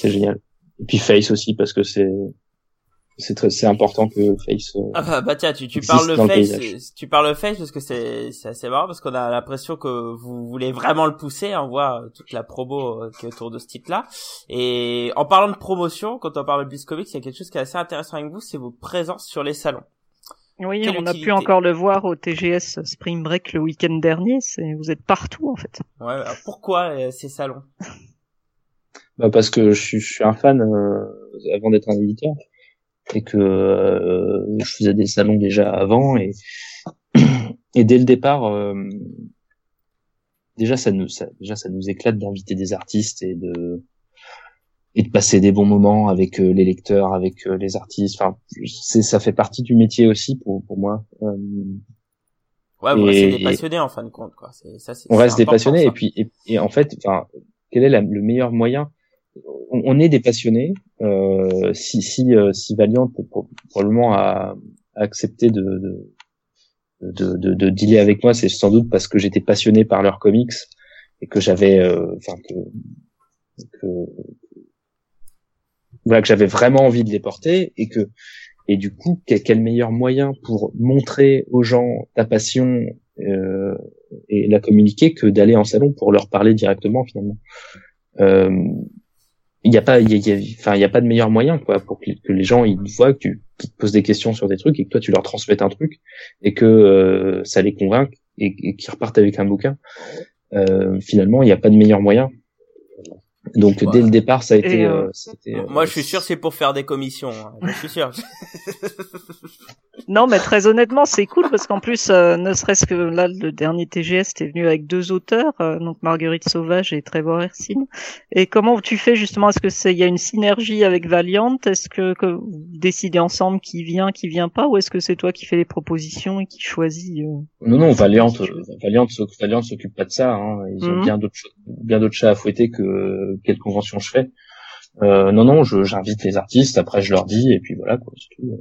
c'est génial. Et puis Face aussi parce que c'est c'est très c'est important que Face euh, Ah bah, bah tiens, tu, tu parles le face, euh, tu parles le face parce que c'est c'est assez marrant parce qu'on a l'impression que vous voulez vraiment le pousser. On voit euh, toute la promo qui est autour de ce titre-là. Et en parlant de promotion, quand on parle de Bliss Comics, il y a quelque chose qui est assez intéressant avec vous, c'est vos présences sur les salons. Oui, Quelle on a pu encore le voir au TGS Spring Break le week-end dernier. C'est, vous êtes partout en fait. Ouais. alors pourquoi euh, ces salons? Bah parce que je suis, je suis un fan euh, avant d'être un éditeur et que euh, je faisais des salons déjà avant et et dès le départ euh, déjà ça nous ça, déjà ça nous éclate d'inviter des artistes et de et de passer des bons moments avec les lecteurs, avec les artistes. Enfin, c'est ça fait partie du métier aussi pour pour moi. Ouais, vous restez des passionnés en fin de compte, quoi. Ça, on reste des passionnés et puis et, en fait, enfin, quel est le meilleur moyen on, est des passionnés. Euh, si si euh, si Valiant probablement a, accepté de de, de de, dealer avec moi, c'est sans doute parce que j'étais passionné par leurs comics et que j'avais, euh, enfin que, que voilà que j'avais vraiment envie de les porter et que et du coup, quel, meilleur moyen pour montrer aux gens ta passion euh, et la communiquer que d'aller en salon pour leur parler directement finalement. Euh, il n'y a pas, il y a, enfin, il y a pas de meilleur moyen quoi pour que, les gens ils voient que tu te poses des questions sur des trucs et que toi tu leur transmettes un truc et que euh, ça les convainque et, et qu'ils repartent avec un bouquin. Euh, finalement, il n'y a pas de meilleur moyen. Donc dès le départ, ça a été. Euh, euh, moi, je suis sûr, c'est pour faire des commissions. Hein. Je suis sûr. non, mais très honnêtement, c'est cool parce qu'en plus, euh, ne serait-ce que là, le dernier TGS, t'es venu avec deux auteurs, donc Marguerite Sauvage et Trevor Hersin. Et comment tu fais justement? Est-ce que c'est il y a une synergie avec Valiant? Est-ce que, que, vous décidez ensemble qui vient, qui vient pas, ou est-ce que c'est toi qui fais les propositions et qui choisis Non, non, Valiant, Valiant, Valiant s'occupe pas de ça. Hein. Ils ont mhm. bien d'autres, bien d'autres chats à fouetter que quelle convention je fais. Euh, non, non, j'invite les artistes, après je leur dis, et puis voilà, quoi, c'est tout.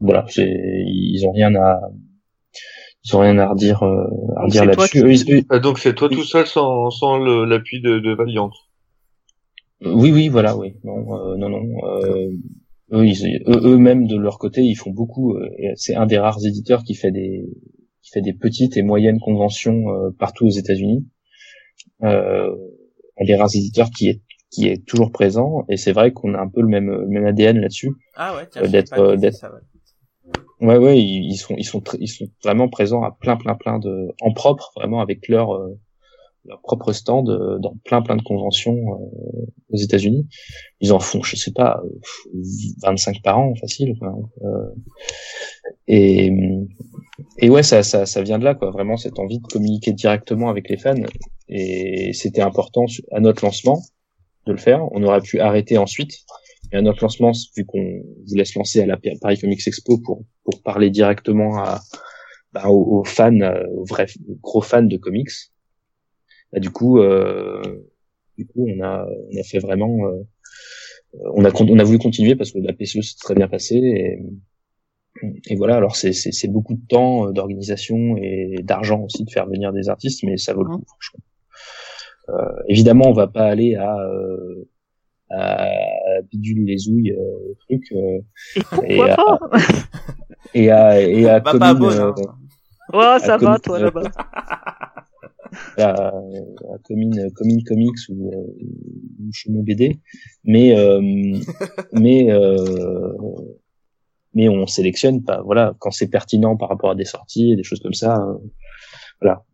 Euh, voilà, c'est, ils ont rien à, ils ont rien à redire, euh, à redire là-dessus. Ah, donc c'est toi tout seul sans, sans l'appui de, de Valiant. Oui, oui, voilà, oui. Non, euh, non, non. Euh, eux, eux-mêmes de leur côté, ils font beaucoup. c'est un des rares éditeurs qui fait des, qui fait des petites et moyennes conventions partout aux États-Unis euh, des rares éditeurs qui est qui est toujours présent et c'est vrai qu'on a un peu le même le même ADN là-dessus ah ouais euh, d'être d'être ouais. ouais ils, sont ils sont ils sont vraiment présents à plein plein plein de en propre vraiment avec leur euh, leur propre stand euh, dans plein plein de conventions euh, aux États-Unis. Ils en font, je sais pas, 25 par an facile. Euh, et et ouais, ça, ça ça vient de là quoi, vraiment cette envie de communiquer directement avec les fans. Et c'était important à notre lancement de le faire. On aurait pu arrêter ensuite. Et à notre lancement, vu qu'on voulait se lancer à la Paris Comics Expo pour pour parler directement à bah, aux, fans, aux vrais gros fans de comics, bah, du coup, euh, du coup, on a, on a fait vraiment, euh, on a, on a voulu continuer parce que la PCE s'est très bien passé et, et voilà. Alors c'est, c'est, c'est beaucoup de temps, euh, d'organisation et d'argent aussi de faire venir des artistes, mais ça vaut le coup, franchement. Euh, évidemment, on va pas aller à euh, à bidule les ouilles euh, truc euh, et, à, et à et à bah, commune, oh, ça va toi là-bas à, à Commune, Commune Comics ou, euh, ou Chemin BD, mais euh, mais euh, mais on sélectionne pas. Voilà, quand c'est pertinent par rapport à des sorties, et des choses comme ça. Euh, voilà,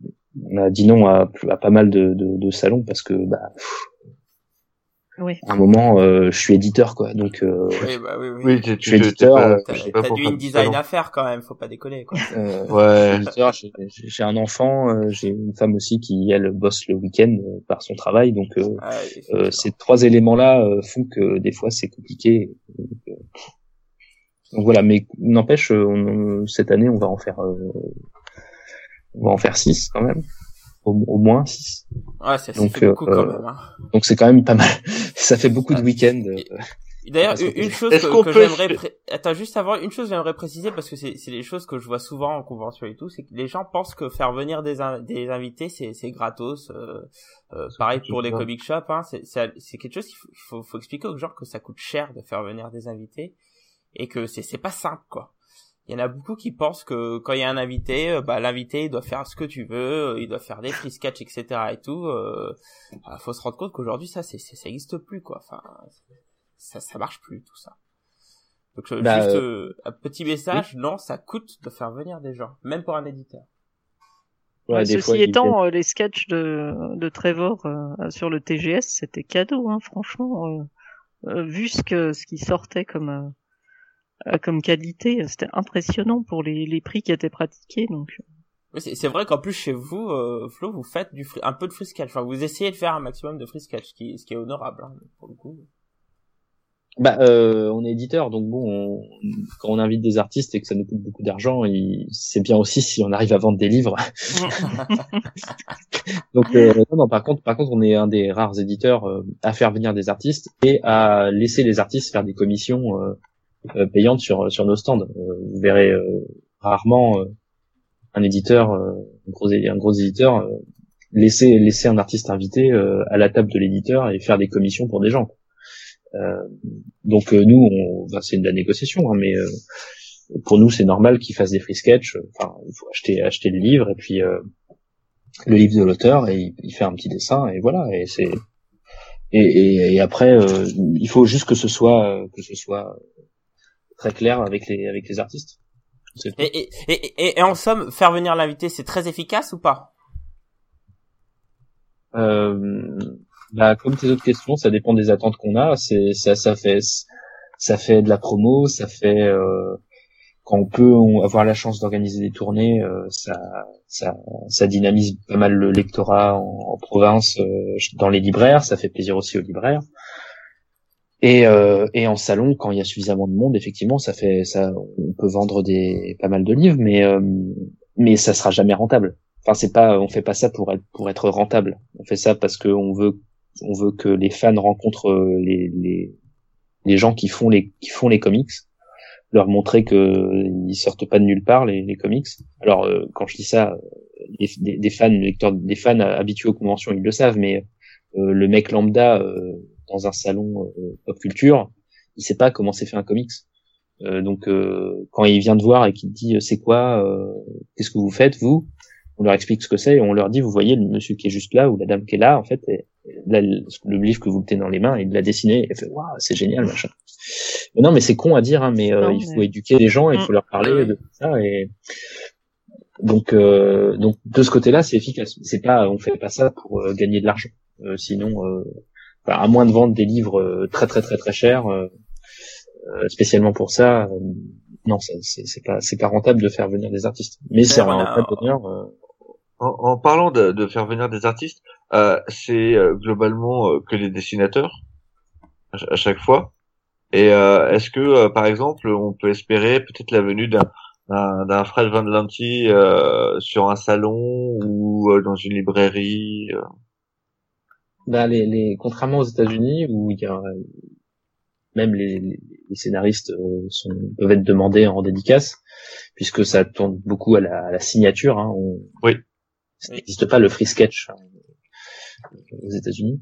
on a dit non à, à pas mal de, de, de salons parce que bah oui. À un moment, euh, je suis éditeur, quoi. Donc, euh, oui, bah, oui, oui. oui je suis éditeur. Euh, t'as du InDesign à faire quand même, faut pas décoller, quoi. Euh, ouais. éditeur, j'ai un enfant, euh, j'ai une femme aussi qui elle bosse le week-end euh, par son travail, donc ah, ces trois éléments-là font que des fois c'est compliqué. Donc, donc, voilà, mais n'empêche, cette année on va en faire, on va en faire six quand même au, moins 6. Ouais, c'est beaucoup quand même. Hein. Donc c'est quand même pas mal. Ça fait beaucoup de week-ends. Euh, d'ailleurs, une, chose que, que j'aimerais, attends, juste avant, une chose j'aimerais préciser parce que c'est, c'est des choses que je vois souvent en convention et tout, c'est que les gens pensent que faire venir des, des invités c'est, c'est gratos. Euh, euh, pareil pour les comic shops, hein, c'est, c'est, quelque chose qu'il faut, faut, expliquer aux gens que ça coûte cher de faire venir des invités et que c'est, c'est pas simple quoi il y en a beaucoup qui pensent que quand il y a un invité, euh, bah l'invité il doit faire ce que tu veux, euh, il doit faire des free sketch, etc. et tout. Euh, bah, faut se rendre compte qu'aujourd'hui ça c'est ça existe plus quoi. Enfin ça ça marche plus tout ça. Donc bah, juste un petit message, non ça coûte de faire venir des gens, même pour un éditeur. Ouais, ceci étant, les sketchs de, de Trevor sur le TGS, c'était cadeau, hein, franchement. vu ce que ce qui sortait comme comme qualité, c'était impressionnant pour les, les prix qui étaient pratiqués. Donc. Oui, C'est vrai qu'en plus chez vous, euh, Flo, vous faites du free- un peu de free sketch. Enfin, vous essayez de faire un maximum de free sketch, ce qui, ce qui est honorable hein, pour le coup. Bah, euh, on est éditeur, donc bon, on- quand on invite des artistes et que ça nous coûte beaucoup d'argent, c'est bien aussi si on arrive à vendre des livres. donc, euh, non, non, par contre, par contre, on est un des rares éditeurs euh, à faire venir des artistes et à laisser les artistes faire des commissions euh, euh, payantes sur sur nos stands. Euh, vous verrez euh, rarement euh, un éditeur, euh, un gros un gros éditeur euh, laisser laisser un artiste invité euh, à la table de l'éditeur et faire des commissions pour des gens. Euh, donc euh, nous, on, c'est de la négociation, hein, mais euh, pour nous, c'est normal qu'il fasse des free sketch. Enfin, il faut acheter acheter le livre et puis euh, le livre de l'auteur et il, il fait un petit dessin et voilà. Et c'est et, et, après, euh, il faut juste que ce soit euh, que ce soit très clair avec les avec les artistes. Et, et, et, et, et en somme, faire venir l'invité, c'est très efficace ou pas? Euh, bah, comme tes autres questions, ça dépend des attentes qu'on a. C'est ça, ça fait ça fait de la promo, ça fait euh, quand on peut on- avoir la chance d'organiser des tournées, euh, ça, ça ça dynamise pas mal le lectorat en, en province, euh, dans les libraires, ça fait plaisir aussi aux libraires. Et, euh, et en salon, quand il y a suffisamment de monde, effectivement, ça fait ça, on peut vendre des pas mal de livres, mais euh, mais ça sera jamais rentable. Enfin, c'est pas, on fait pas ça pour être pour être rentable. On fait ça parce que on veut on veut que les fans rencontrent euh, les les les gens qui font les qui font les comics, leur montrer que ils sortent pas de nulle part les, les comics. Alors euh, quand je dis ça, euh, des, des fans, les lecteurs, des fans habitués aux conventions, ils le savent, mais euh, le mec lambda euh, dans un salon euh, pop culture, il sait pas comment c'est fait un comics. Euh, donc euh, quand il vient te voir et qu'il dit c'est quoi, euh, qu'est-ce que vous faites vous, on leur explique ce que c'est et on leur dit vous voyez le monsieur qui est juste là ou la dame qui est là en fait et- et là, le livre que vous tenez dans les mains il l'a dessiné et fait waouh c'est génial machin. Mais non mais c'est con à dire hein, mais euh, Non, il faut éduquer les gens il Mm. faut leur parler Ouais. de tout ça et donc euh, donc de ce côté-là c'est efficace. C'est pas on fait pas ça pour euh, gagner de l'argent. Euh, sinon euh, enfin, à moins de vendre des livres euh, très très très très chers euh, euh, spécialement pour ça non c'est pas c'est pas rentable de faire venir des artistes. Mais c'est on un a- vrai bonheur. En, en parlant de, de faire venir des artistes, euh, c'est euh, globalement euh, que les dessinateurs à, ch- à chaque fois. Et euh, est-ce que, euh, par exemple, on peut espérer peut-être la venue d'un d'un d'un Fred Van Lanty euh, sur un salon ou euh, dans une librairie euh. Bah, les, les, contrairement aux États-Unis où il y a même les, les, scénaristes euh, sont, peuvent être demandés en dédicace, puisque ça tourne beaucoup à la, à la signature. Hein, on, Oui. Ça n'existe pas le free sketch hein, aux États-Unis.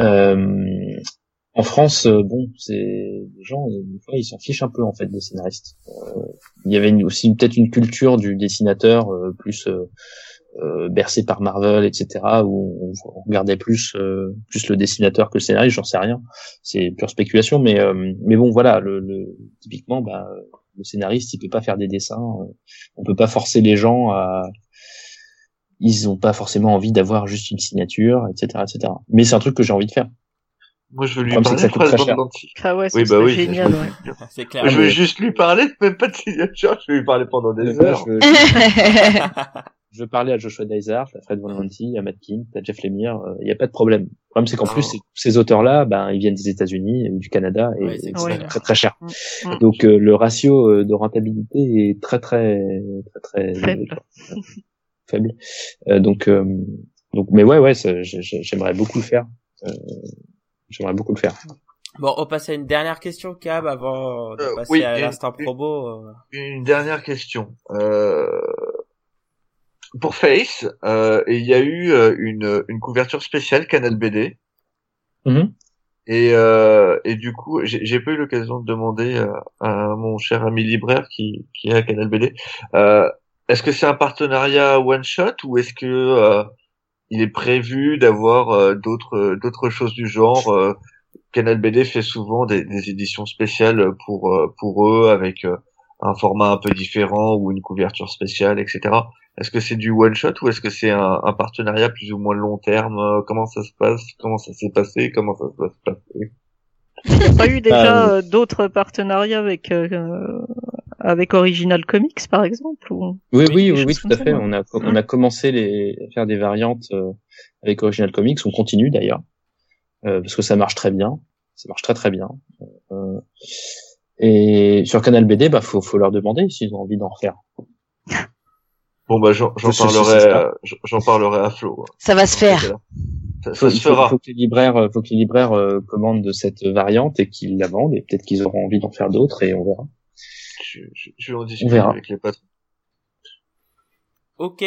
Euh, en France, euh, bon, c'est les gens, euh, des fois, ils s'en fichent un peu en fait des scénaristes. Euh, il y avait une- aussi peut-être une culture du dessinateur euh, plus euh, bercé par Marvel, etc., où on, on regardait plus euh, plus le dessinateur que le scénariste, j'en sais rien. C'est pure spéculation, mais euh, mais bon, voilà, le, le typiquement, bah, le scénariste, il peut pas faire des dessins. euh, on peut pas forcer les gens à ils ont pas forcément envie d'avoir juste une signature, etc., etc. Mais c'est un truc que j'ai envie de faire. Moi, je veux lui parler de que ça coûte Fred très Van cher. Lanty. Ah ouais, Oui, c'est bah oui, génial. c'est- ouais. C'est clair. Je mais- veux juste lui parler, même pas de signature, je vais lui parler pendant des heures. je, parler à Joshua Dysart, à Fred Van Lanty, à Matt King, à Jeff Lemire, il n'y a pas de problème. Le problème, c'est qu'en plus, ces, ces euh, et- pour Face, euh, il y a eu euh, une, une couverture spéciale Canal BD. Mhm. Et, euh, et du coup, j'ai pas eu l'occasion de demander euh, à mon cher ami libraire qui, qui est à Canal BD. Euh, est-ce que c'est un partenariat one shot ou est-ce que euh, il est prévu d'avoir euh, d'autres d'autres choses du genre euh, Canal BD fait souvent des, des éditions spéciales pour pour eux avec un format un peu différent ou une couverture spéciale, etc. Est-ce que c'est du one shot ou est-ce que c'est un, un partenariat plus ou moins long terme? Euh, Comment ça se passe? Comment ça s'est passé? Comment ça va se passer Il n'y a pas eu déjà Euh, euh, d'autres partenariats avec euh, avec Original Comics par exemple ou... Oui, Oui, oui, oui, tout à fait. On a, on a commencé les, à faire des variantes euh, avec Original Comics. On continue d'ailleurs, euh, parce que ça marche très bien. Ça marche très très bien. Euh, et sur Canal BD, bah faut, faut leur demander s'ils ont envie d'en refaire. Bon bah j'en parlerai, euh, j'en- parlerai à Flo. Ça va se faire. Ça, se il faut, fera. faut que les libraires, euh, faut que les libraires euh, commandent de cette variante et qu'ils la vendent. Et peut-être qu'ils auront envie d'en faire d'autres et on verra. Je, je, je vais en discuter verra. avec les patrons. Ok.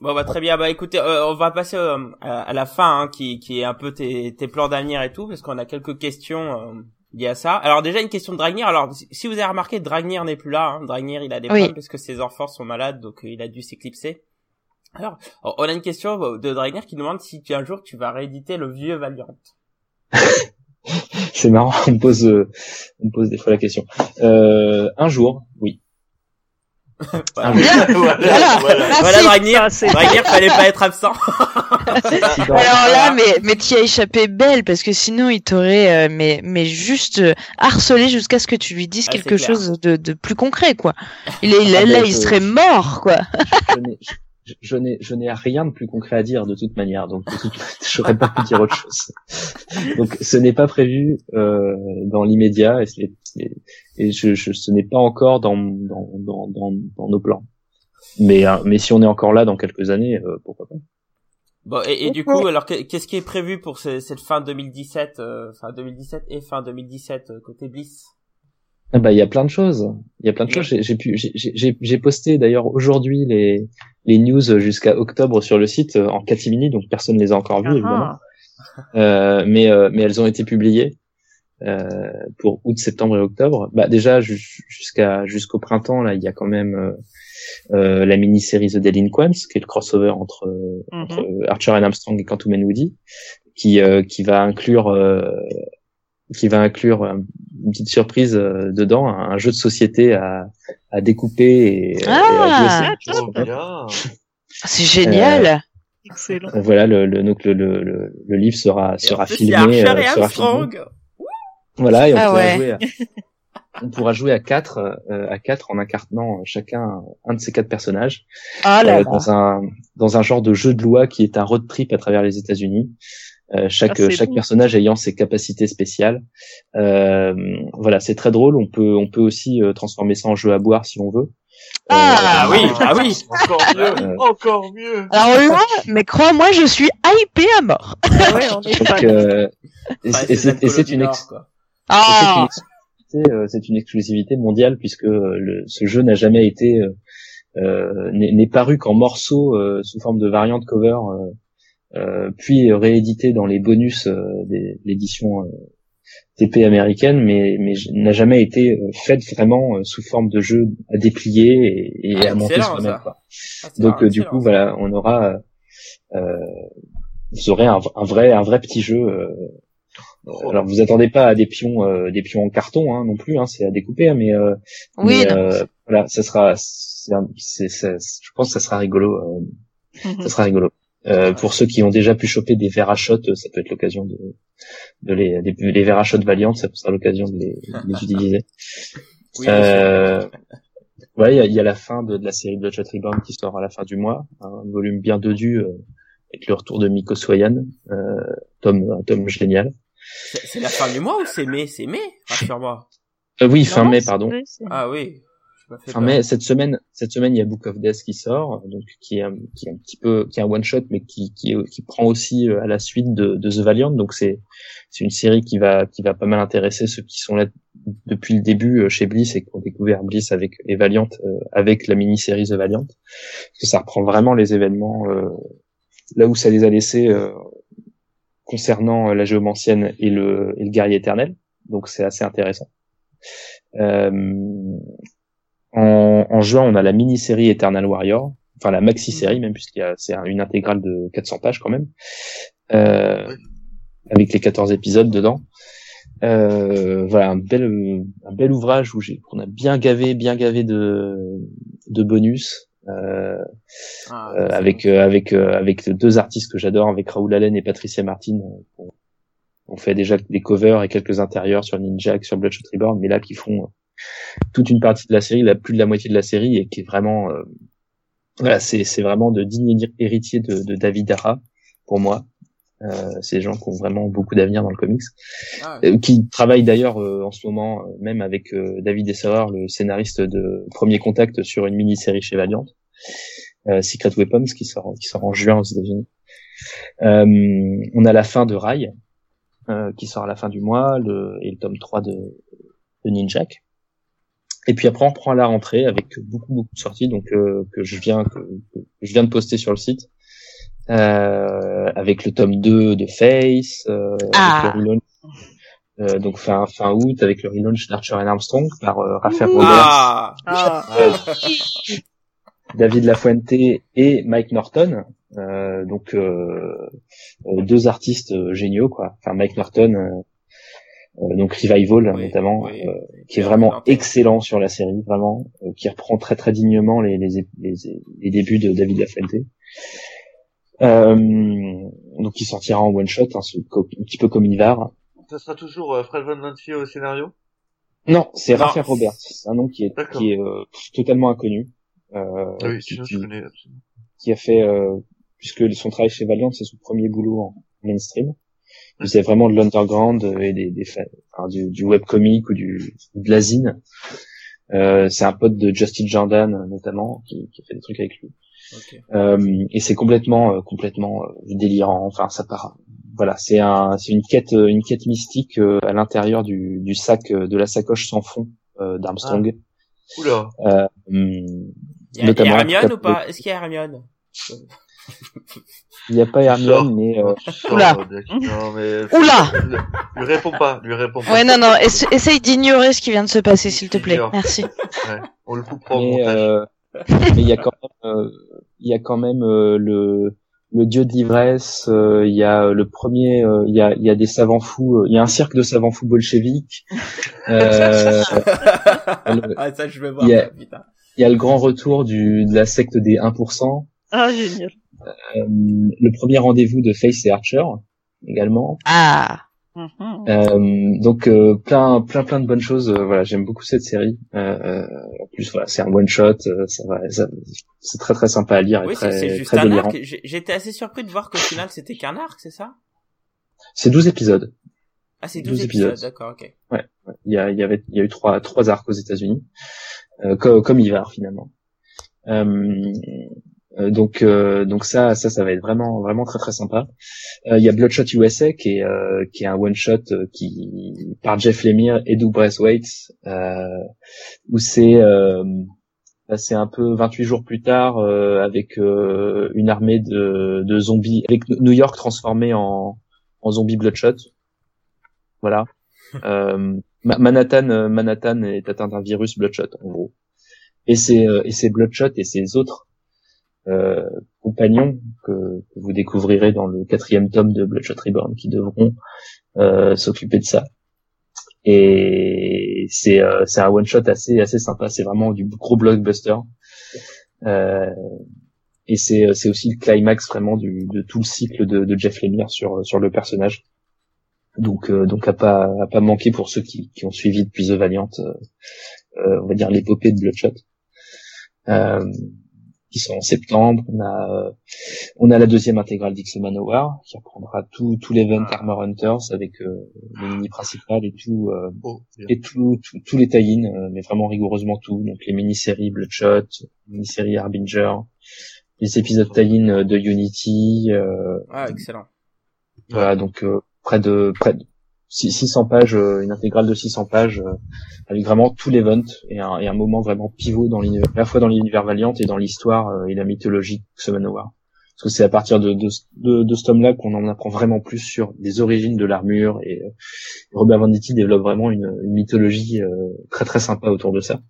Bon bah très bien. Bah écoutez, euh, on va passer euh, à, à la fin, hein, qui, qui est un peu tes, tes plans d'avenir et tout, parce qu'on a quelques questions euh, liées à ça. Alors déjà une question de Dragnir. Alors si- vous avez remarqué, Dragnir n'est plus là. Hein. Dragnir, il a des Oui. problèmes parce que ses enfants sont malades, donc euh, il a dû s'éclipser. Alors, on a une question de Dragnir qui demande si tu, un jour tu vas rééditer le vieux Valiant. C'est marrant. On me pose, euh, on me pose des fois la question. Euh, un jour, oui. Jour. voilà, Voilà. voilà. Merci. voilà Dragnir. Ah, Dragnir, fallait pas être absent. Alors là, mais, mais t'y as échappé belle, parce que sinon il t'aurait, euh, mais, mais juste euh, harcelé jusqu'à ce que tu lui dises Ah, quelque chose de, de plus concret, quoi. Il est, il- Ah, là, il serait mort, quoi. je n'ai- je- je n'ai je n'ai rien de plus concret à dire de toute manière donc j'aurais pas pu dire autre chose. Donc ce n'est pas prévu euh, dans l'immédiat et, c'est- et je, je- ce n'est pas encore dans dans, dans, dans, dans nos plans. Mais euh, mais si on est encore là dans quelques années euh, pourquoi pas. Bon, et, et du coup, alors que- qu'est-ce qui est prévu pour ce- cette fin 2017, euh, fin 2017 et fin 2017 euh, côté Bliss? Ah bah il y a plein de choses il y a plein de Oui. choses j'ai pu j'ai- posté d'ailleurs aujourd'hui les les news jusqu'à octobre sur le site euh, en catimini donc personne les a encore vues évidemment Euh, mais euh, mais elles ont été publiées euh, pour août, septembre et octobre. Bah déjà ju- jusqu'à jusqu'au printemps là, il y a quand même euh, euh, la mini-série The Delinquents, qui est le crossover entre, mhm. entre Archer and Armstrong et Quantum and Woody, qui euh, qui va inclure euh, qui va inclure euh, une petite surprise euh, dedans, un, un jeu de société à, à découper et, et Ah, à jouer. Trop bien. C'est génial. Excellent. Euh, Voilà, le, le, donc le, le, le, livre sera Et sera filmé. euh, et sera filmé. Voilà, et on Ah pourra ouais. jouer à, on pourra jouer à quatre, euh, à quatre en incarnant chacun un de ces quatre personnages Ah là euh, là. dans un dans un genre de jeu de loi qui est un road trip à travers les États-Unis. Euh, chaque Ah, chaque personnage ayant ses capacités spéciales. Euh, voilà, c'est très drôle. On peut on peut aussi euh, transformer ça en jeu à boire si on veut. Ah, Ah oui, ah oui. Encore mieux, Euh, encore mieux. Alors mais crois-moi, je suis hypé à mort. Ah ouais, on est Donc, fan. euh, et c'est- une ex- Ah, euh, une exclusivité mondiale puisque euh, le, ce jeu n'a jamais été euh, euh, n'est n'est paru qu'en morceaux euh, sous forme de variante cover, euh, euh, puis réédité dans les bonus euh, des- de l'édition euh, TP américaine, mais mais n'a jamais été euh, faite vraiment euh, sous forme de jeu à déplier et, et Ah, à monter ça. quoi. Ah, Donc euh, du coup voilà, on aura euh, vous aurez un, un vrai un vrai petit jeu. euh, alors vous attendez pas à des pions euh, des pions en carton hein, non plus, hein, c'est à découper, hein, mais, euh, oui, mais, euh, voilà, ça sera, c'est un- c'est- c'est- je pense que ça sera rigolo, euh, Mhm. ça sera rigolo. Euh, pour ceux qui ont déjà pu choper des verres à shot, ça peut être l'occasion de, de les, des, les verres à shot Valiant, ça sera l'occasion de les, de les utiliser. Oui. Euh, ouais, il y a, il y a la fin de, de la série Bloodshot Reborn qui sort à la fin du mois, un volume bien dodu euh, avec le retour de Miko Soyan, euh, tome, un tome génial. C'est la fin du mois ou c'est mai? C'est mai, rassure-moi. Euh, oui, fin Non, mai, pardon. Ah oui. Je me fais Fin peur. mai, cette semaine, cette semaine, il y a Book of Death qui sort, donc qui est un, qui est un petit peu, qui est un one shot, mais qui qui, est- qui prend aussi euh, à la suite de, de The Valiant. Donc c'est c'est une série qui va qui va pas mal intéresser ceux qui sont là depuis le début euh, chez Bliss et qui ont découvert Bliss avec les Valiant, euh, avec la mini-série The Valiant, parce que ça reprend vraiment les événements euh, là où ça les a laissés euh, concernant euh, la géomancienne et le et le guerrier éternel. Donc c'est assez intéressant. Euh, en, en juin, on a la mini-série Eternal Warrior, enfin la maxi-série même, puisqu'il y a c'est un- une intégrale de 400 pages quand même, euh, avec les 14 épisodes dedans. Euh, voilà un bel un bel ouvrage où j'ai on a bien gavé bien gavé de de bonus. Euh, Ah, euh, c'est avec euh, avec euh, avec deux artistes que j'adore avec Raoul Allen et Patricia Martin. Euh, on, on fait déjà des covers et quelques intérieurs sur Ninja sur Bloodshot Reborn mais là qui font toute une partie de la série, la plus de la moitié de la série, et qui est vraiment, euh, voilà, c'est c'est vraiment de digne héritier de, de David Dara pour moi. Euh, ces gens qui ont vraiment beaucoup d'avenir dans le comics, Ah, euh, qui travaillent d'ailleurs euh, en ce moment euh, même avec euh, David Esserer, le scénariste de Premier Contact sur une mini-série chez Valiant, euh, Secret Weapons, qui sort qui sort en juin aux États-Unis. Euh, on a la fin de Rai, euh, qui sort à la fin du mois, le, et le tome 3 de, de Ninjak. Et puis après on prend la rentrée avec beaucoup beaucoup de sorties donc euh, que je viens que, que je viens de poster sur le site euh, avec le tome 2 de Face, euh, Ah. avec le relaunch, euh, donc fin fin août avec le relaunch d'Archer and Armstrong par euh, Raphaël Roberts, Ah, Ah, David Lafuente et Mike Norton. Euh, donc euh, euh, deux artistes euh, géniaux quoi. Enfin Mike Norton, euh, euh, donc Revival Oui, notamment, oui. euh, qui est vraiment excellent sur la série, vraiment, euh, qui reprend très très dignement les, les, les, les débuts de David Lafuente. Euh, donc il sortira en one shot, hein, un petit peu comme Ivar. Ça sera toujours euh, Fred Van Lantier au scénario? Non, c'est. Raphaël Roberts, c'est un nom qui est, qui est euh, totalement inconnu. Euh, Ah Oui, qui, sinon qui- je connais absolument. qui a fait, euh, puisque son travail chez Valiant, c'est son premier boulot en mainstream. Il faisait vraiment de l'underground euh, et des, des enfin, du, du webcomic ou du de la zine. Euh, c'est un pote de Justin Jordan notamment qui, qui fait des trucs avec lui. Euh, et c'est complètement, euh, complètement euh, délirant. Enfin, ça part. Voilà, c'est un, c'est une quête, euh, une quête mystique euh, à l'intérieur du, du sac de la sacoche sans fond euh, d'Armstrong. Oula. Euh, hum, y a, il y Notamment, a Hermione ou pas? Est-ce qu'il y a Hermione? Il n'y a pas Hermione, mais euh, Oula. Non, mais... Oula. Lui réponds pas, lui réponds pas. Ouais, non, non, essa- essaye d'ignorer ce qui vient de se passer, s'il te plaît. Merci. Ouais. On le coupera au mais montage. euh, mais il y a quand même, euh, il y a quand même euh, le le dieu de l'ivresse. euh, Il y a le premier, euh, il y a il y a des savants fous. euh, Il y a un cirque de savants fous bolcheviques. Euh, le- Ah, ça, je vais voir, il y a- y a le grand retour du de la secte des 1%. ah génial. Euh, le premier rendez-vous de Face et Archer également. Ah. Mhm. Euh, donc euh, plein plein plein de bonnes choses. euh, voilà, j'aime beaucoup cette série. En plus, voilà, c'est un one shot. ça va, ça- c'est très très sympa à lire et Oui, très c'est juste très un délirant. J'étais assez surpris de voir qu'au final, c'était qu'un arc, c'est ça? C'est 12 épisodes. Ah, c'est 12 12 épisodes, épisodes. d'accord, ok. Il y a il y avait il y a eu trois trois arcs aux États-Unis, euh, comme comme Ivar finalement. Euh, euh, donc euh, donc ça ça ça va être vraiment vraiment très très sympa. Euh, Il y a Bloodshot USA qui est euh, qui est un one shot qui par Jeff Lemire et Doug Braithwaite euh, où c'est euh, bah, c'est un peu 28 jours plus tard euh, avec euh, une armée de, de zombies avec New York transformé en en zombie Bloodshot. Voilà. Euh, Ma- Manhattan Manhattan est atteint d'un virus Bloodshot en gros. Et c'est euh, et c'est Bloodshot et ses autres euh, compagnons que, que vous découvrirez dans le quatrième tome de Bloodshot Reborn qui devront euh, s'occuper de ça. Et c'est euh, un one shot assez assez sympa. C'est vraiment du gros blockbuster. Euh, et c'est c'est aussi le climax vraiment du, de tout le cycle de, de Jeff Lemire sur sur le personnage. Donc euh, donc à pas à pas manquer pour ceux qui, qui ont suivi depuis The Valiant, euh, on va dire l'épopée de Bloodshot. Euh, qui sont en septembre. On a, euh, on a la deuxième intégrale d'X Manowar qui reprendra tout, tout l'event Armor Hunters avec euh, les mini principales et tout, euh, Oh, et tout, tout- tous les tie mais vraiment rigoureusement tout. Donc les mini-séries Bloodshot, mini-séries Harbinger, les épisodes tie de Unity, euh, Ah, excellent. voilà, donc euh, près de près de 600 pages, euh, une intégrale de 600 pages, euh, avec vraiment tout l'event et un, et un moment vraiment pivot dans l'univers, à la fois dans l'univers Valiant et dans l'histoire euh, et la mythologie de Manowar. Parce que c'est à partir de, de, de, de ce tome-là qu'on en apprend vraiment plus sur les origines de l'armure et euh, Robert Venditti développe vraiment une, une mythologie euh, très très sympa autour de ça.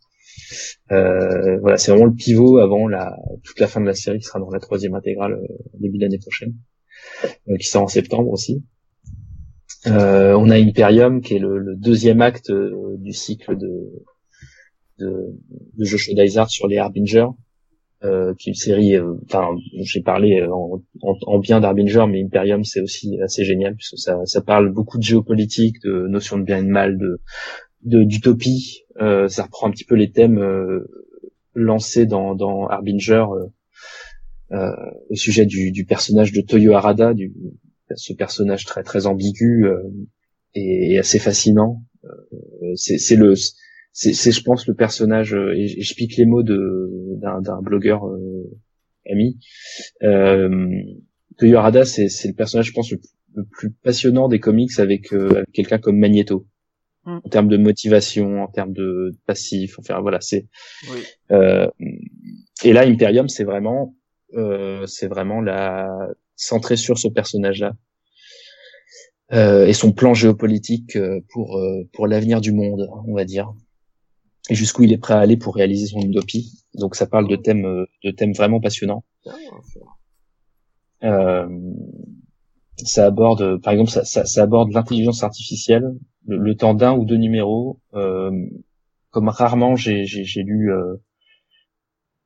Euh, voilà, c'est vraiment le pivot avant la toute la fin de la série qui sera dans la troisième intégrale début d'année prochaine, euh, qui sort en septembre aussi. Euh, on a Imperium qui est le, le deuxième acte euh, du cycle de de, de Joshua Dysart sur les Harbinger, euh, qui est une série. euh, Enfin, j'ai parlé euh, en, en, en bien d'Harbinger, mais Imperium c'est aussi assez génial puisque ça, ça parle beaucoup de géopolitique, de notions de bien et de mal, de de d'utopie. Ça reprend un petit peu les thèmes lancés dans, dans Harbinger au sujet du, du personnage de Toyo Harada, du, ce personnage très très ambigu euh, et, et assez fascinant. Euh, c'est c'est le c'est je pense le personnage euh, et, je- pique les mots de d'un blogueur euh, ami. Euh, Toyo c'est c'est le personnage, je pense, le, le plus passionnant des comics avec, euh, avec quelqu'un comme Magneto. Mm. En termes de motivation, en termes de passif, enfin voilà, c'est Oui. euh, et là, Imperium, c'est vraiment, euh, c'est vraiment la centré sur ce personnage-là euh, et son plan géopolitique euh, pour euh, pour l'avenir du monde, on va dire, et jusqu'où il est prêt à aller pour réaliser son utopie. Donc, ça parle de thèmes euh, de thèmes vraiment passionnants. Euh, ça aborde, par exemple, ça, ça, ça aborde l'intelligence artificielle, le, temps d'un ou deux numéros, euh, comme rarement j'ai lu. Euh,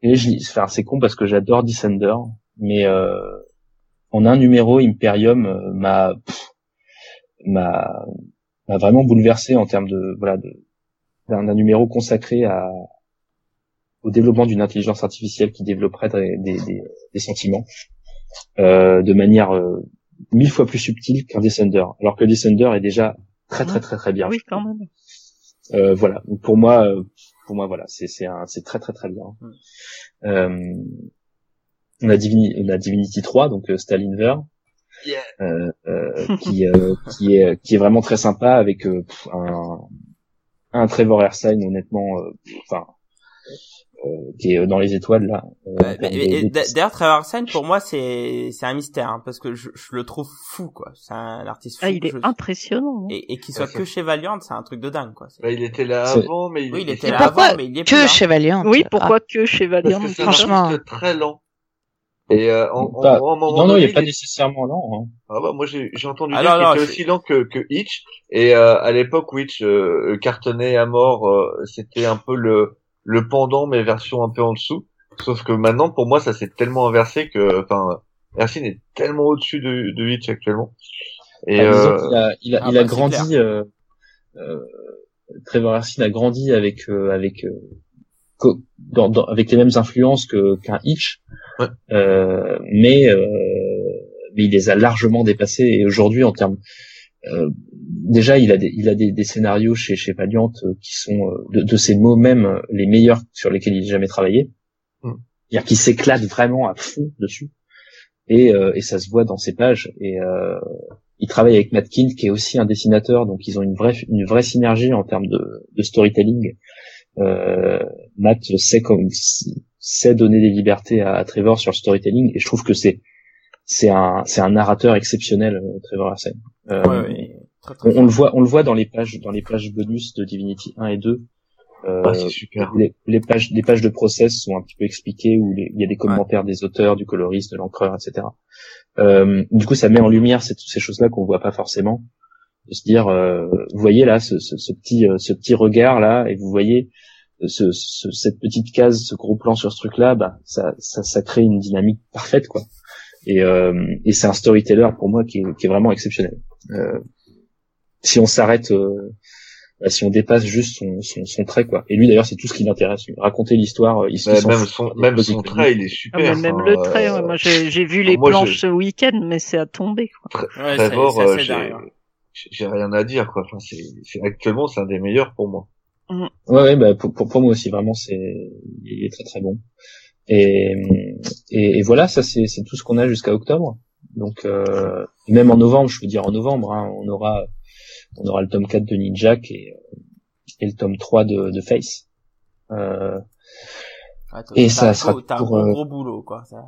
et je enfin c'est con parce que j'adore Descender, mais euh, en un numéro Imperium euh, m'a m'a m'a vraiment bouleversé en termes de voilà d'un numéro consacré à au développement d'une intelligence artificielle qui développerait des, des, des, sentiments euh, de manière euh, mille fois plus subtile qu'un Descender, alors que Descender est déjà très très très très bien. Oui, quand même. Euh, voilà. Donc, pour moi, euh, pour moi, voilà, c'est c'est c'est très très très bien. Mm. On a Divinity, on a Divinity 3, donc euh, Stalinver, Yeah. euh, euh, qui euh, qui est qui est vraiment très sympa avec euh, pff, un un Trevor Ersine honnêtement, euh, enfin euh, qui est dans les étoiles là. euh, D'ailleurs, Trevor Arsene, pour moi, c'est c'est un mystère hein, parce que je, je le trouve fou, quoi. C'est un artiste fou. Ah, il est je- impressionnant. hein. Et, et qu'il soit Ouais, que chez Valiant, c'est un truc de dingue, quoi. Bah, il était là avant, mais il, Oui, il était là avant, mais il est plus. Que hein. chez Valiant. Oui, Ah, pourquoi que chez Valiant Franchement. très lent. Et euh, en, non non, il donné, est pas il nécessairement lent. Hein. Ah bah, moi j'ai j'ai entendu Ah dire qu'il était aussi lent que, que Hitch et euh, à l'époque où Hitch euh, cartonnait à mort euh, c'était un peu le le pendant mais version un peu en dessous sauf que maintenant pour moi ça s'est tellement inversé que enfin Ersin est tellement au-dessus de, de Hitch actuellement et Ah, euh, qu'il a, il a, ah il a bah, grandi. Euh, euh, Trevor Ersine a grandi avec euh, avec euh, dans, dans- avec les mêmes influences que qu'un Hitch, Ouais. euh, mais euh, mais il les a largement dépassés. Et aujourd'hui, en termes euh, déjà, il a des il a des, des scénarios chez chez Valiant euh, qui sont euh, de, de ses mots même euh, les meilleurs sur lesquels il a jamais travaillé. Mm. C'est-à-dire qu'il s'éclate vraiment à fond dessus. Et, euh, et ça se voit dans ses pages. Et euh, il travaille avec Matt Kind, qui est aussi un dessinateur, donc ils ont une vraie une vraie synergie en termes de, de storytelling. Euh, Matt sait comme sait donner des libertés à, à Trevor sur le storytelling, et je trouve que c'est c'est un c'est un narrateur exceptionnel, euh, Trevor Arsene. Euh, Ouais, ouais, très, très on, on le voit on le voit dans les pages dans les pages bonus de Divinity 1 et 2. Euh, ah, c'est super les, les pages les pages de process sont un petit peu expliquées où les- il y a des commentaires des auteurs, du coloriste, de l'encreur, etc. Euh, du coup, ça met en lumière ces, ces choses-là qu'on voit pas forcément. De se dire, euh, vous voyez là ce, ce, ce petit euh, ce petit regard là, et vous voyez ce, ce- cette petite case, ce gros plan sur ce truc-là, bah ça, ça ça crée une dynamique parfaite quoi. Et, euh, et c'est un storyteller pour moi qui est, qui est vraiment exceptionnel. Euh, si on s'arrête euh, bah, si on dépasse juste son, son, son trait quoi. Et lui d'ailleurs c'est tout ce qui l'intéresse. lui. Raconter l'histoire, euh, il se Bah, même fout son même son trait il est Ah, super mais même enfin, le trait, euh, ouais, moi j'ai j'ai vu les moi, je- planches ce week-end, mais c'est à tomber. Quoi. Ouais, c'est Trevor, c'est euh, assez j'ai rien à dire quoi enfin c'est c'est- actuellement c'est un des meilleurs pour moi Ouais, ouais bah, pour, pour, pour moi aussi, vraiment, c'est, il est très très bon. Et, et, et voilà, ça c'est, c'est tout ce qu'on a jusqu'à octobre. Donc, euh, même en novembre, je veux dire en novembre, hein, on aura, on aura le tome 4 de Ninja et, euh, et le tome 3 de, de Face. Euh, Ouais, Et ça un sera un pour, gros, euh, gros boulot, quoi. Ça-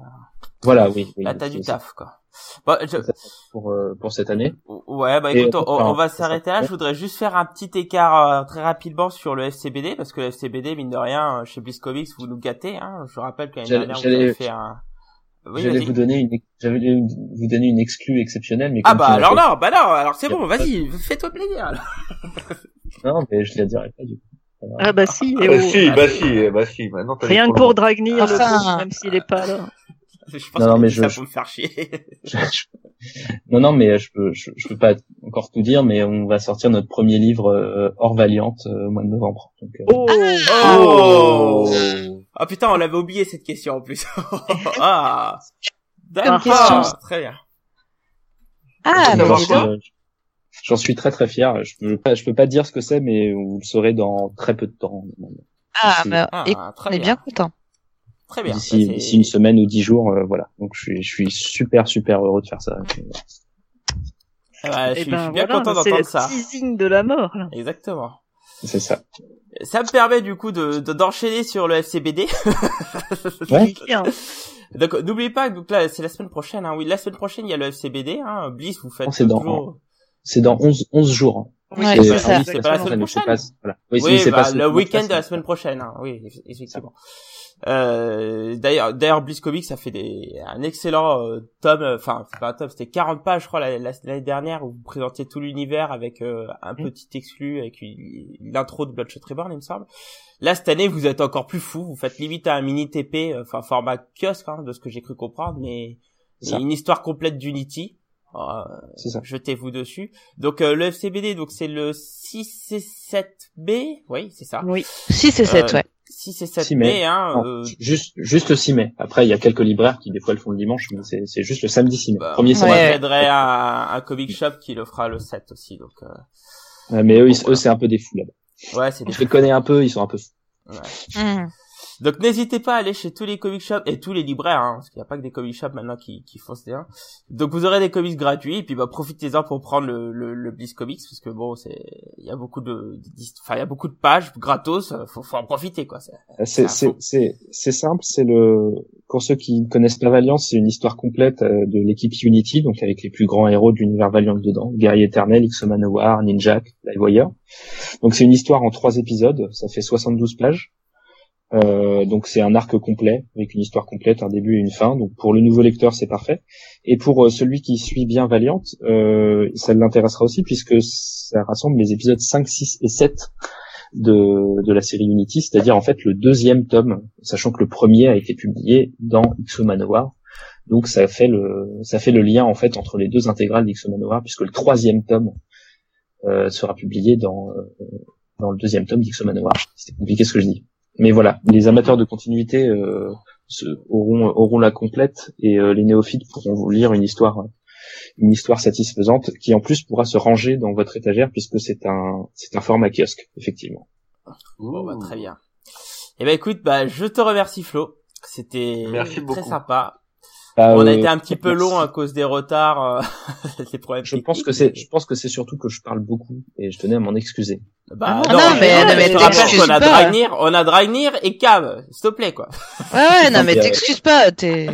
voilà, oui. oui Là, t'as du taf, quoi. Je- c'est pour, euh, pour cette année. Ouais, bah écoute, on, va s'arrêter là. Je voudrais juste faire un petit écart euh, très rapidement sur le FCBD, parce que le FCBD, mine de rien, euh, chez Bliss Comics, vous nous gâtez. Hein. Je rappelle qu'année J'allais- dernière, vous avez fait un... Oui, j'allais vous donner une, j'allais vous donner une exclue exceptionnelle, mais Ah bah alors non, bah non, alors c'est bon, vas-y, fais-toi plaisir. alors. Non, mais je la dirais pas du coup. Ah bah si, et bah si ah, bah si eh, bah si maintenant t'as rien que pour Dragnir, le Enfin. pauvre, même s'il est pas là. Je pense Non, non, que mais ça je- pour me faire chier. je, je- non, non, mais je peux, je, je peux pas encore tout dire, mais on va sortir notre premier livre euh, hors Valiant euh, au mois de novembre. Donc, euh, Oh, Oh Ah putain, on l'avait oublié cette question en plus. ah D'accord, question. très bien. Ah, donc. euh, J'en suis très très fier. Je peux pas, je peux pas dire ce que c'est, mais vous le saurez dans très peu de temps. Ah, mais Ah, écoute, très on est bien content. Très bien. D'ici Bah, d'ici une semaine ou dix jours, euh, voilà. Donc je suis, je suis super super heureux de faire ça. c'est- ouais, je, Eh suis, je ben suis bien voilà, content c'est d'entendre le ça. teasing de la mort. Là. Exactement. C'est ça. Ça me permet du coup de de- d'enchaîner sur le FCBD. Ouais. Donc n'oubliez pas, donc là c'est la semaine prochaine. Hein. Oui, la semaine prochaine il y a le FCBD. Hein. Bliss, vous faites Non, c'est dans- toujours. C'est dans 11, 11 jours. Ouais, c'est c'est ça. oui, c'est pas la semaine Donc, c'est prochaine. pas- voilà. Oui, Oui, oui, c'est bah, pas le week-end de la semaine prochaine. Hein. Oui, eff- effectivement. Euh, d'ailleurs, d'ailleurs, Bliss Comics ça fait des un excellent euh, tome. euh, Enfin, c'est pas un tome, c'était 40 pages, je crois, la- la- l'année dernière où vous présentiez tout l'univers avec euh, un Mm. petit exclu avec l'intro de Bloodshot Reborn, il me semble. Là, cette année, vous êtes encore plus fou. Vous faites limite un mini TP, euh, enfin format kiosque, hein, de ce que j'ai cru comprendre, mais C'est une histoire complète d'Unity. Euh, C'est ça. jetez-vous dessus. Donc euh, le FCBD, donc c'est le 6 et 7B, oui, c'est ça. Oui. 6 et 7, Euh, ouais. 6 et 7 6 B, mai. hein. Non, euh, juste, juste le 6 mai. Après, il y a quelques libraires qui des fois le font le dimanche, mais c'est, c'est juste le samedi 6 mai. bah, Premier moi, samedi. Ouais. j'aiderai un, un comic shop qui le fera le 7 aussi, donc euh, Ouais, mais eux, ils- Voilà. eux, c'est un peu des fous là-bas. ouais, c'est des Je les connais un peu, ils sont un peu fous. Mhm. Donc n'hésitez pas à aller chez tous les comic shops et tous les libraires, hein, parce qu'il n'y a pas que des comic shops maintenant qui, qui font ça. Donc vous aurez des comics gratuits, et puis bah profitez-en pour prendre le, le, le Bliss Comics, parce que bon, c'est, il y a beaucoup de, enfin il y a beaucoup de pages gratos, euh, faut, faut en profiter quoi. c'est- C'est, C'est c'est, simple, c'est le, pour ceux qui ne connaissent pas Valiant, c'est une histoire complète euh, de l'équipe Unity, donc avec les plus grands héros de l'univers Valiant dedans, Guerrier Éternel, Manowar, Ninjak, Livewire. Donc c'est une histoire en trois épisodes, ça fait 72 pages. Euh, donc c'est un arc complet avec une histoire complète, un début et une fin. Donc pour le nouveau lecteur c'est parfait. Et pour euh, celui qui suit bien Valiant, euh, ça l'intéressera aussi puisque ça rassemble les épisodes 5, 6 et 7 de, de la série Unity, c'est-à-dire en fait le deuxième tome, sachant que le premier a été publié dans X Manowar. Donc ça fait le ça fait le lien en fait entre les deux intégrales d'X Manowar puisque le troisième tome euh, sera publié dans euh, dans le deuxième tome d'X Manowar. C'est compliqué ce que je dis. Mais voilà, les amateurs de continuité euh, se, auront auront la complète et euh, les néophytes pourront vous lire une histoire une histoire satisfaisante qui en plus pourra se ranger dans votre étagère puisque c'est un c'est un format kiosque effectivement. Bon bah très bien. Et ben écoute, bah je te remercie Flo. C'était très beaucoup. sympa. Bah, On a euh, été un petit peu merci. long à cause des retards, euh, des problèmes. Je pense techniques, que c'est je pense que c'est surtout que je parle beaucoup et je tenais à m'en excuser. Bah, Ah non, mais- non, mais t'excuses qu'on a pas. Dragnir, on a Dragnir et Cam, s'il te plaît quoi. Ouais, ouais, non, mais euh, t'excuses pas, t'es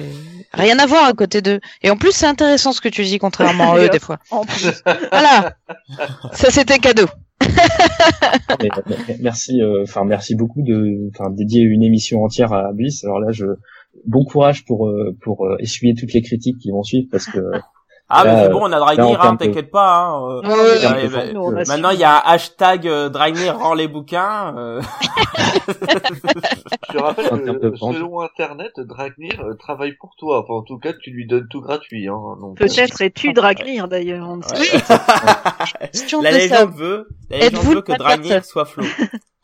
rien à voir à côté d'eux. Et en plus, c'est intéressant ce que tu dis, contrairement à eux, des fois. En plus. Voilà. Ça, c'était cadeau. Mais- mais- merci euh, enfin merci beaucoup de enfin dédier une émission entière à Bliss. Alors là je bon courage pour euh, pour euh, essuyer toutes les critiques qui vont suivre parce que Ah mais c'est bon, on a Dragnir, hein, t'inquiète pas. Hein, euh, Ouais, ouais, ouais. bah, Nous, on a Maintenant, il y a un hashtag euh, Dragnir rend les bouquins. euh. Je te rappelle que selon Internet, Dragnir euh, travaille pour toi. Enfin, en tout cas, tu lui donnes tout gratuit. Hein, donc, Peut-être es-tu Dragnir d'ailleurs. on. Question la légende veut, la légende Êtes-vous veut que Dragnir soit Flo.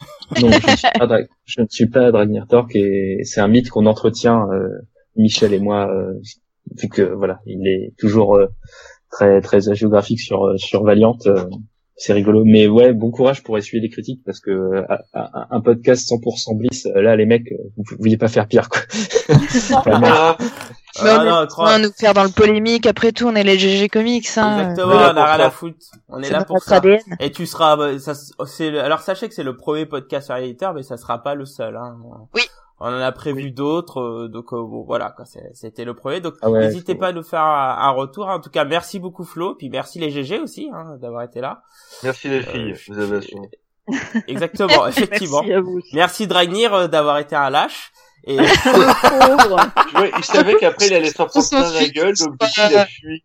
non je ne suis pas Dra- je ne suis pas Dragnir Torque et c'est un mythe qu'on entretient euh, Michel et moi euh, vu que voilà il est toujours euh, très très géographique sur euh, sur Valiant. euh, c'est rigolo, mais ouais, bon courage pour essuyer les critiques parce que euh, un- podcast 100% bliss, là les mecs, vous ne pouviez pas faire pire quoi. Vraiment. Ah, Mais Ah on non, crois- à nous faire dans le polémique. Après tout, on est les GG Comics. Hein. Exactement, on on a rien à foutre. On est là pour ça. ADN. Et tu seras, bah, ça, c'est le- alors sachez que c'est le premier podcast sur l'éditeur, mais ça sera pas le seul. Hein. Oui. On en a prévu d'autres, euh, donc euh, bon, voilà, c'était le premier. Donc Ah ouais, n'hésitez pas à nous faire un, un retour. En tout cas, merci beaucoup Flo, puis merci les GG aussi hein, d'avoir été là. Merci les filles, Euh, vous avez assuré. Exactement, effectivement. Merci à vous. aussi. Merci Dragnir euh, d'avoir été un lâche. Et Pauvre. Ouais, il savait qu'après il allait s'en prendre plein la gueule, donc du coup il a fui.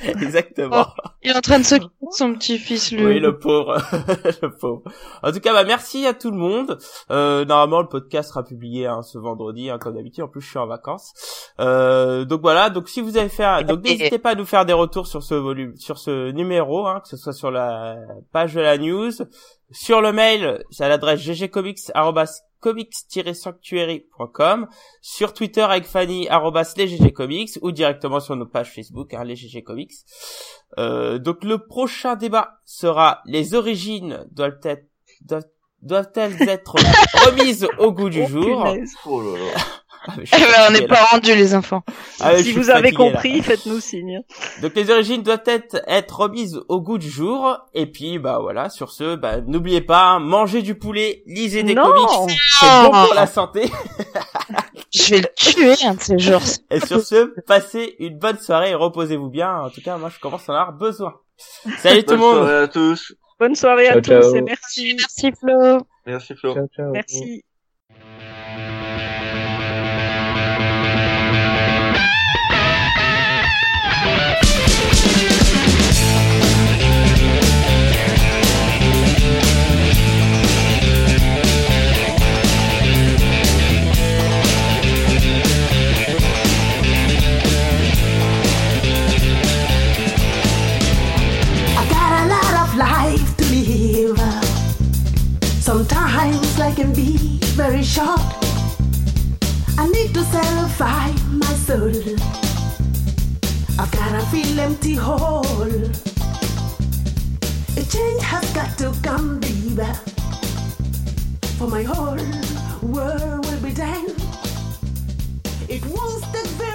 Exactement. Il est en train de s'occuper de son petit-fils, lui. Oui, le pauvre, le pauvre. En tout cas, bah merci à tout le monde. Euh, normalement, le podcast sera publié hein, ce vendredi, hein, comme d'habitude. En plus, je suis en vacances. Euh, donc voilà. Donc si vous avez fait, donc n'hésitez pas à nous faire des retours sur ce volume, sur ce numéro, hein, que ce soit sur la page de la news, sur le mail, c'est à l'adresse ggcomics@comics-sanctuary.com, sur Twitter avec Fanny arrobas les ggcomics ou directement sur nos pages Facebook, hein, les ggcomics. Euh, donc le prochain débat sera les origines doivent être doivent, doivent-elles être remises au goût du Oh, jour? punaise. Oh là là. Ah, Eh ben, on n'est pas rendus, les enfants. Ah, si vous avez fatigué, compris, faites-nous signe. Donc les origines doivent être, être remises au goût du jour. Et puis bah voilà, sur ce, bah n'oubliez pas, mangez du poulet, lisez des Non. comics, c'est bon pour la santé. Je vais le tuer un de ces jours. Et sur ce, passez une bonne soirée et reposez-vous bien. En tout cas, moi je commence à en avoir besoin. Salut tout le Bonne monde. soirée à tous. Bonne soirée à Ciao, tous ciao. et merci. Merci, Flo. Merci Flo. Ciao, ciao. Merci. Very short. I need to satisfy my soul. I've got a feel empty hole. A change has got to come, baby. For my whole world will be done. It won't very